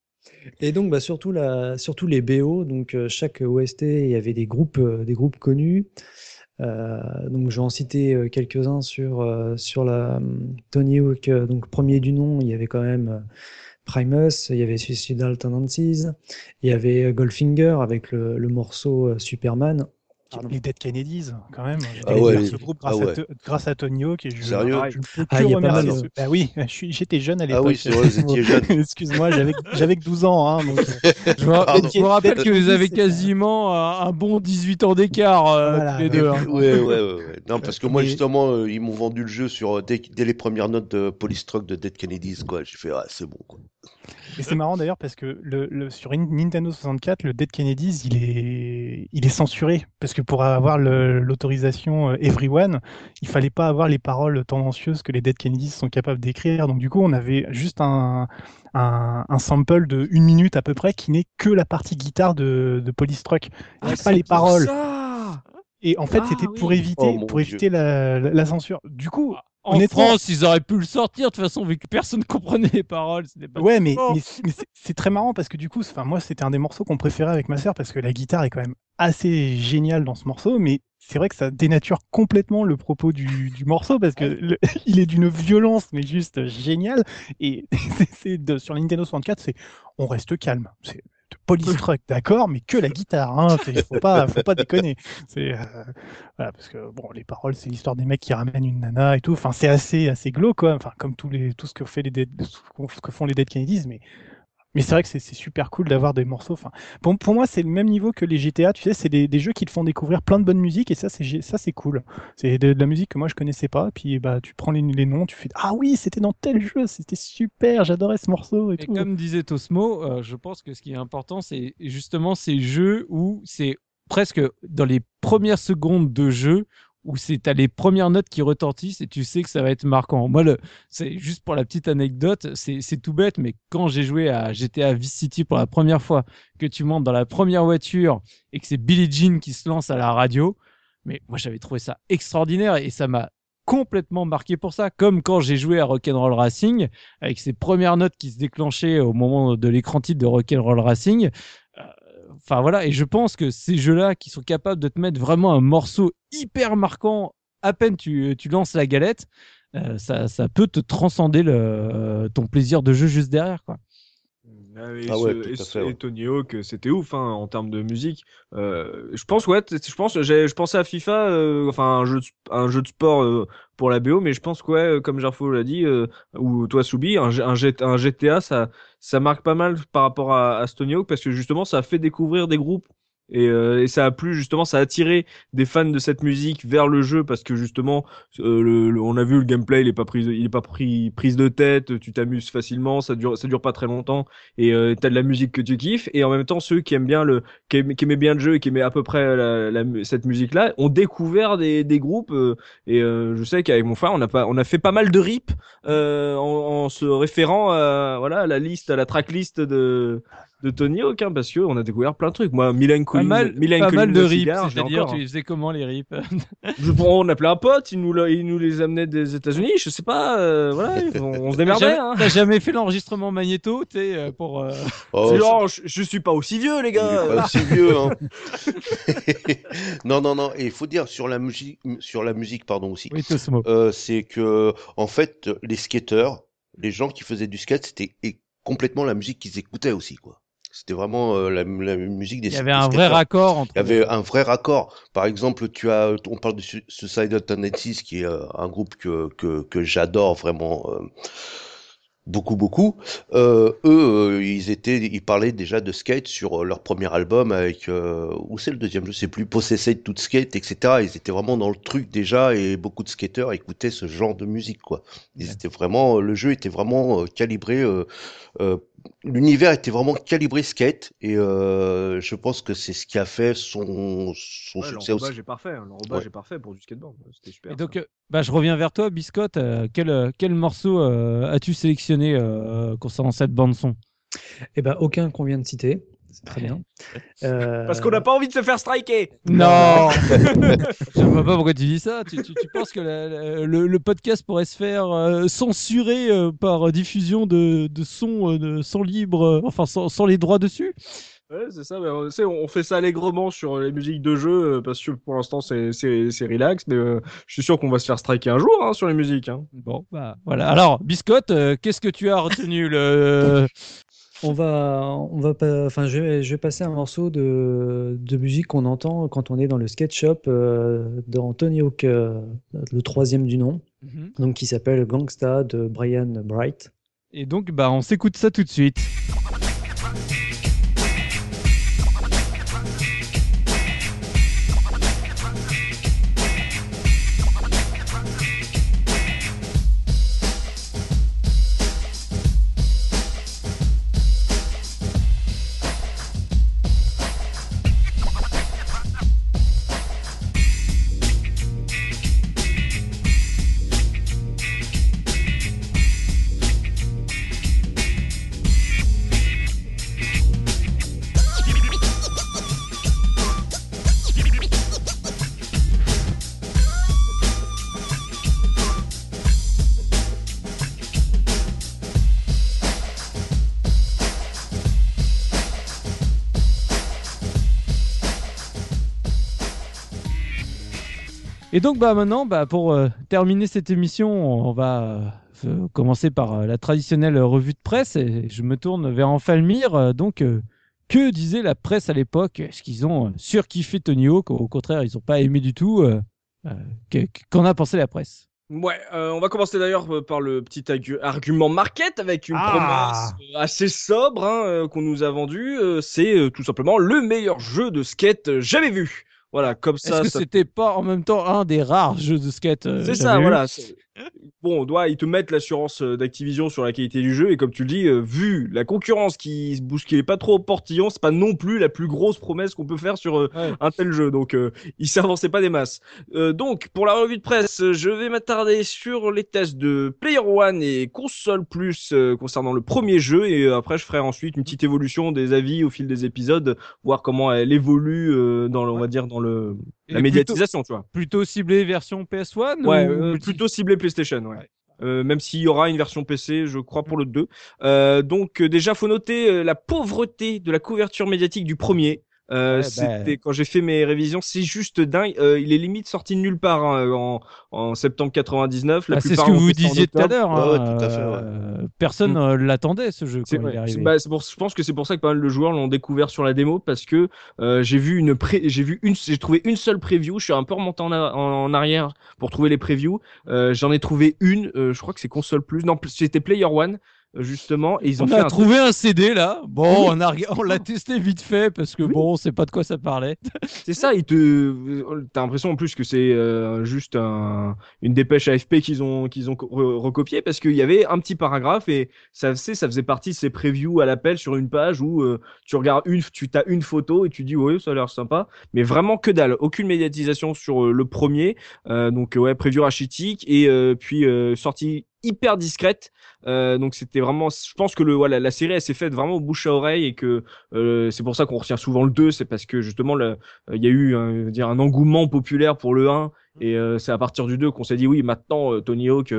Et donc, bah, surtout, les BO, donc euh, chaque OST, il y avait des groupes, euh, connus. Euh, donc, je vais en citer quelques-uns sur, la Tony Hawk. Donc, premier du nom, il y avait quand même Primus, il y avait Suicidal Tendencies, il y avait Goldfinger avec le morceau Superman. Pardon. Les Dead Kennedys, quand même. Ah ouais, ce groupe grâce, ah ouais. à, to- grâce à Tony Hawk. Et je, Sérieux je ne peux Ah, que il y a pas remercier mal, ce- Bah oui, je suis- j'étais jeune à Ah l'époque. oui, c'est vrai, vous étiez jeune. Excuse-moi, j'avais j'avais que 12 ans. Hein, donc, euh, Je me, Pardon. je me rappelle que vous avez quasiment un, bon 18 ans d'écart euh, Voilà, tous les ouais. deux. hein. Ouais, ouais, ouais, ouais. Non, parce que moi, justement, euh, ils m'ont vendu le jeu sur, dès, dès les premières notes de Polystruck de Dead Kennedys, quoi. J'ai fait, ah, c'est bon, quoi. Et c'est marrant d'ailleurs parce que le, le- sur Nintendo 64, le Dead Kennedys, il est, il est censuré. Parce que pour avoir l'autorisation euh, Everyone, il fallait pas avoir les paroles tendancieuses que les Dead Kennedys sont capables d'écrire. Donc du coup, on avait juste un, un, un sample de une minute à peu près qui n'est que la partie guitare de, de Polystruck. Il n'y a pas les paroles. Et en fait, Ah, c'était oui. pour éviter, Oh, pour éviter la, la- la censure. Du coup, En France, ils auraient pu le sortir de toute façon, vu que personne comprenait les paroles. Pas Ouais, mais, mais, c'est- très marrant parce que du coup, enfin moi, c'était un des morceaux qu'on préférait avec ma sœur parce que la guitare est quand même assez géniale dans ce morceau, mais c'est vrai que ça dénature complètement le propos du, du morceau parce que le- il est d'une violence mais juste géniale et c'est- sur la Nintendo 64, c'est on reste calme. De Polystruck, d'accord, mais que la guitare, hein, faut pas, faut pas déconner. C'est euh, voilà, parce que bon, les paroles, c'est l'histoire des mecs qui ramènent une nana et tout. Enfin, c'est assez, assez glauque, quoi. Enfin, comme tous les, tout ce que fait les Dead- ce que font les Dead Kennedys, mais mais c'est vrai que c'est super cool d'avoir des morceaux. Enfin, pour, pour moi, c'est le même niveau que les GTA. Tu sais, c'est des, des jeux qui te font découvrir plein de bonne musique et ça, c'est ça, c'est cool. C'est de, de la musique que moi je connaissais pas. Puis bah, tu prends les, les noms, tu fais ah oui, c'était dans tel jeu, c'était super, j'adorais ce morceau et, Et tout. comme disait Tosmo, euh, je pense que ce qui est important, c'est justement ces jeux où c'est presque dans les premières secondes de jeu où c'est t'as les premières notes qui retentissent et tu sais que ça va être marquant. Moi, le, c'est juste pour la petite anecdote, c'est c'est tout bête, mais quand j'ai joué à GTA Vice City pour la première fois, que tu montes dans la première voiture et que c'est Billie Jean qui se lance à la radio, mais moi j'avais trouvé ça extraordinaire et ça m'a complètement marqué pour ça. Comme quand j'ai joué à Rock'n'Roll Racing avec ces premières notes qui se déclenchaient au moment de l'écran titre de Rock'n'Roll Racing. Enfin voilà, et je pense que ces jeux-là qui sont capables de te mettre vraiment un morceau hyper marquant à peine tu, lances la galette, euh, ça, peut te transcender ton plaisir de jeu juste derrière. Ah, et, Ah ouais, ce- et fait, ouais. et Tony Hawk, c'était ouf hein, en termes de musique. Euh, je pense, ouais, je pense, j'ai- je pensais à FIFA, euh, enfin un jeu, de, un jeu de sport euh, pour la BO, mais je pense que ouais, euh, comme Jarfo l'a dit, euh, ou toi Soubi, un, GTA, ça, ça marque pas mal par rapport à, à ce Tony Hawk parce que justement, ça fait découvrir des groupes. Et, euh, et ça a plu justement, ça a attiré des fans de cette musique vers le jeu parce que justement, euh, le, le- on a vu le gameplay, il est pas pris, il est pas pris prise de tête, tu t'amuses facilement, ça dure, ça dure pas très longtemps et euh, t'as de la musique que tu kiffes et en même temps ceux qui aiment bien le qui, aiment- aimaient bien le jeu et qui aimaient à peu près la, la cette musique là ont découvert des, des groupes euh, et euh, je sais qu'avec mon frère on a pas on a fait pas mal de rips euh, en, en se référant à voilà à la liste à la tracklist de de Tony Hawk hein, parce que on a découvert plein de trucs moi Milan Pas Collins mal, Milan pas mal de rips, c'est-à-dire tu hein. les faisais comment les rips Je- on appelait un pote il nous il nous les amenait des États-Unis je sais pas euh, voilà on, on se T'as démerdait jamais, hein. t'as jamais fait l'enregistrement magnéto, tu sais, euh, pour. euh, Oh, genre, je, je suis pas aussi vieux les Il est gars pas aussi vieux, hein. non, non, non. Et il faut dire sur la musique, sur la musique, pardon aussi. Oui. Euh, c'est que en fait, les skateurs, les gens qui faisaient du skate, c'était complètement la musique qu'ils écoutaient aussi, quoi. C'était vraiment euh, la, la musique des. Il y avait un vrai raccord entre. Il y avait un vrai raccord. Par exemple, tu as, on parle de Su- Suicidal Tendencies, qui est euh, un groupe que que, que j'adore vraiment euh, beaucoup beaucoup. Euh, eux, euh, ils étaient, ils parlaient déjà de skate sur euh, leur premier album avec où c'est le deuxième, je sais plus, Possessed to Skate, etc. Ils étaient vraiment dans le truc déjà et beaucoup de skateurs écoutaient ce genre de musique quoi. Ils étaient vraiment, le jeu était vraiment calibré. L'univers était vraiment calibré skate et euh, je pense que c'est ce qui a fait son, son Ouais, succès aussi. est parfait, hein, l'enrobage Ouais. est parfait pour du skateboard. C'était super. Et donc, euh, bah, je reviens vers toi, Biscotte. euh, quel, quel morceau euh, as-tu sélectionné euh, concernant cette bande-son Eh ben, aucun qu'on vient de citer. C'est très bien. Euh, Parce qu'on n'a pas envie de se faire striker. Non Je vois pas pourquoi tu dis ça. Tu, tu- tu penses que la- la- le, le podcast pourrait se faire euh, censurer euh, par diffusion de, de sons euh, libres, euh, enfin sans, sans les droits dessus? Ouais, c'est ça. Mais on, fait ça allègrement sur les musiques de jeu euh, parce que pour l'instant c'est c'est c'est relax, mais euh, je suis sûr qu'on va se faire striker un jour hein, sur les musiques. Hein. Bon, bah voilà. Alors, Biscotte, euh, qu'est-ce que tu as retenu le On va, on va pas, enfin, je vais, je vais passer un morceau de, de musique qu'on entend quand on est dans le sketch shop euh, dans Tony Hawk, euh, le troisième du nom, Mhm. donc qui s'appelle Gangsta de Brian Bright. Et donc, bah, on s'écoute ça tout de suite. Et donc, bah, maintenant, bah, pour euh, terminer cette émission, on va euh, f- commencer par euh, la traditionnelle revue de presse. Et je me tourne vers Enfalmir. Euh, donc, euh, que disait la presse à l'époque? Est-ce qu'ils ont euh, surkiffé Tony Hawk Au contraire, ils n'ont pas aimé du tout. euh, euh, que- que- Qu'en a pensé la presse? Ouais, euh, on va commencer d'ailleurs euh, par le petit argument market avec une Ah. promesse euh, assez sobre hein, euh, qu'on nous a vendue. euh, c'est euh, tout simplement le meilleur jeu de skate euh, jamais vu. Voilà, comme Est-ce ça. que ça- c'était pas en même temps un des rares jeux de skate euh, C'est ça, voilà. Bon, on doit, ils te mettent l'assurance euh, d'Activision sur la qualité du jeu, et comme tu le dis, euh, vu la concurrence qui se bousculait pas trop au portillon, c'est pas non plus la plus grosse promesse qu'on peut faire sur euh, Ouais. un tel jeu. Donc, euh, il s'avançait pas des masses. Donc, pour la revue de presse, je vais m'attarder sur les tests de Player One et Console Plus concernant le premier jeu, et après, je ferai ensuite une petite évolution des avis au fil des épisodes, voir comment elle évolue dans, le, on va dire, dans le La plutôt- médiatisation, tu vois. Plutôt ciblé version PS1 Ouais, ou euh, plutôt ciblé PlayStation, ouais. Ouais. Euh, même s'il y aura une version PC, je crois pour le 2. Euh, donc euh, déjà, faut noter euh, la pauvreté de la couverture médiatique du premier. Euh, Ouais, c'était bah. quand j'ai fait mes révisions, c'est juste dingue. Euh, il est limite sorti de nulle part hein, en, en septembre 99. La Bah, c'est ce plupart que vous disiez tout à l'heure. Hein, ouais, tout à fait, ouais. euh, Personne Mm. euh, l'attendait ce jeu quand il est bah, c'est pour, je pense que c'est pour ça que pas mal de joueurs l'ont découvert sur la démo parce que euh, j'ai vu une pré, j'ai vu une, j'ai trouvé une seule preview. Je suis un peu remonté en, a- en arrière pour trouver les previews. Euh, J'en ai trouvé une. euh, je crois que c'est console plus. Non, c'était Player One justement. Et ils ont on fait a un trouvé un CD là. Bon, Oui. on a on l'a testé vite fait parce que Oui. bon, on sait pas de quoi ça parlait. C'est ça, ils te, t'as l'impression en plus que c'est euh, juste un, une dépêche AFP qu'ils ont, qu'ils ont re- recopié parce qu'il y avait un petit paragraphe et ça, c'est, ça faisait partie de ces previews à l'appel sur une page où euh, tu regardes une, tu as une photo et tu dis ouais ça a l'air sympa, mais vraiment que dalle, aucune médiatisation sur euh, le premier, euh, donc ouais preview rachitique et euh, puis euh, sortie hyper discrète, euh, donc c'était vraiment, je pense que le voilà la série elle s'est faite vraiment bouche à oreille et que euh, c'est pour ça qu'on retient souvent le 2, c'est parce que justement euh, il y a eu un, dire, un engouement populaire pour le 1 et euh, c'est à partir du 2 qu'on s'est dit oui maintenant euh, Tony Hawk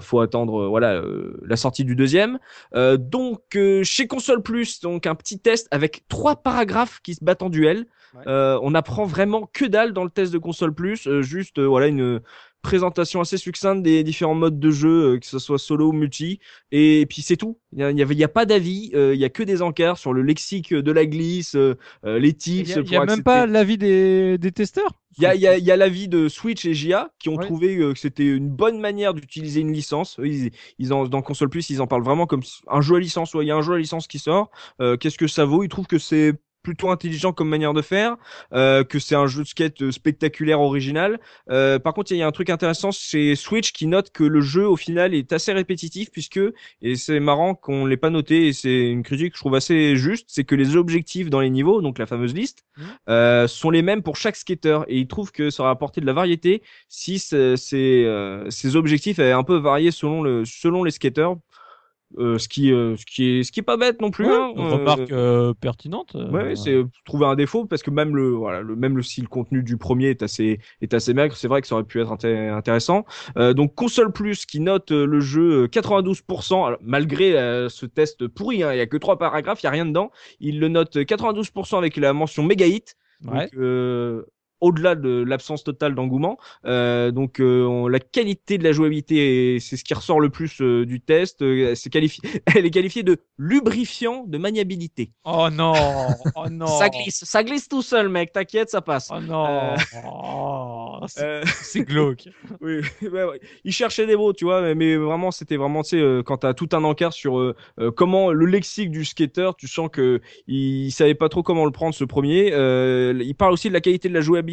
faut attendre voilà euh, la sortie du deuxième. Euh, donc euh, chez console plus donc un petit test avec trois paragraphes qui se battent en duel. Ouais. Euh, on apprend vraiment que dalle dans le test de console plus euh, juste voilà une présentation assez succincte des différents modes de jeu euh, que ce soit solo ou multi et puis c'est tout il y a, y y a pas d'avis euh, il y a que des encarts sur le lexique de la glisse euh, euh, les Il tips a, il pour y a même pas l'avis des, des testeurs? il y a, y a, y a l'avis de Switch et JA qui ont Ouais. trouvé euh, que c'était une bonne manière d'utiliser une licence. Ils, ils en, dans Console Plus, ils en parlent vraiment comme un jeu à licence. Ouais, il y a un jeu à licence qui sort. Euh, Qu'est-ce que ça vaut? Ils trouvent que c'est plutôt intelligent comme manière de faire, euh, que c'est un jeu de skate euh, spectaculaire, original. Euh, par contre, il y a un truc intéressant chez Switch qui note que le jeu, au final, est assez répétitif puisque, et c'est marrant qu'on l'ait pas noté, et c'est une critique que je trouve assez juste, c'est que les objectifs dans les niveaux, donc la fameuse liste, euh, sont les mêmes pour chaque skater et il trouve que ça aurait apporté de la variété si ces, euh, ces objectifs avaient un peu varié selon le selon les skaters. Euh, ce qui euh, ce qui est ce qui est pas bête non plus. Ouais, hein. une Euh, remarque euh, pertinente. Ouais, c'est trouver un défaut parce que même le voilà le même le si le contenu du premier est assez est assez maigre, c'est vrai que ça aurait pu être inté- intéressant. Donc console plus qui note le jeu euh, 92% alors, malgré ce test pourri, hein, il y a que trois paragraphes, il y a rien dedans. Il le note 92% avec la mention méga hit. ouais. Donc, au-delà de l'absence totale d'engouement, euh, donc euh, on- la qualité de la jouabilité, est- c'est ce qui ressort le plus euh, du test. C'est qualifié, elle est qualifiée de lubrifiant de maniabilité. Oh non, oh non. Ça glisse, ça glisse tout seul, mec. T'inquiète, ça passe. Oh non. Oh, c'est glauque. oui, ouais, ouais. Il cherchait des mots, tu vois, mais, mais vraiment, c'était vraiment, tu sais, quand t'as tout un encart sur comment le lexique du skater, tu sens que il savait pas trop comment le prendre ce premier. Il parle aussi de la qualité de la jouabilité.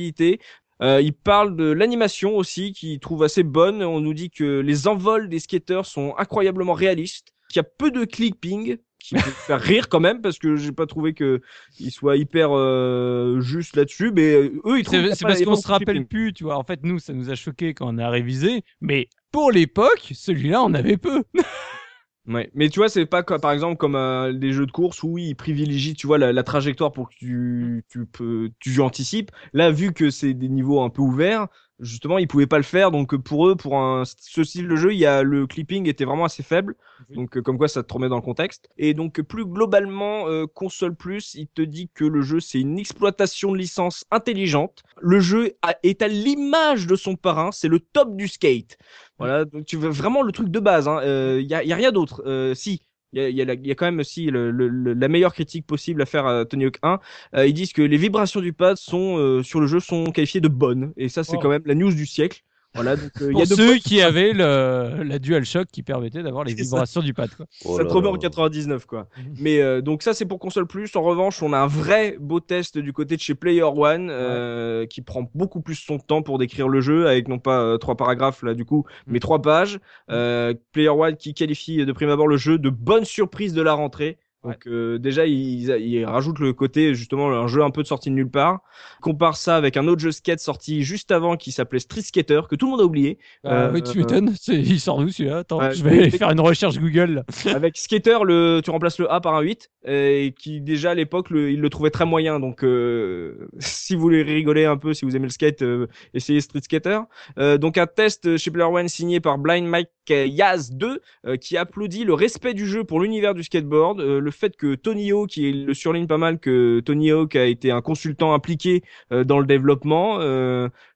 Euh, il parle de l'animation aussi, qu'il trouve assez bonne. On nous dit que les envols des skaters sont incroyablement réalistes, qu'il y a peu de clipping, qui peut faire rire quand même, parce que j'ai pas trouvé que il soit hyper euh, juste là-dessus. Mais euh, eux, ils qu'il C'est c'est parce qu'on se rappelle clipping. plus, tu vois. En fait, nous, ça nous a choqué quand on a révisé, mais pour l'époque, celui-là, on avait peu. Ouais, mais tu vois, c'est pas comme, par exemple comme euh, des jeux de course où ils privilégient, tu vois, la, la trajectoire pour que tu, tu peux, tu anticipes. Là, vu que c'est des niveaux un peu ouverts, justement, ils pouvaient pas le faire. Donc pour eux, pour un, ce style de jeu, il y a le clipping était vraiment assez faible. Donc euh, comme quoi, ça te remet dans le contexte. Et donc plus globalement, euh, console plus, il te dit que le jeu c'est une exploitation de licence intelligente. Le jeu a- est à l'image de son parrain, c'est le top du skate. Voilà, donc tu veux vraiment le truc de base. Il hein. euh, y, a, y a rien d'autre. Euh, si, il y a, y, a la- y a quand même aussi le, le- le- la meilleure critique possible à faire à Tony Hawk 1. Euh, ils disent que les vibrations du pad sont euh, sur le jeu sont qualifiées de bonnes. Et ça, c'est Oh. quand même la news du siècle. Voilà, donc euh, il y Pour a ceux qui avaient le, la DualShock qui permettait d'avoir les ça. vibrations du pad. Quoi. Oh ça te remet en 99 quoi. Mhm. Mais euh, donc ça c'est pour console plus. En revanche, on a un vrai beau test du côté de chez Player One euh, qui prend beaucoup plus son temps pour décrire le jeu avec non pas euh, trois paragraphes là du coup, mais trois pages. Euh, Player One qui qualifie de prime abord le jeu de bonne surprise de la rentrée. Donc euh, déjà ils il rajoutent le côté justement un jeu un peu de sortie de nulle part. Compare ça avec un autre jeu skate sorti juste avant qui s'appelait Street Skater que tout le monde a oublié. Bah, Euh, oui, tu m'étonnes. C'est- Il sort d'où celui-là? Attends, je vais faire une recherche Google. Avec Skater, le, tu remplaces le A par un 8, et qui déjà à l'époque, il le trouvait très moyen. Donc, euh, si vous voulez rigoler un peu, si vous aimez le skate, euh, essayez Street Skater. Euh, donc, un test chez Player One signé par Blind Mike Yaz 2, euh, qui applaudit le respect du jeu pour l'univers du skateboard, euh, le fait que Tony Hawk, qui le surligne pas mal, que Tony Hawk a été un consultant impliqué euh, dans le développement.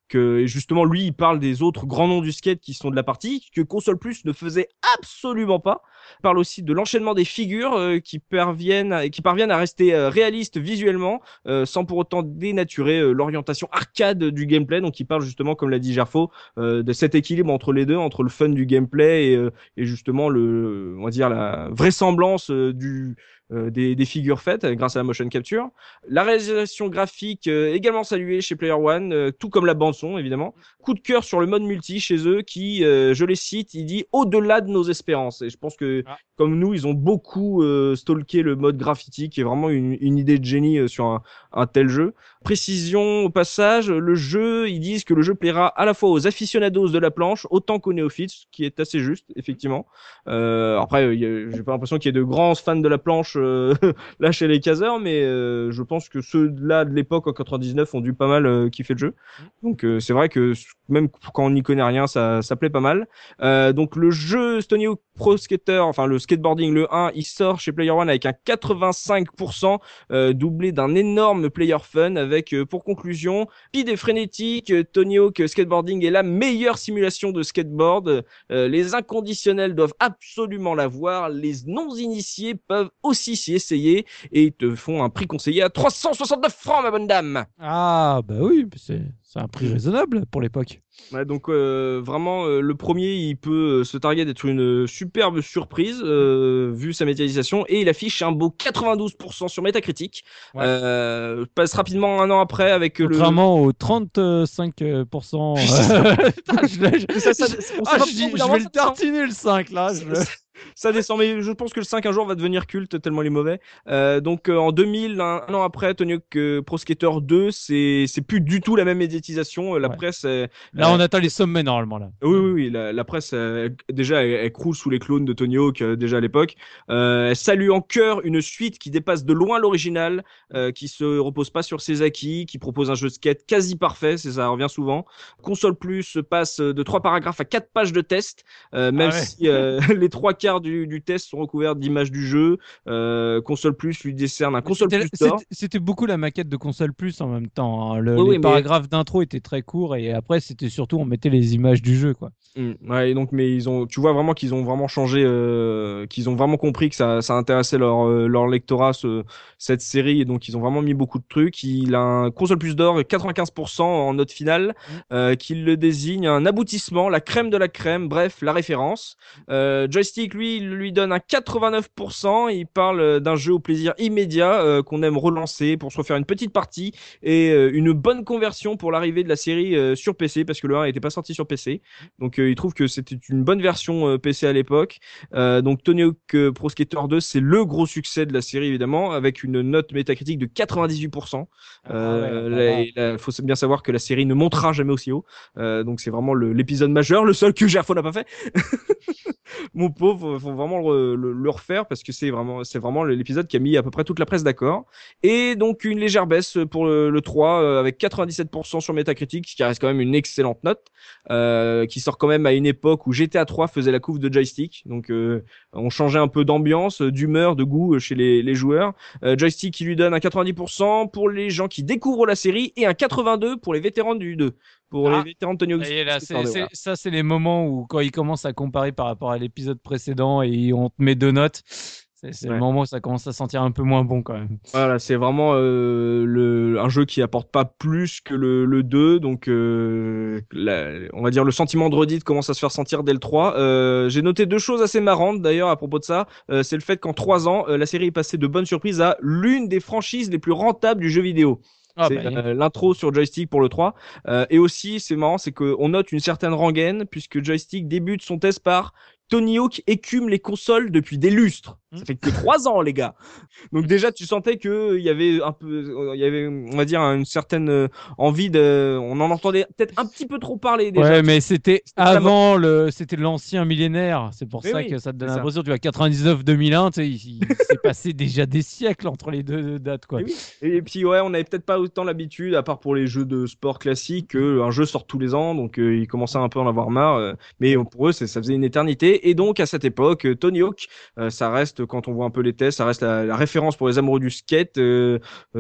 Que justement lui il parle des autres grands noms du skate qui sont de la partie que console plus ne faisait absolument pas. Il parle aussi de l'enchaînement des figures euh, qui parviennent à, qui parviennent à rester euh, réalistes visuellement euh, sans pour autant dénaturer euh, l'orientation arcade du gameplay. Donc il parle justement comme l'a dit Gerfo euh, de cet équilibre entre les deux entre le fun du gameplay et, et justement le on va dire la vraisemblance du euh, des, des figures faites euh, grâce à la motion capture. La réalisation graphique euh, également saluée chez Player One, euh, tout comme la bande son évidemment. Coup de cœur sur le mode multi chez eux qui, euh, je les cite, il dit au-delà de nos espérances. Et je pense que Ah. Comme nous, ils ont beaucoup euh, stalké le mode graffiti qui est vraiment une, une idée de génie euh, sur un, un tel jeu. Précision au passage, le jeu, ils disent que le jeu plaira à la fois aux aficionados de la planche autant qu'aux néophytes, ce qui est assez juste effectivement. Euh, après, j'ai pas l'impression qu'il y ait de grands fans de la planche euh, là chez les caseurs, mais euh, je pense que ceux-là de l'époque en 99 ont dû pas mal kiffer le jeu. Donc euh, c'est vrai que même quand on n'y connaît rien, ça, ça plaît pas mal. Euh, donc le jeu Stony Hawk Pro Skater, enfin le skateboarding le 1, il sort chez Player One avec un 85% euh, doublé d'un énorme player fun avec euh, pour conclusion speed et frénétique, Tony Hawk Skateboarding est la meilleure simulation de skateboard. Euh, les inconditionnels doivent absolument la voir, les non initiés peuvent aussi s'y essayer et te font un prix conseillé à 369 francs ma bonne dame. Ah, bah oui, c'est c'est un prix raisonnable pour l'époque. Ouais, donc euh, vraiment euh, le premier il peut euh, se targuer d'être une superbe surprise vu sa médiatisation et il affiche un beau 92% sur Metacritic. Ouais. Passe rapidement un an après avec le Contrairement aux 35%. euh, Putain, je Ça, ça, on Ah, au vais le tartiner le 5 là. je le- ça descend, mais je pense que le 5 un jour va devenir culte tellement il est mauvais. Euh, donc euh, en 2000, un, un an après, Tony Hawk euh, Pro Skater 2, c'est c'est plus du tout la même médiatisation. La Ouais. presse, Là, on atteint les sommets normalement là. oui, oui, oui, la, la presse, déjà, elle, elle croule sous les clones de Tony Hawk déjà à l'époque. Elle salue en cœur une suite qui dépasse de loin l'original, qui se repose pas sur ses acquis, qui propose un jeu de skate quasi parfait, c'est ça revient souvent. Console Plus passe de trois paragraphes à quatre pages de test, même Ah ouais. si les trois quarts du, du test sont recouverts d'images du jeu. Euh, Console Plus lui décerne un Console Plus c'était- beaucoup la maquette de console plus en même temps. hein. Le, Oui, les oui, mais- paragraphes d'intro étaient très courts et après c'était surtout on mettait les images du jeu quoi. Mm, ouais, et donc, mais ils ont, tu vois vraiment qu'ils ont vraiment changé, euh, qu'ils ont vraiment compris que ça, ça intéressait leur, euh, leur lectorat, ce, cette série, et donc ils ont vraiment mis beaucoup de trucs. Il a un console plus d'or, 95% en note finale, euh, qui le désigne un aboutissement, la crème de la crème, bref, la référence. Joystick, lui, lui donne un 89%. Il parle euh, d'un jeu au plaisir immédiat euh, qu'on aime relancer pour se refaire une petite partie et euh, une bonne conversion pour l'arrivée de la série euh, sur PC parce que le 1 n'était pas sorti sur PC. Donc il trouve que c'était une bonne version PC à l'époque. Donc Tony Hawk Pro Skater 2, c'est le gros succès de la série évidemment avec une note métacritique de 98%. Euh, Il faut bien savoir que la série ne montera jamais aussi haut. Donc c'est vraiment l'épisode majeur, le seul que Gerfo n'a pas fait. Mon pauvre, faut vraiment le, le- le refaire parce que c'est vraiment, c'est vraiment l'épisode qui a mis à peu près toute la presse d'accord. Et donc une légère baisse pour le, le 3 euh, avec 97% sur Metacritic, ce qui reste quand même une excellente note, euh, qui sort quand même à une époque où GTA 3 faisait la couve de joystick. Donc euh, on changeait un peu d'ambiance, d'humeur, de goût euh, chez les, les joueurs. Euh, joystick qui lui donne un 90% pour les gens qui découvrent la série et un 82 pour les vétérans du 2. Pour Ah. les vétérans y est, là, ça, c'est les moments où, quand ils commencent à comparer par rapport à l'épisode précédent et on te met deux notes, c'est Ouais. le moment où ça commence à sentir un peu moins bon quand même. Voilà, c'est vraiment euh, le, un jeu qui apporte pas plus que le, le 2, donc euh, la- on va dire le sentiment de redite commence à se faire sentir dès le 3. Euh, J'ai noté deux choses assez marrantes d'ailleurs à propos de ça. C'est le fait qu'en trois ans, la série est passée de bonne surprise à l'une des franchises les plus rentables du jeu vidéo. Ah, c'est bah, euh, l'intro sur joystick pour le 3. Euh, et aussi, c'est marrant, c'est qu'on note une certaine rengaine puisque joystick débute son test par Tony Hawk écume les consoles depuis des lustres. Ça Hmm. fait que trois ans, les gars. Donc déjà, tu sentais que il y avait un peu, il y avait, on va dire, une certaine euh, envie de, on en entendait peut-être un petit peu trop parler déjà. Ouais, mais c'était avant le, c'était l'ancien millénaire. C'est pour Mais ça oui, que ça te donne l'impression, tu vois, 99-2001, tu sais, il, il s'est passé déjà des siècles entre les deux dates, quoi. Et oui. Et puis ouais, on avait peut-être pas autant l'habitude, à part pour les jeux de sport classiques, qu'un jeu sort tous les ans, donc euh, ils commençaient un peu à en avoir marre. euh, mais pour eux, ça faisait une éternité. Et donc à cette époque, euh, Tony Hawk, euh, ça reste quand on voit un peu les tests, ça reste la, référence pour les amoureux du skate. euh,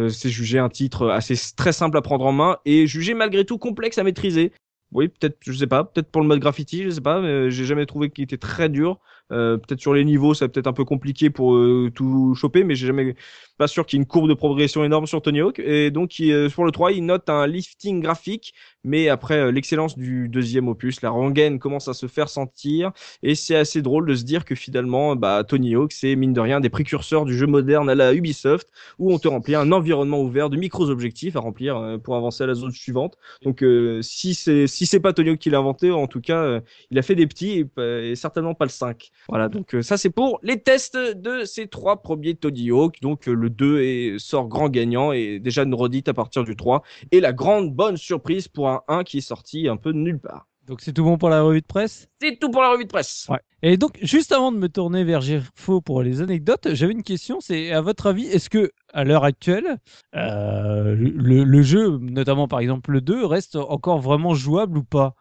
c'est jugé un titre assez très simple à prendre en main et jugé malgré tout complexe à maîtriser. Oui, peut-être, je sais pas, peut-être pour le mode graffiti, je sais pas, mais j'ai jamais trouvé qu'il était très dur. Euh, peut-être sur les niveaux, c'est peut-être un peu compliqué pour euh, tout choper, mais j'ai jamais pas sûr qu'il y ait une courbe de progression énorme sur Tony Hawk. Et donc, il, euh, sur le 3, il note un lifting graphique, mais après euh, l'excellence du deuxième opus, la rengaine commence à se faire sentir. Et c'est assez drôle de se dire que finalement, bah, Tony Hawk, c'est mine de rien des précurseurs du jeu moderne à la Ubisoft, où on te remplit un environnement ouvert de micros objectifs à remplir euh, pour avancer à la zone suivante. Donc, euh, si c'est si c'est pas Tony Hawk qui l'a inventé, en tout cas, euh, il a fait des petits et, et certainement pas le 5. Voilà, donc euh, ça c'est pour les tests de ces trois premiers Tony Hawk. Donc euh, le 2 est, sort grand gagnant et déjà une redite à partir du 3. Et la grande bonne surprise pour un 1 qui est sorti un peu de nulle part. Donc c'est tout bon pour la revue de presse? C'est tout pour la revue de presse. Ouais. Et donc, juste avant de me tourner vers Gerfo pour les anecdotes, j'avais une question. C'est à votre avis, est-ce que à l'heure actuelle, euh, le, le jeu, notamment par exemple le 2, reste encore vraiment jouable ou pas?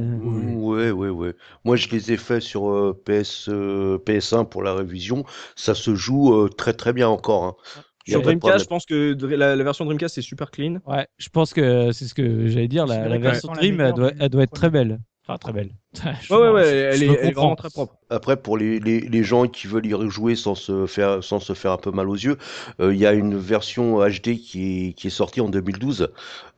Ouais, ouais, ouais. Moi, je les ai faits sur euh, PS, euh, PS1 pour la révision. Ça se joue euh, très très bien encore. hein. Sur Dreamcast, je pense que la, la version Dreamcast est super clean. Ouais, je pense que c'est ce que j'allais dire. La, version Dream, elle doit, du elle doit être très belle. Enfin, très belle. Je Ouais, ouais, ouais, elle, est, elle est vraiment très propre. Après, pour les, les, les gens qui veulent y rejouer sans se faire, sans se faire un peu mal aux yeux, euh, il y a une version HD qui est, qui est sortie en 2012,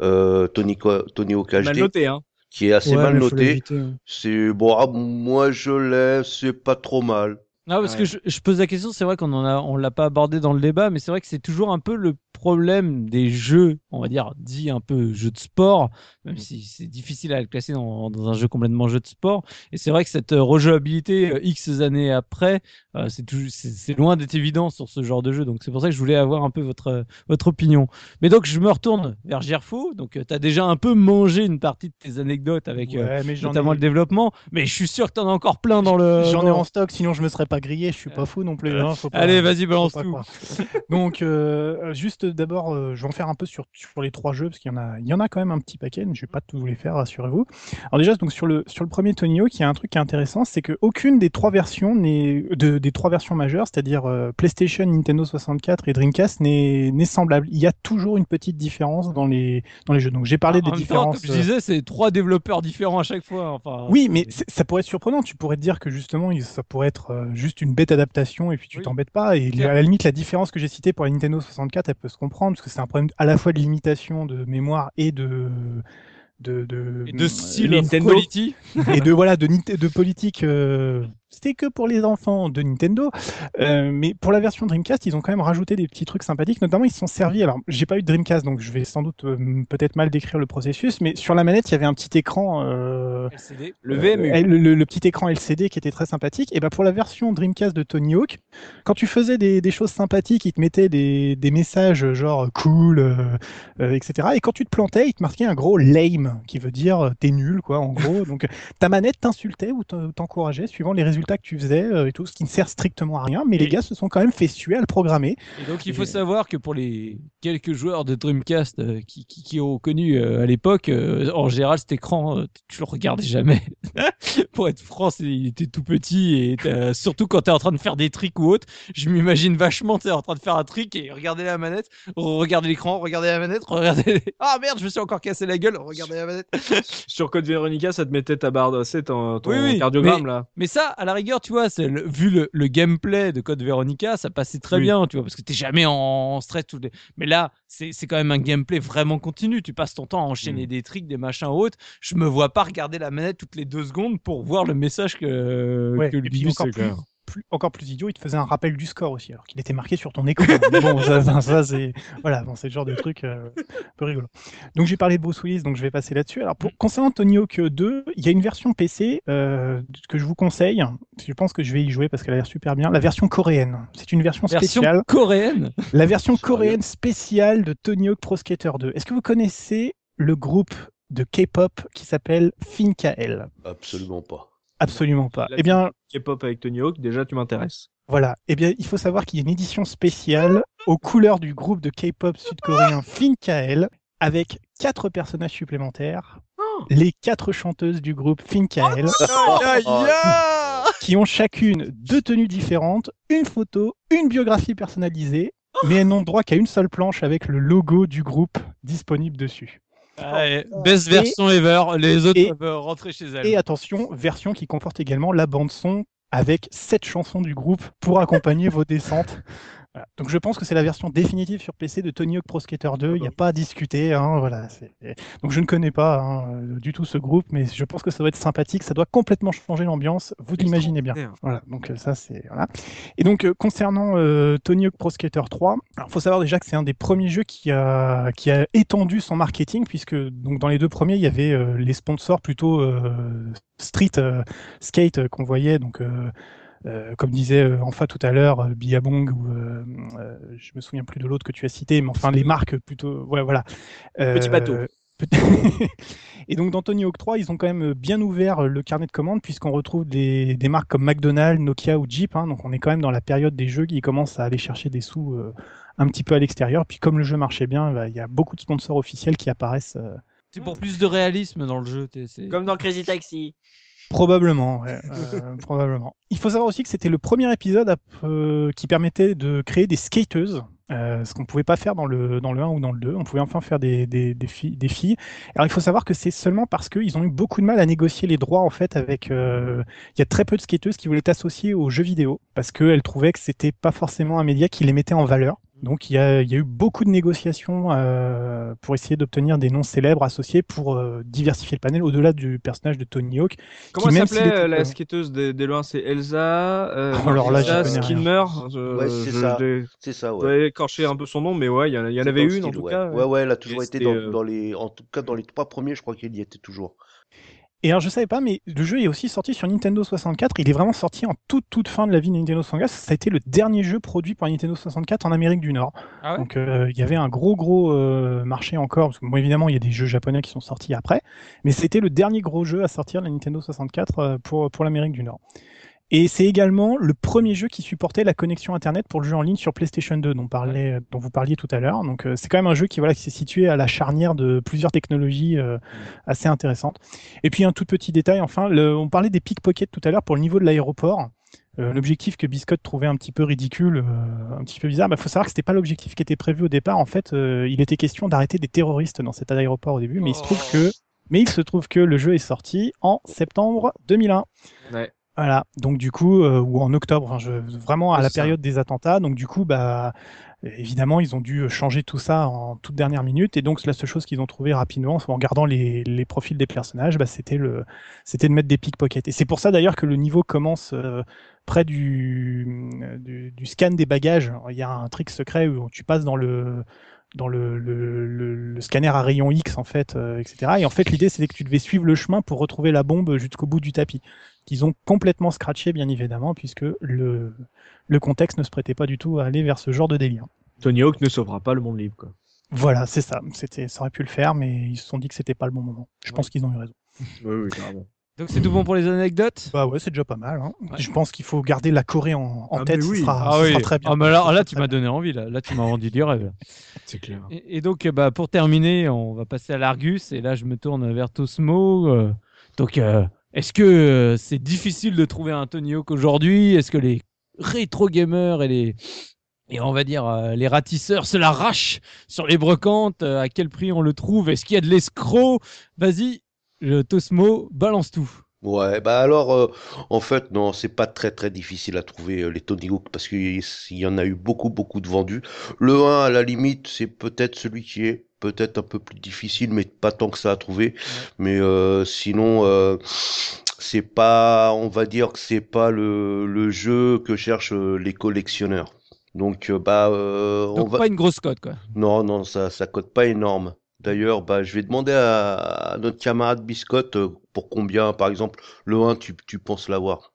euh, Tony, Tony Hawk Mal HD, noté, hein. Qui est assez Ouais, mal l'éviter, hein. C'est bon, ah, moi je l'ai, c'est pas trop mal. Non, parce Ouais. que je, je pose la question, c'est vrai qu'on en a, on l'a pas abordé dans le débat, mais c'est vrai que c'est toujours un peu le problème des jeux, on va dire, dit un peu jeux de sport, même si c'est difficile à le classer dans, dans un jeu complètement jeu de sport. Et c'est vrai que cette euh, rejouabilité euh, X années après, euh, c'est loin d'être évident sur ce genre de jeu. Donc c'est pour ça que je voulais avoir un peu votre, euh, votre opinion. Mais donc je me retourne vers Gerfo. Donc tu as déjà un peu mangé une partie de tes anecdotes avec euh, Ouais, mais j'en notamment ai, le développement, mais je suis sûr que tu en as encore plein dans le. j'en ai en stock, sinon je me serais pas grillé. Je suis pas fou non plus. hein, pas- Allez, vas-y, balance tout. Donc, euh, juste d'abord, euh, je vais en faire un peu sur, sur les trois jeux, parce qu'il y en a, il y en a quand même un petit paquet, mais je vais pas tous les faire, rassurez-vous. Alors déjà, donc sur le sur le premier Tony Hawk, il y a un truc qui est intéressant, c'est que aucune des trois versions n'est de, des trois versions majeures, c'est-à-dire euh, PlayStation, Nintendo 64 et Dreamcast, n'est semblable. Il y a toujours une petite différence dans les dans les jeux. Donc j'ai parlé En des même temps, différences. comme je disais, c'est trois développeurs différents à chaque fois. Enfin, Oui, mais ça pourrait être surprenant. Tu pourrais te dire que justement, ça pourrait être euh, juste une bête adaptation et puis tu Oui. t'embêtes pas. Et à la limite, la différence que j'ai citée pour la Nintendo 64, elle peut se comprendre parce que c'est un problème à la fois de limitation de mémoire et de de de, Et de style Nintendo. quality. et de voilà de, de politique. euh, C'était que pour les enfants de Nintendo, Euh, mais pour la version Dreamcast, ils ont quand même rajouté des petits trucs sympathiques. Notamment, ils se sont servis. Alors, j'ai pas eu de Dreamcast, donc je vais sans doute euh, peut-être mal décrire le processus, mais sur la manette, il y avait un petit écran. euh, LCD. Le VMU. euh, le, le- le petit écran LCD qui était très sympathique. Et ben pour la version Dreamcast de Tony Hawk, quand tu faisais des, des choses sympathiques, il te mettait des, des messages genre cool, euh, euh, etc. Et quand tu te plantais, il te marquait un gros lame qui veut dire t'es nul, quoi, en gros. Donc ta manette t'insultait ou t'en- t'encourageait suivant les résultats que tu faisais euh, et tout, ce qui ne sert strictement à rien. Mais les gars se sont quand même fait suer à le programmer. Et donc, il faut Et- savoir que pour les quelques joueurs de Dreamcast euh, qui, qui, qui ont connu euh, à l'époque, euh, en général, cet écran, euh, tu le regardais jamais. pour être franc, il était tout petit et euh, surtout quand tu es en train de faire des tricks ou autre, je m'imagine vachement, tu es en train de faire un trick et regarder la manette, regarder l'écran, regarder la manette, regarder. Ah merde, je me suis encore cassé la gueule, regarder la manette. Sur Code Veronica, ça te mettait ta barre, c'est ton, ton Oui, oui, cardiogramme là. Mais ça, à la rigueur, tu vois, c'est le- vu le, le gameplay de Code Veronica, ça passait très Oui. bien, tu vois, parce que t'es jamais en stress. Tout les... Mais là, c'est c'est quand même un gameplay vraiment continu. Tu passes ton temps à enchaîner Mm. des tricks, des machins autres. Je me vois pas regarder la manette toutes les deux secondes pour voir le message que, Ouais, que le et puis encore plus. Plus- encore plus idiot, il te faisait un rappel du score aussi, alors qu'il était marqué sur ton écran. Mais bon, ça, ça, ça, c'est voilà, bon, c'est le genre de truc euh, un peu rigolo. Donc j'ai parlé de Bruce Willis, donc je vais passer là-dessus. Alors pour, concernant Tony Hawk 2, il y a une version PC euh, que je vous conseille. Je pense que je vais y jouer parce qu'elle a l'air super bien. La version coréenne. C'est une version Version spéciale. coréenne? La version coréenne spéciale de Tony Hawk Pro Skater 2. Est-ce que vous connaissez le groupe de K-pop qui s'appelle Finkael Absolument pas. Absolument pas. Eh bien, K-pop avec Tony Hawk, déjà tu m'intéresses. Voilà. Eh bien, il faut savoir qu'il y a une édition spéciale aux couleurs du groupe de K-pop sud-coréen Finkael avec quatre personnages supplémentaires. Les quatre chanteuses du groupe Finkael qui ont chacune deux tenues différentes, une photo, une biographie personnalisée, mais elles n'ont droit qu'à une seule planche avec le logo du groupe disponible dessus. Best Et- version ever. Les autres et- peuvent rentrer chez elles. Et attention, version qui comporte également la bande son avec sept chansons du groupe pour accompagner vos descentes. Voilà. Donc je pense que c'est la version définitive sur PC de Tony Hawk Pro Skater 2. Il n'y a pas à discuter. hein, voilà. Donc je ne connais pas hein, euh, du tout ce groupe, mais je pense que ça doit être sympathique. Ça doit complètement changer l'ambiance. Vous l'imaginez bien. Voilà, donc euh, ça c'est voilà. Et donc euh, concernant euh, Tony Hawk Pro Skater 3, il faut savoir déjà que c'est un des premiers jeux qui a qui a étendu son marketing puisque donc dans les deux premiers il y avait euh, les sponsors plutôt euh, street euh, skate qu'on voyait donc euh, euh, comme disait euh, Enfa tout à l'heure, euh, Billabong ou euh, euh, je me souviens plus de l'autre que tu as cité, mais enfin les marques plutôt, ouais voilà. Petit bateau. Et donc dans Tony Hawk 3, ils ont quand même bien ouvert le carnet de commandes puisqu'on retrouve des, des marques comme McDonald's, Nokia ou Jeep. hein. donc on est quand même dans la période des jeux qui commencent à aller chercher des sous euh, un petit peu à l'extérieur. Puis comme le jeu marchait bien, bah, il y a beaucoup de sponsors officiels qui apparaissent. euh, C'est pour plus de réalisme dans le jeu. c'est- Comme dans Crazy Taxi. Probablement, ouais, euh, probablement. Il faut savoir aussi que c'était le premier épisode à- euh, qui permettait de créer des skateuses, euh, ce qu'on ne pouvait pas faire dans le, dans le 1 ou dans le 2. On pouvait enfin faire des, des, des, filles, des filles. Alors il faut savoir que c'est seulement parce qu'ils ont eu beaucoup de mal à négocier les droits en fait avec. Il y a très peu de skateuses qui voulaient être associées aux jeux vidéo parce qu'elles trouvaient que c'était pas forcément un média qui les mettait en valeur. Donc il y a, il y a eu beaucoup de négociations euh, pour essayer d'obtenir des noms célèbres associés pour euh, diversifier le panel au-delà du personnage de Tony Hawk. Comment s'appelait euh, la pas- skateuse des, des loin C'est Elsa, euh, Oh, alors là, Elsa. Skinner. Ouais, c'est ça. je- C'est ça, je ouais. écorcher un peu son nom, mais ouais, il y en, avait une en tout ouais. cas. Ouais, ouais, elle a toujours été dans, euh, dans les, en tout cas dans les trois premiers, je crois qu'il y était toujours. Et alors je savais pas, mais le jeu est aussi sorti sur Nintendo 64. Il est vraiment sorti en toute toute fin de la vie de Nintendo 64. Ça a été le dernier jeu produit par Nintendo 64 en Amérique du Nord. Ah ouais? Donc euh, il y avait un gros gros euh, marché encore. Parce que bon, évidemment il y a des jeux japonais qui sont sortis après, mais c'était le dernier gros jeu à sortir de la Nintendo 64 euh, pour pour l'Amérique du Nord. Et c'est également le premier jeu qui supportait la connexion Internet pour le jeu en ligne sur PlayStation 2, dont, parlait, dont vous parliez tout à l'heure. Donc euh, c'est quand même un jeu qui voilà qui s'est situé à la charnière de plusieurs technologies euh, assez intéressantes. Et puis un tout petit détail, enfin, le- on parlait des pickpockets tout à l'heure pour le niveau de l'aéroport. Euh, l'objectif que Biscotte trouvait un petit peu ridicule, euh, un petit peu bizarre, il faut savoir que c'était pas l'objectif qui était prévu au départ. En fait, euh, il était question d'arrêter des terroristes dans cet aéroport au début, mais il se trouve que, mais il se trouve que le jeu est sorti en septembre 2001. Ouais. Voilà, donc du coup, euh, ou en octobre, enfin, je, vraiment à la ça. période des attentats. Donc du coup, bah, évidemment, ils ont dû changer tout ça en toute dernière minute. Et donc la seule chose qu'ils ont trouvé rapidement, en regardant les, les profils des personnages, bah, c'était le, c'était de mettre des pickpockets. Et c'est pour ça d'ailleurs que le niveau commence euh, près du, du, du scan des bagages. Il y a un trick secret où tu passes dans le dans le, le, le, le scanner à rayon X en fait, euh, etc. Et en fait, l'idée c'était que tu devais suivre le chemin pour retrouver la bombe jusqu'au bout du tapis qu'ils ont complètement scratché, bien évidemment, puisque le, le contexte ne se prêtait pas du tout à aller vers ce genre de délire. Tony Hawk ne sauvera pas le monde libre. Quoi. Voilà, c'est ça. C'était, ça aurait pu le faire, mais ils se sont dit que c'était pas le bon moment. Je pense qu'ils ont eu raison. Oui, oui, carrément. Donc c'est tout bon pour les anecdotes? Bah ouais, c'est déjà pas mal. hein. Ouais. Je pense qu'il faut garder la Corée en, en Ah, tête. oui. sera, Ah ce oui. sera très bien. Ah, mais là, là tu m'as donné envie. Là, là tu m'as vendu du rêve. C'est clair. Et, et donc, euh, bah, pour terminer, on va passer à l'Argus. Et là, je me tourne vers Tosmo. euh, donc, euh, est-ce que euh, c'est difficile de trouver un Tony Hawk aujourd'hui? Est-ce que les rétro gamers et les et on va dire euh, les ratisseurs se l'arrachent sur les brocantes? Euh, À quel prix on le trouve? Est-ce qu'il y a de l'escroc? Vas-y, Tosmo, balance tout. Ouais, bah alors, en fait, non, c'est pas très très difficile à trouver les Tony Hawk parce qu'il y y en a eu beaucoup beaucoup de vendus. Le 1, à la limite, c'est peut-être celui qui est peut-être un peu plus difficile, mais pas tant que ça à trouver. Mais euh, sinon, euh, c'est pas, on va dire que c'est pas le, le jeu que cherchent euh, les collectionneurs. Donc, bah, euh, on Donc, va. pas une grosse cote, quoi. Non, non, ça, ça cote pas énorme. D'ailleurs, bah, je vais demander à, à notre camarade Biscotte pour combien, par exemple, le 1, tu, tu penses l'avoir?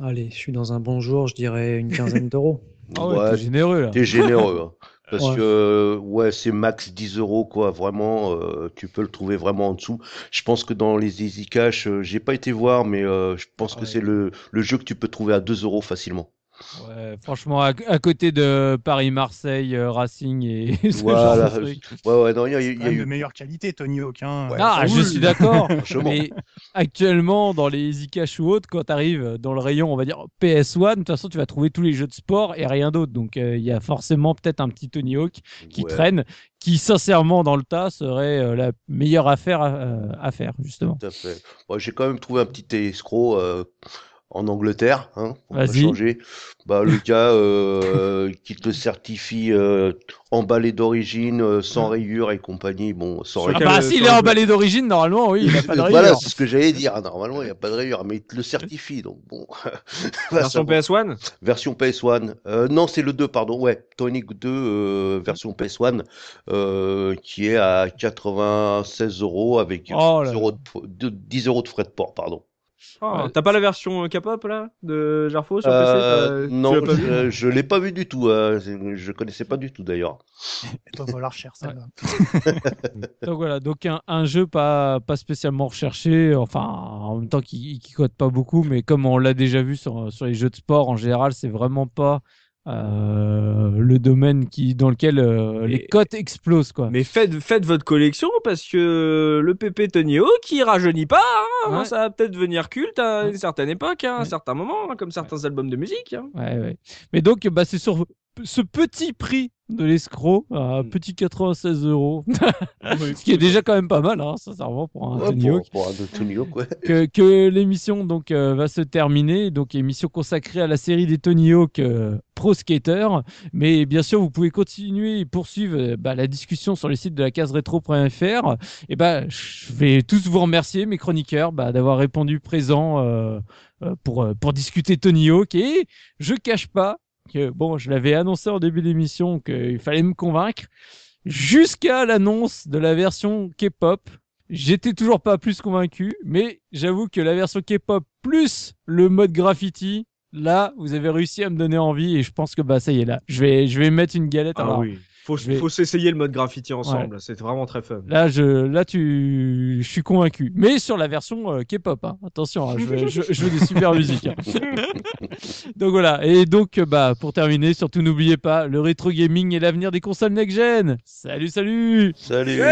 Allez, je suis dans un bon jour, je dirais une quinzaine d'euros. Ah ouais, Ouais, t'es généreux, là. t'es généreux, hein. Parce Ouais. que, ouais, c'est max 10 euros, quoi. Vraiment, euh, tu peux le trouver vraiment en dessous. Je pense que dans les Easy Cash, euh, j'ai pas été voir, mais euh, je pense que c'est le, le jeu que tu peux trouver à 2 euros facilement. Ouais, franchement, à, à côté de Paris-Marseille, euh, Racing et ce Voilà. genre de trucs. Ouais, ouais, non, il y a, il y Quand a même de eu. meilleure qualité, Tony Hawk. Hein. Ouais. Ah, Euh, je suis d'accord. Mais actuellement, dans les Easy Cash ou autres, quand tu arrives dans le rayon, on va dire PS1, de toute façon, tu vas trouver tous les jeux de sport et rien d'autre. Donc, euh, il y a forcément peut-être un petit Tony Hawk qui Ouais. traîne, qui sincèrement, dans le tas, serait euh, la meilleure affaire à, euh, à faire, justement. Tout à fait. Bon, j'ai quand même trouvé un petit escroc euh, en Angleterre, hein, on va Vas-y. changer. Bah, le gars euh, qui te certifie euh, emballé d'origine, euh, sans rayures et compagnie. Bon, sans Ah rayures. quel- bah, s'il est emballé d'origine, normalement, oui, il n'a pas de Voilà, rayures. c'est ce que j'allais dire. Normalement, il n'y a pas de rayures, mais il te le certifie. Donc, bon. Version savoir. PS1 Version PS1. Euh, non, c'est le 2, pardon. Ouais, Tonic 2, euh, version PS1, euh, qui est à 96 euros avec Oh là 10 euros de, de- 10 euros de frais de port, pardon. Ouais. T'as pas la version euh, K-pop là de Jarfo sur Euh, PC t'as- non, pas vu je, je l'ai pas vu du tout. euh, je connaissais pas du tout d'ailleurs. Elle doit valoir cher, celle-là. Donc voilà, donc un, un jeu pas, pas spécialement recherché, enfin en même temps qui, qui cote pas beaucoup, mais comme on l'a déjà vu sur, sur les jeux de sport en général, c'est vraiment pas euh, le domaine qui, dans lequel euh, les cotes explosent quoi. Mais faites, faites votre collection parce que le PP Tony il rajeunit pas. hein. Ouais. Ça va peut-être devenir culte à une certaine époque, hein, à un Ouais. certain moment, hein, comme certains albums de musique. hein. Ouais, ouais. Mais donc bah, c'est sur ce petit prix de l'escroc à un Mm. petit 96 euros. Ce qui est déjà quand même pas mal, hein, sincèrement, pour un Ouais, Tony pour, Hawk. pour un Tony Hawk, ouais. que, que l'émission donc euh, va se terminer, donc émission consacrée à la série des Tony Hawk euh, Pro Skater. Mais bien sûr, vous pouvez continuer et poursuivre euh, bah, la discussion sur le site de la case rétro.fr. Et bah, je vais tous vous remercier, mes chroniqueurs, bah, d'avoir répondu présent pour pour discuter Tony Hawk. Et je cache pas que bon, je l'avais annoncé en début d'émission qu'il fallait me convaincre jusqu'à l'annonce de la version K-pop. J'étais toujours pas plus convaincu, mais j'avoue que la version K-pop plus le mode graffiti, là, vous avez réussi à me donner envie et je pense que bah ça y est là, je vais je vais mettre une galette. Ah Alors, oui. Faut, vais- faut s'essayer le mode graffiti ensemble. C'est vraiment très fun. Là, je là tu, je suis convaincu. Mais sur la version euh, K-pop, hein. attention, hein, je, veux, je, je veux des super musiques. hein. donc voilà. Et donc euh, bah pour terminer, surtout n'oubliez pas, le rétro gaming est l'avenir des consoles next gen. Salut, salut. Salut